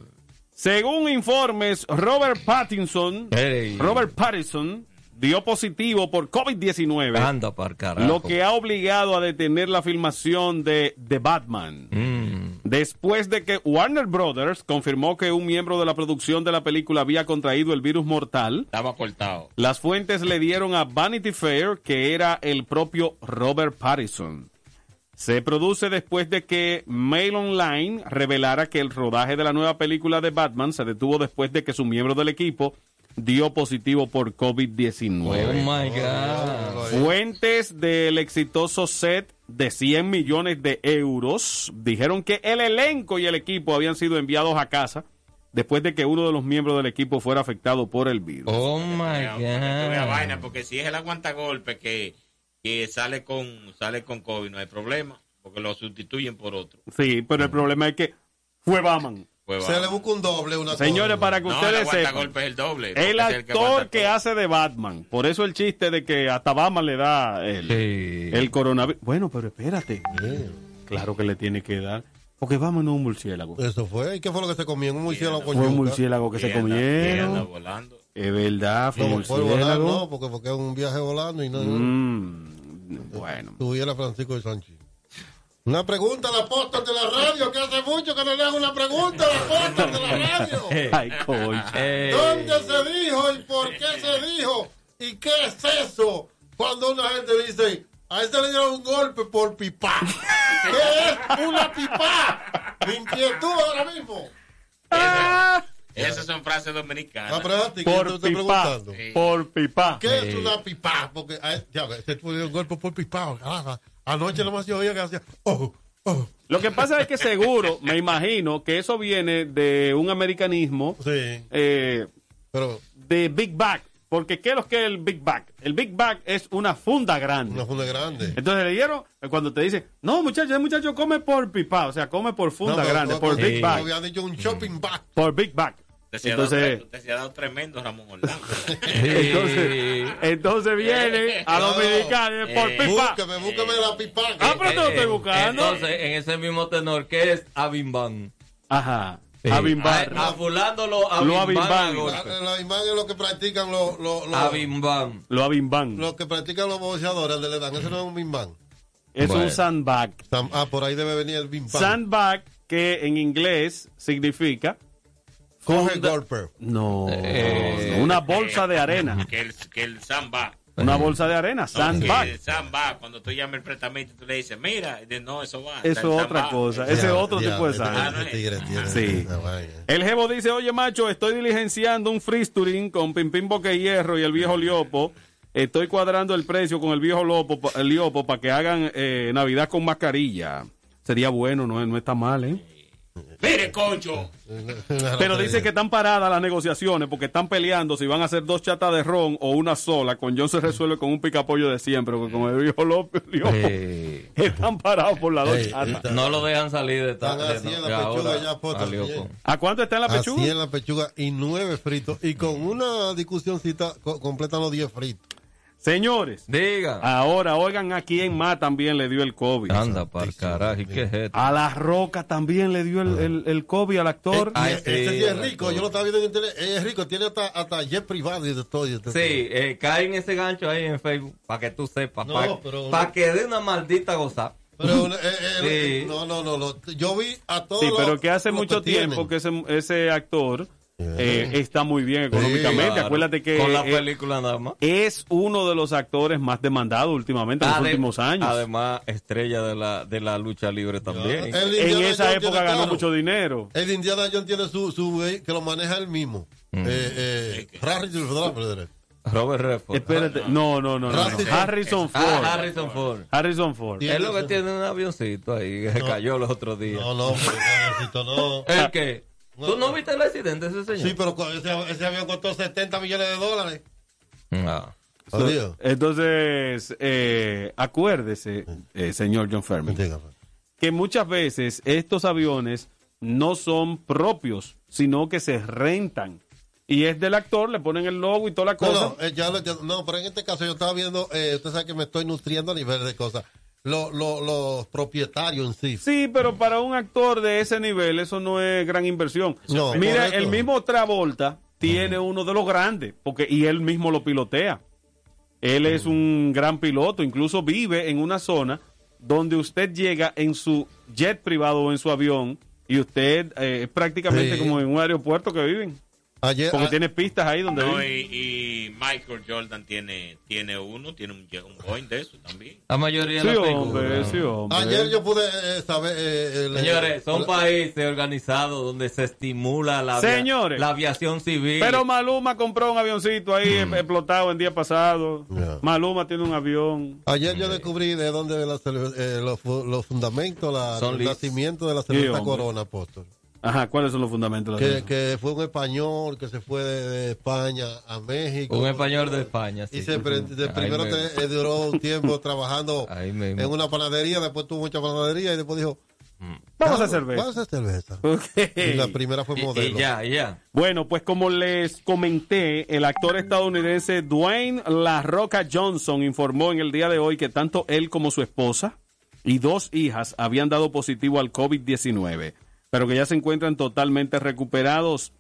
Según informes, Robert Pattinson. Robert Pattinson dio positivo por COVID-19, Anda para carajo. lo que ha obligado a detener la filmación de The Batman. Mm. Después de que Warner Brothers confirmó que un miembro de la producción de la película había contraído el virus mortal, Estaba cortado. las fuentes le dieron a Vanity Fair que era el propio Robert Pattinson. Se produce después de que Mail Online revelara que el rodaje de la nueva película de Batman se detuvo después de que su miembro del equipo dio positivo por Oh COVID-19. my God. Fuentes del exitoso set de 100 millones de euros dijeron que el elenco y el equipo habían sido enviados a casa después de que uno de los miembros del equipo fuera afectado por el virus. Oh my God. vaina, porque si es el aguantagolpe que, que sale con sale con COVID, no hay problema, porque lo sustituyen por otro. Sí, pero el problema es que fue Batman. Fue Se le busca un doble, una Señores, para que No, ustedes el sepan, es el doble. el que actor que hace de Batman, por eso el chiste de que hasta Batman le da el, el coronavirus. Bueno, pero espérate. Claro que le tiene que dar. Porque Batman no es un murciélago. Eso fue. ¿Y qué fue lo que se comió? Un murciélago con Fue un murciélago que se comieron. volando. Es verdad, fue un volar, murciélago. no, porque, porque es un viaje volando y no. Mm, bueno. Tuviera Francisco de Sánchez. Una pregunta al apóstol de la radio, que hace mucho que no le hago una pregunta al apóstol de la radio. Ay. ¿Dónde se dijo y por qué se dijo? ¿Y qué es eso? Cuando una gente dice, a este le dieron un golpe por pipa. ¿Qué es una pipa? Mi inquietud ahora mismo. Esas son frases dominicanas. Práctica, Por yo te estoy pipa. preguntando. Por pipa. ¿Qué es una pipa? Porque, a- ya ves, este un golpe por pipa. Anoche nomás yo oía que hacía, oh, oh. Lo que pasa es que seguro, me imagino, que eso viene de un americanismo eh, de Big Bag. Porque ¿qué es lo que es el Big Bag? El Big Bag es una funda grande. Una funda grande. Entonces le dieron, eh, cuando te dicen, no muchacho, el muchacho come por pipa, o sea, come por funda No, pero- grande, pero- por pero- Big Bag. Había dicho un shopping bag. Por Big Bag. Te se, ha dado, Entonces, te se ha dado tremendo Ramón Orlando. entonces, entonces viene a Dominicana por Eh, pipa. Búsqueme, búsqueme la pipa. Ah, pero te lo estoy Eh, buscando. Entonces, en ese mismo tenor, ¿qué es Abimban? Ajá. Sí. Abimbar. A, a fulano lo Lo Abimban. Abimban. a golpe. La, la imagen es lo que practican los los los- Abimban. Lo abimban. los que practican los boxeadores le dan. Ese no es un bimbang. Es Bueno. un sandbag. Ah, por ahí debe venir el bimbang. Sandbag, que en inglés significa. Coge funda- golpe. No, Eh, no, una bolsa de arena. Que el, que el samba. Una bolsa de arena, No, sandbag. el samba, cuando tú llamas el prestamento, tú le dices, mira, no, eso va. Eso es otra cosa. Ese es otro tipo de Ah, sangre. no es. Sí. El jevo dice, oye macho, estoy diligenciando un freesturing con Pimpín Boque Hierro y el viejo Liopo. Estoy cuadrando el precio con el viejo Lopo, pa- el Liopo para que hagan eh, Navidad con mascarilla. Sería bueno, no, no está mal, ¿eh? Mire, concho. Pero dice que están paradas las negociaciones porque están peleando si van a hacer dos chatas de ron o una sola. Con John se resuelve con un picapollo de siempre, porque con el viejo López Eh, están parados por las dos chatas. no lo dejan salir de Están esta así de- en la pechuga ya, a Liopo. bien. ¿A cuánto está en la pechuga? Así en la pechuga y nueve fritos. Y con una discusioncita co- completan los diez fritos. Señores, Diga. ahora oigan a quién más también le dio el COVID. Anda para el carajo. ¿Y qué es esto? A La Roca también le dio el, el, el COVID al actor. Sí, sí es rico. Yo lo estaba viendo en internet. Es rico. Tiene hasta, hasta jet privado y de todo. y de todo. Sí, eh, cae en ese gancho ahí en Facebook para que tú sepas. No, para pero- que dé una maldita gozada. Pero, eh, eh, Sí. no, no, no, no. Yo vi a todos Sí, los- pero que hace los mucho tiempo que ese, ese actor eh, está muy bien económicamente. Claro. Acuérdate que Con la eh, película nada más. es uno de los actores más demandados últimamente en los últimos años. Además, estrella de la, de la lucha libre también. El en esa época ganó mucho dinero. El Indiana Jones tiene su, su que lo maneja él mismo. Mm. Eh, eh, Harrison Ford. Robert Redford. Espérate, no, no, no, no, no. Harrison- Ford. Ah, Harrison Ford. Harrison Ford. Es lo que tiene un avioncito ahí que se cayó los otros días. No, no, pero necesito no. ¿El qué? ¿Tú no viste el accidente de ese señor? Sí, pero ese, ese avión costó 70 millones de dólares. Ah. Adiós. Entonces, eh, acuérdese, eh, señor John Fermin, que muchas veces estos aviones no son propios, sino que se rentan. Y es del actor, le ponen el logo y toda la No, cosa. no, eh, ya lo entiendo. No, pero en este caso yo estaba viendo, eh, usted sabe que me estoy nutriendo a nivel de cosas. Lo- lo- los propietarios en sí. Sí, pero para un actor de ese nivel eso no es gran inversión. No, Mira, correcto. el mismo Travolta tiene uno de los grandes, porque y él mismo lo pilotea. Él es un gran piloto, incluso vive en una zona donde usted llega en su jet privado o en su avión y usted eh, es prácticamente Sí. como en un aeropuerto que viven. Ayer, Porque a- tiene pistas ahí donde No, y, y Michael Jordan tiene, tiene uno, tiene un, un Boeing de eso también. La mayoría Sí, de las hombre, sí, hombre. ayer yo pude eh, saber. eh, el- Señores, son el- países organizados donde se estimula la, avia- Señores. la aviación civil. Pero Maluma compró un avioncito ahí Mm. eh, explotado el día pasado. Maluma tiene un avión. Ayer yo descubrí de dónde la cele- eh, los, fu- los fundamentos, la, Son el nacimiento de la cerveza. Corona, apóstol. Ajá, ¿cuáles son los fundamentos? de la Que, que fue un español que se fue de, de España a México. Un español de España, sí. Y se, pre- de- primero me- te- eh, duró un tiempo trabajando en una panadería, después tuvo mucha panadería y después dijo, Vamos a "Ah, cerveza". Vamos a hacer cerveza. Ok. Y la primera fue modelo. Bueno, pues como les comenté, el actor estadounidense Dwayne La Roca Johnson informó en el día de hoy que tanto él como su esposa y dos hijas habían dado positivo al COVID-19, pero que ya se encuentran totalmente recuperados.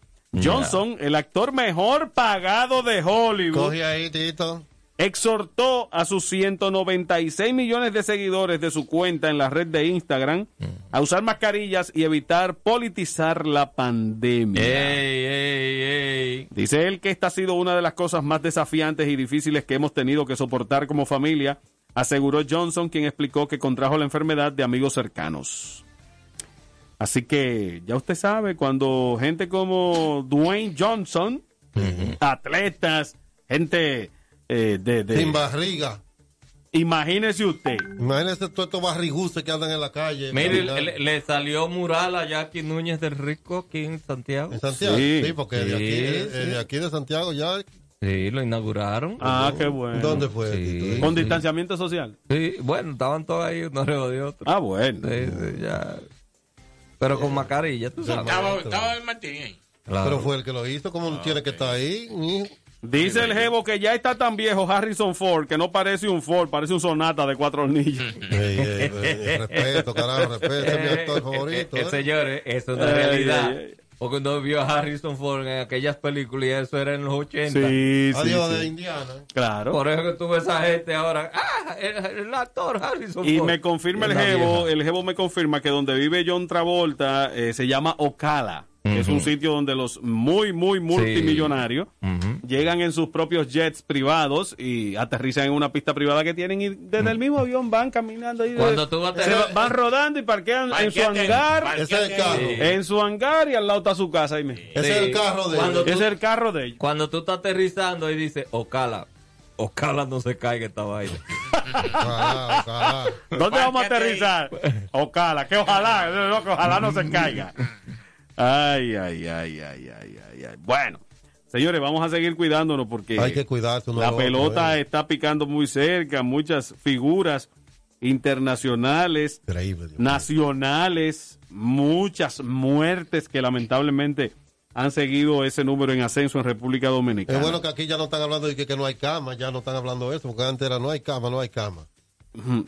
Johnson, el actor mejor pagado de Hollywood, Coge ahí, Tito. exhortó a sus 196 millones de seguidores de su cuenta en la red de Instagram a usar mascarillas y evitar politizar la pandemia. Ey, ey, ey. Dice él que esta ha sido una de las cosas más desafiantes y difíciles que hemos tenido que soportar como familia, aseguró Johnson, quien explicó que contrajo la enfermedad de amigos cercanos. Así que ya usted sabe, cuando gente como Dwayne Johnson, atletas, gente eh, de, de- Sin barriga. Imagínese usted. Imagínese todos estos barriguces que andan en la calle. Mire, le, le salió mural a Jackie Núñez del Rico aquí en Santiago. En Santiago, sí, porque de, aquí, Sí, eh, sí. de aquí de Santiago ya. Sí, lo inauguraron. Ah, qué bueno. ¿Dónde fue? Sí, Con sí. distanciamiento social. Sí, bueno, estaban todos ahí uno arriba de otro. Ah, bueno. Sí, sí, ya. Pero con mascarilla, tú sabes. Estaba, estaba el Martín ahí. Claro. Pero fue el que lo hizo, como tiene que estar ahí. Dice el jevo que ya está tan viejo Harrison Ford que no parece un Ford, parece un Sonata de cuatro hornillos. Ey, ey, ey, respeto, carajo, respeto. Ese es mi actor favorito. Eh, ¿eh? señores, eso es una realidad. Porque uno vio a Harrison Ford en aquellas películas y eso era en los 80. Sí, sí, Adiós sí. de Indiana. Claro. Por eso que tuve esa gente ahora. ¡Ah! El, el actor Harrison Y Ford. me confirma el vieja. el jevo me confirma que donde vive John Travolta eh, se llama Ocala, que es un sitio donde los muy, muy multimillonarios llegan en sus propios jets privados y aterrizan en una pista privada que tienen y desde el mismo avión van caminando ahí. Cuando tú vas se van rodando y parquean en su hangar. parqueate. Ese es el carro. Sí. En su hangar y al lado está su casa. Ese es el carro de Cuando ellos. Ese es el carro de ellos. Cuando tú estás aterrizando y dices, Ocala, Ocala no se caiga esta vaina. Ojalá, ojalá. ¿Dónde vamos a aterrizar? Ocala, que ojalá, que ojalá no se caiga. Ay, ay, ay, ay, ay, ay, ay. Bueno, señores, vamos a seguir cuidándonos porque Hay que cuidarse uno la otro, pelota eh. está picando muy cerca, muchas figuras internacionales, nacionales, muchas muertes que lamentablemente han seguido ese número en ascenso en República Dominicana. Es bueno que aquí ya no están hablando de que, que no hay cama, ya no están hablando de eso, porque antes era no hay cama, no hay cama.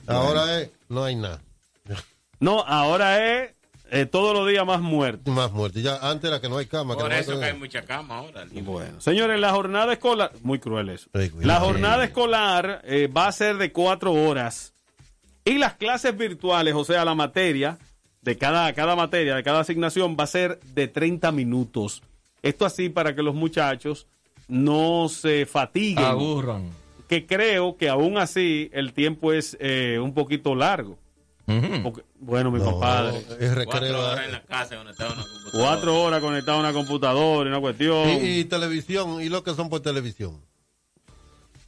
Ahora es no hay nada. No, ahora es eh, todos los días más muertes. Más muertes. Ya antes era que no hay cama. Por que no eso hay- que hay mucha cama ahora. Bueno, señores, la jornada escolar, muy cruel eso. Sí. La jornada escolar eh, va a ser de cuatro horas y las clases virtuales, o sea, la materia de cada, cada materia, de cada asignación, va a ser de 30 minutos. Esto así para que los muchachos no se fatiguen. Aburran. Que creo que aún así el tiempo es eh, un poquito largo. Porque- bueno, mi No, compadre. es Cuatro horas ¿eh? en la casa donde estaba una computadora. Cuatro horas conectado a una computadora, una cuestión. Y, y televisión, y lo que son por televisión.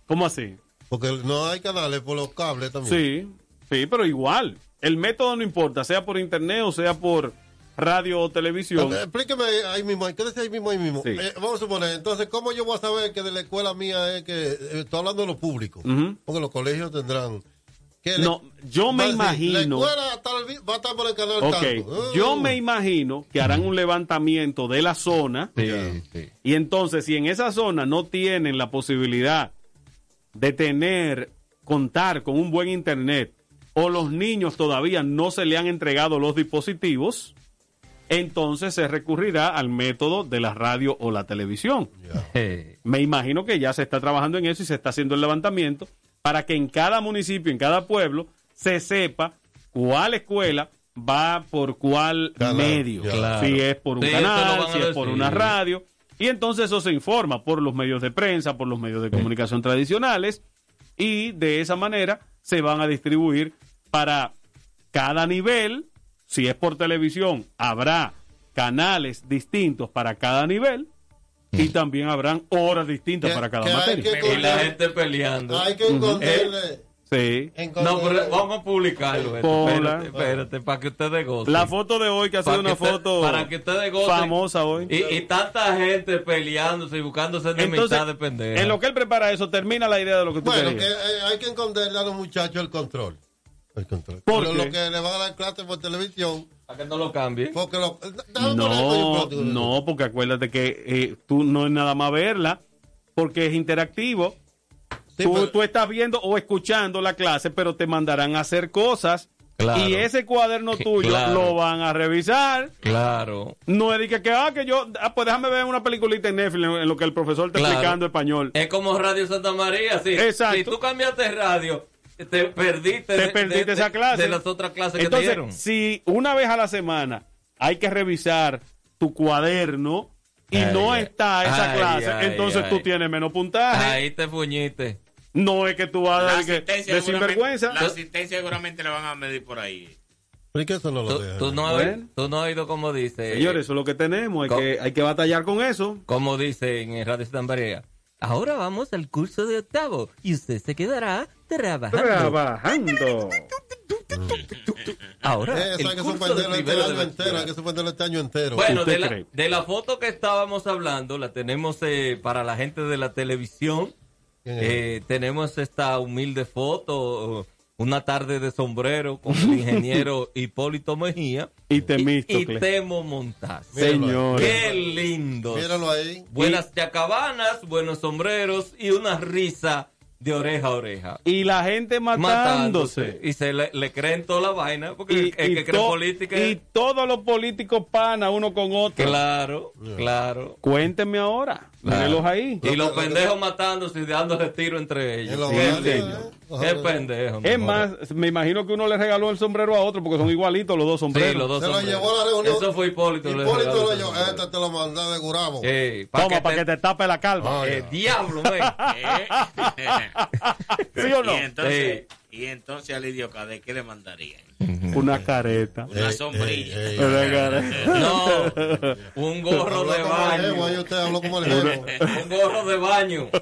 ¿Cómo así? Porque no hay canales por los cables también. Sí, sí, pero igual. El método no importa, sea por internet o sea por radio o televisión. Explíqueme ahí mismo, ¿qué decía ahí mismo, ahí mismo? Sí. Eh, vamos a suponer, entonces, ¿cómo yo voy a saber que de la escuela mía es que, eh, estoy hablando de los públicos, Ujú. porque los colegios tendrán... le- No, yo me imagino- La escuela tal vi- va a estar por el canal Ok, tanto. yo Uh. me imagino que harán un levantamiento de la zona Sí, sí. y entonces si en esa zona no tienen la posibilidad de tener, contar con un buen internet o los niños todavía no se le han entregado los dispositivos, entonces se recurrirá al método de la radio o la televisión. Me imagino que ya se está trabajando en eso y se está haciendo el levantamiento para que en cada municipio, en cada pueblo, se sepa cuál escuela va por cuál medio. claro. Si es por un Sí, canal, si es por una radio. Y entonces eso se informa por los medios de prensa, por los medios de comunicación tradicionales y de esa manera se van a distribuir para cada nivel. Si es por televisión, habrá canales distintos para cada nivel y también habrán horas distintas para cada materia. y la gente peleando. Hay que esconderle, Sí. No, pero vamos a publicarlo. esto. Ponla. Espérate, espérate, para que ustedes gocen. La foto de hoy, que ha sido una foto para que ustedes gocen. famosa hoy. Y, y tanta gente peleándose y buscándose enemistad Entonces, de pendejo. en lo que él prepara eso, termina la idea de lo que tú Bueno, que querías. eh, hay que esconderle a los muchachos el control. El control. ¿Por Lo- qué? Lo que le van a dar clases por televisión. Para que no lo cambie. Porque lo, déjame No, no, porque acuérdate que eh, tú no es nada más verla, porque es interactivo. tú, pero- tú estás viendo o escuchando la clase, pero te mandarán a hacer cosas. Claro. Y ese cuaderno tuyo claro. lo van a revisar. Claro. No es de que, que, ah, que yo, ah, pues déjame ver una peliculita en Netflix en, en lo que el profesor está Claro. explicando español. Es como Radio Santa María, sí. Exacto. Si tú cambiaste radio, te perdiste, te de- perdiste de- esa clase. de las otras clases que Entonces, te dieron. si una vez a la semana hay que revisar tu cuaderno y Ay, no está esa ay, clase, ay, entonces ay. tú tienes menos puntaje. Ahí te fuñiste. No es que tú vas a dar que de sinvergüenza. la asistencia seguramente la van a medir por ahí. ¿Por qué eso no lo Tú, tú no, has, tú no has oído como dice. Señores, eso es lo que tenemos. Hay que, hay que batallar con eso. Como dice en Radio Santa María. Ahora vamos al curso de octavo y usted se quedará trabajando. Trabajando. Ahora, Eh, Eso el hay que curso de este primero de año entero. Que este año entero. Bueno, ¿Usted de la, de la foto que estábamos hablando, la tenemos eh, para la gente de la televisión. Eh, tenemos esta humilde foto, una tarde de sombrero con el ingeniero Hipólito Mejía Y y. Temo Montaz. Señores. Qué lindo. Míralo ahí. Buenas chacabanas, buenos sombreros y una risa de oreja a oreja. Y la gente matándose. Y se le, le creen toda la vaina, porque Y, el, que cree política y todos los políticos pana uno con otro. Claro, claro. Cuéntenme ahora. Mírenlos ahí. Y los pendejos matándose y dándole tiro entre Es ellos. lo Qué, pendejo. Es más, me imagino que uno le regaló el sombrero a otro porque son igualitos los dos Sí, sombreros. los dos Se lo llevó a la reunión. Eso fue Hipólito. Hipólito dijo, sombrero. este te lo mandé de Gurabo. Toma, para te- que te tape la calva. Eh, diablo, ven. ¿Sí o no? Y entonces, y entonces al idiota, ¿de qué le mandaría? Una careta. Una sombrilla. Ey, ey, Una careta. No, un gorro de jevo, baño. usted habló como el jevo. Un gorro de baño.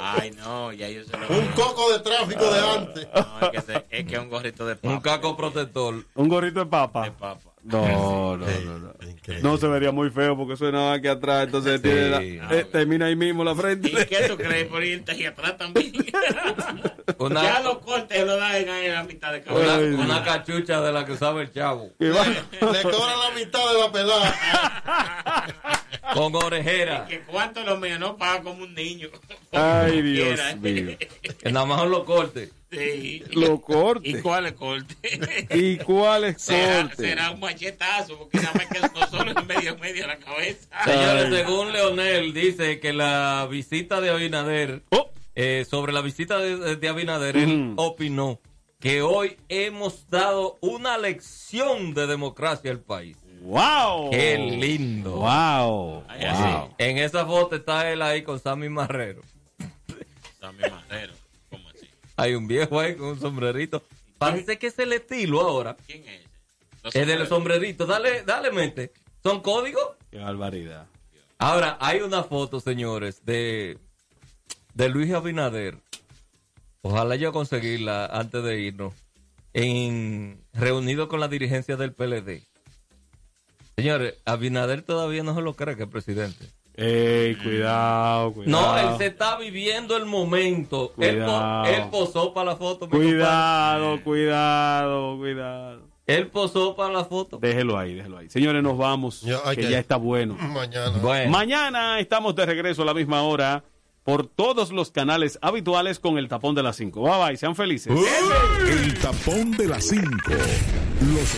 Ay, no, ya yo se lo Un coco de tráfico de antes. No, es que, se- es que es un gorrito de papa. Un caco protector. Un gorrito de papa. de papa. No, no, no, no. No se vería muy feo porque suena aquí atrás, entonces tiene la- eh, termina ahí mismo la frente. ¿Y qué tú crees por irte ahí atrás también? Una- Ya los cortes lo dan ahí en la mitad de Una, cabeza. una cachucha de la que sabe el chavo. Y va- Le cobran la mitad de la pelada. Con orejera. Que cuánto lo mío no paga como un niño. Ay, Dios mío. Que nada más lo corte. Sí. Lo corte. ¿Y cuál es corte? ¿Y cuál es será, corte? será un machetazo, porque nada más que solo en medio medio de la cabeza. Señores, según Leonel, dice que la visita de Abinader, Oh. eh, sobre la visita de, de Abinader, él opinó que hoy hemos dado una lección de democracia al país. ¡Wow! ¡Qué lindo! ¡Wow! Ay, wow. En esa foto está él ahí con Sammy Marrero. Sammy Marrero. ¿Cómo así? Hay un viejo ahí con un sombrerito. Parece que es el estilo ahora. ¿Quién es? Los Es de los sombreros. sombreritos. Dale, dale mente. ¿Son códigos? ¡Qué barbaridad! Ahora, hay una foto, señores, de, de Luis Abinader. Ojalá yo conseguirla antes de irnos. En, reunido con la dirigencia del PLD. Señores, Abinader todavía no se lo cree que es presidente. ¡Ey, cuidado, cuidado! No, él se está viviendo el momento. Él, po- Cuidado. él posó para la foto. Cuidado, cuidado, cuidado. Él posó para la foto. Déjelo ahí, déjelo ahí. Señores, nos vamos, Ya, que- ya está bueno. Mañana. Bueno, Mañana estamos de regreso a la misma hora por todos los canales habituales con el tapón de las 5. Bye bye, sean felices. El tapón de las 5. Los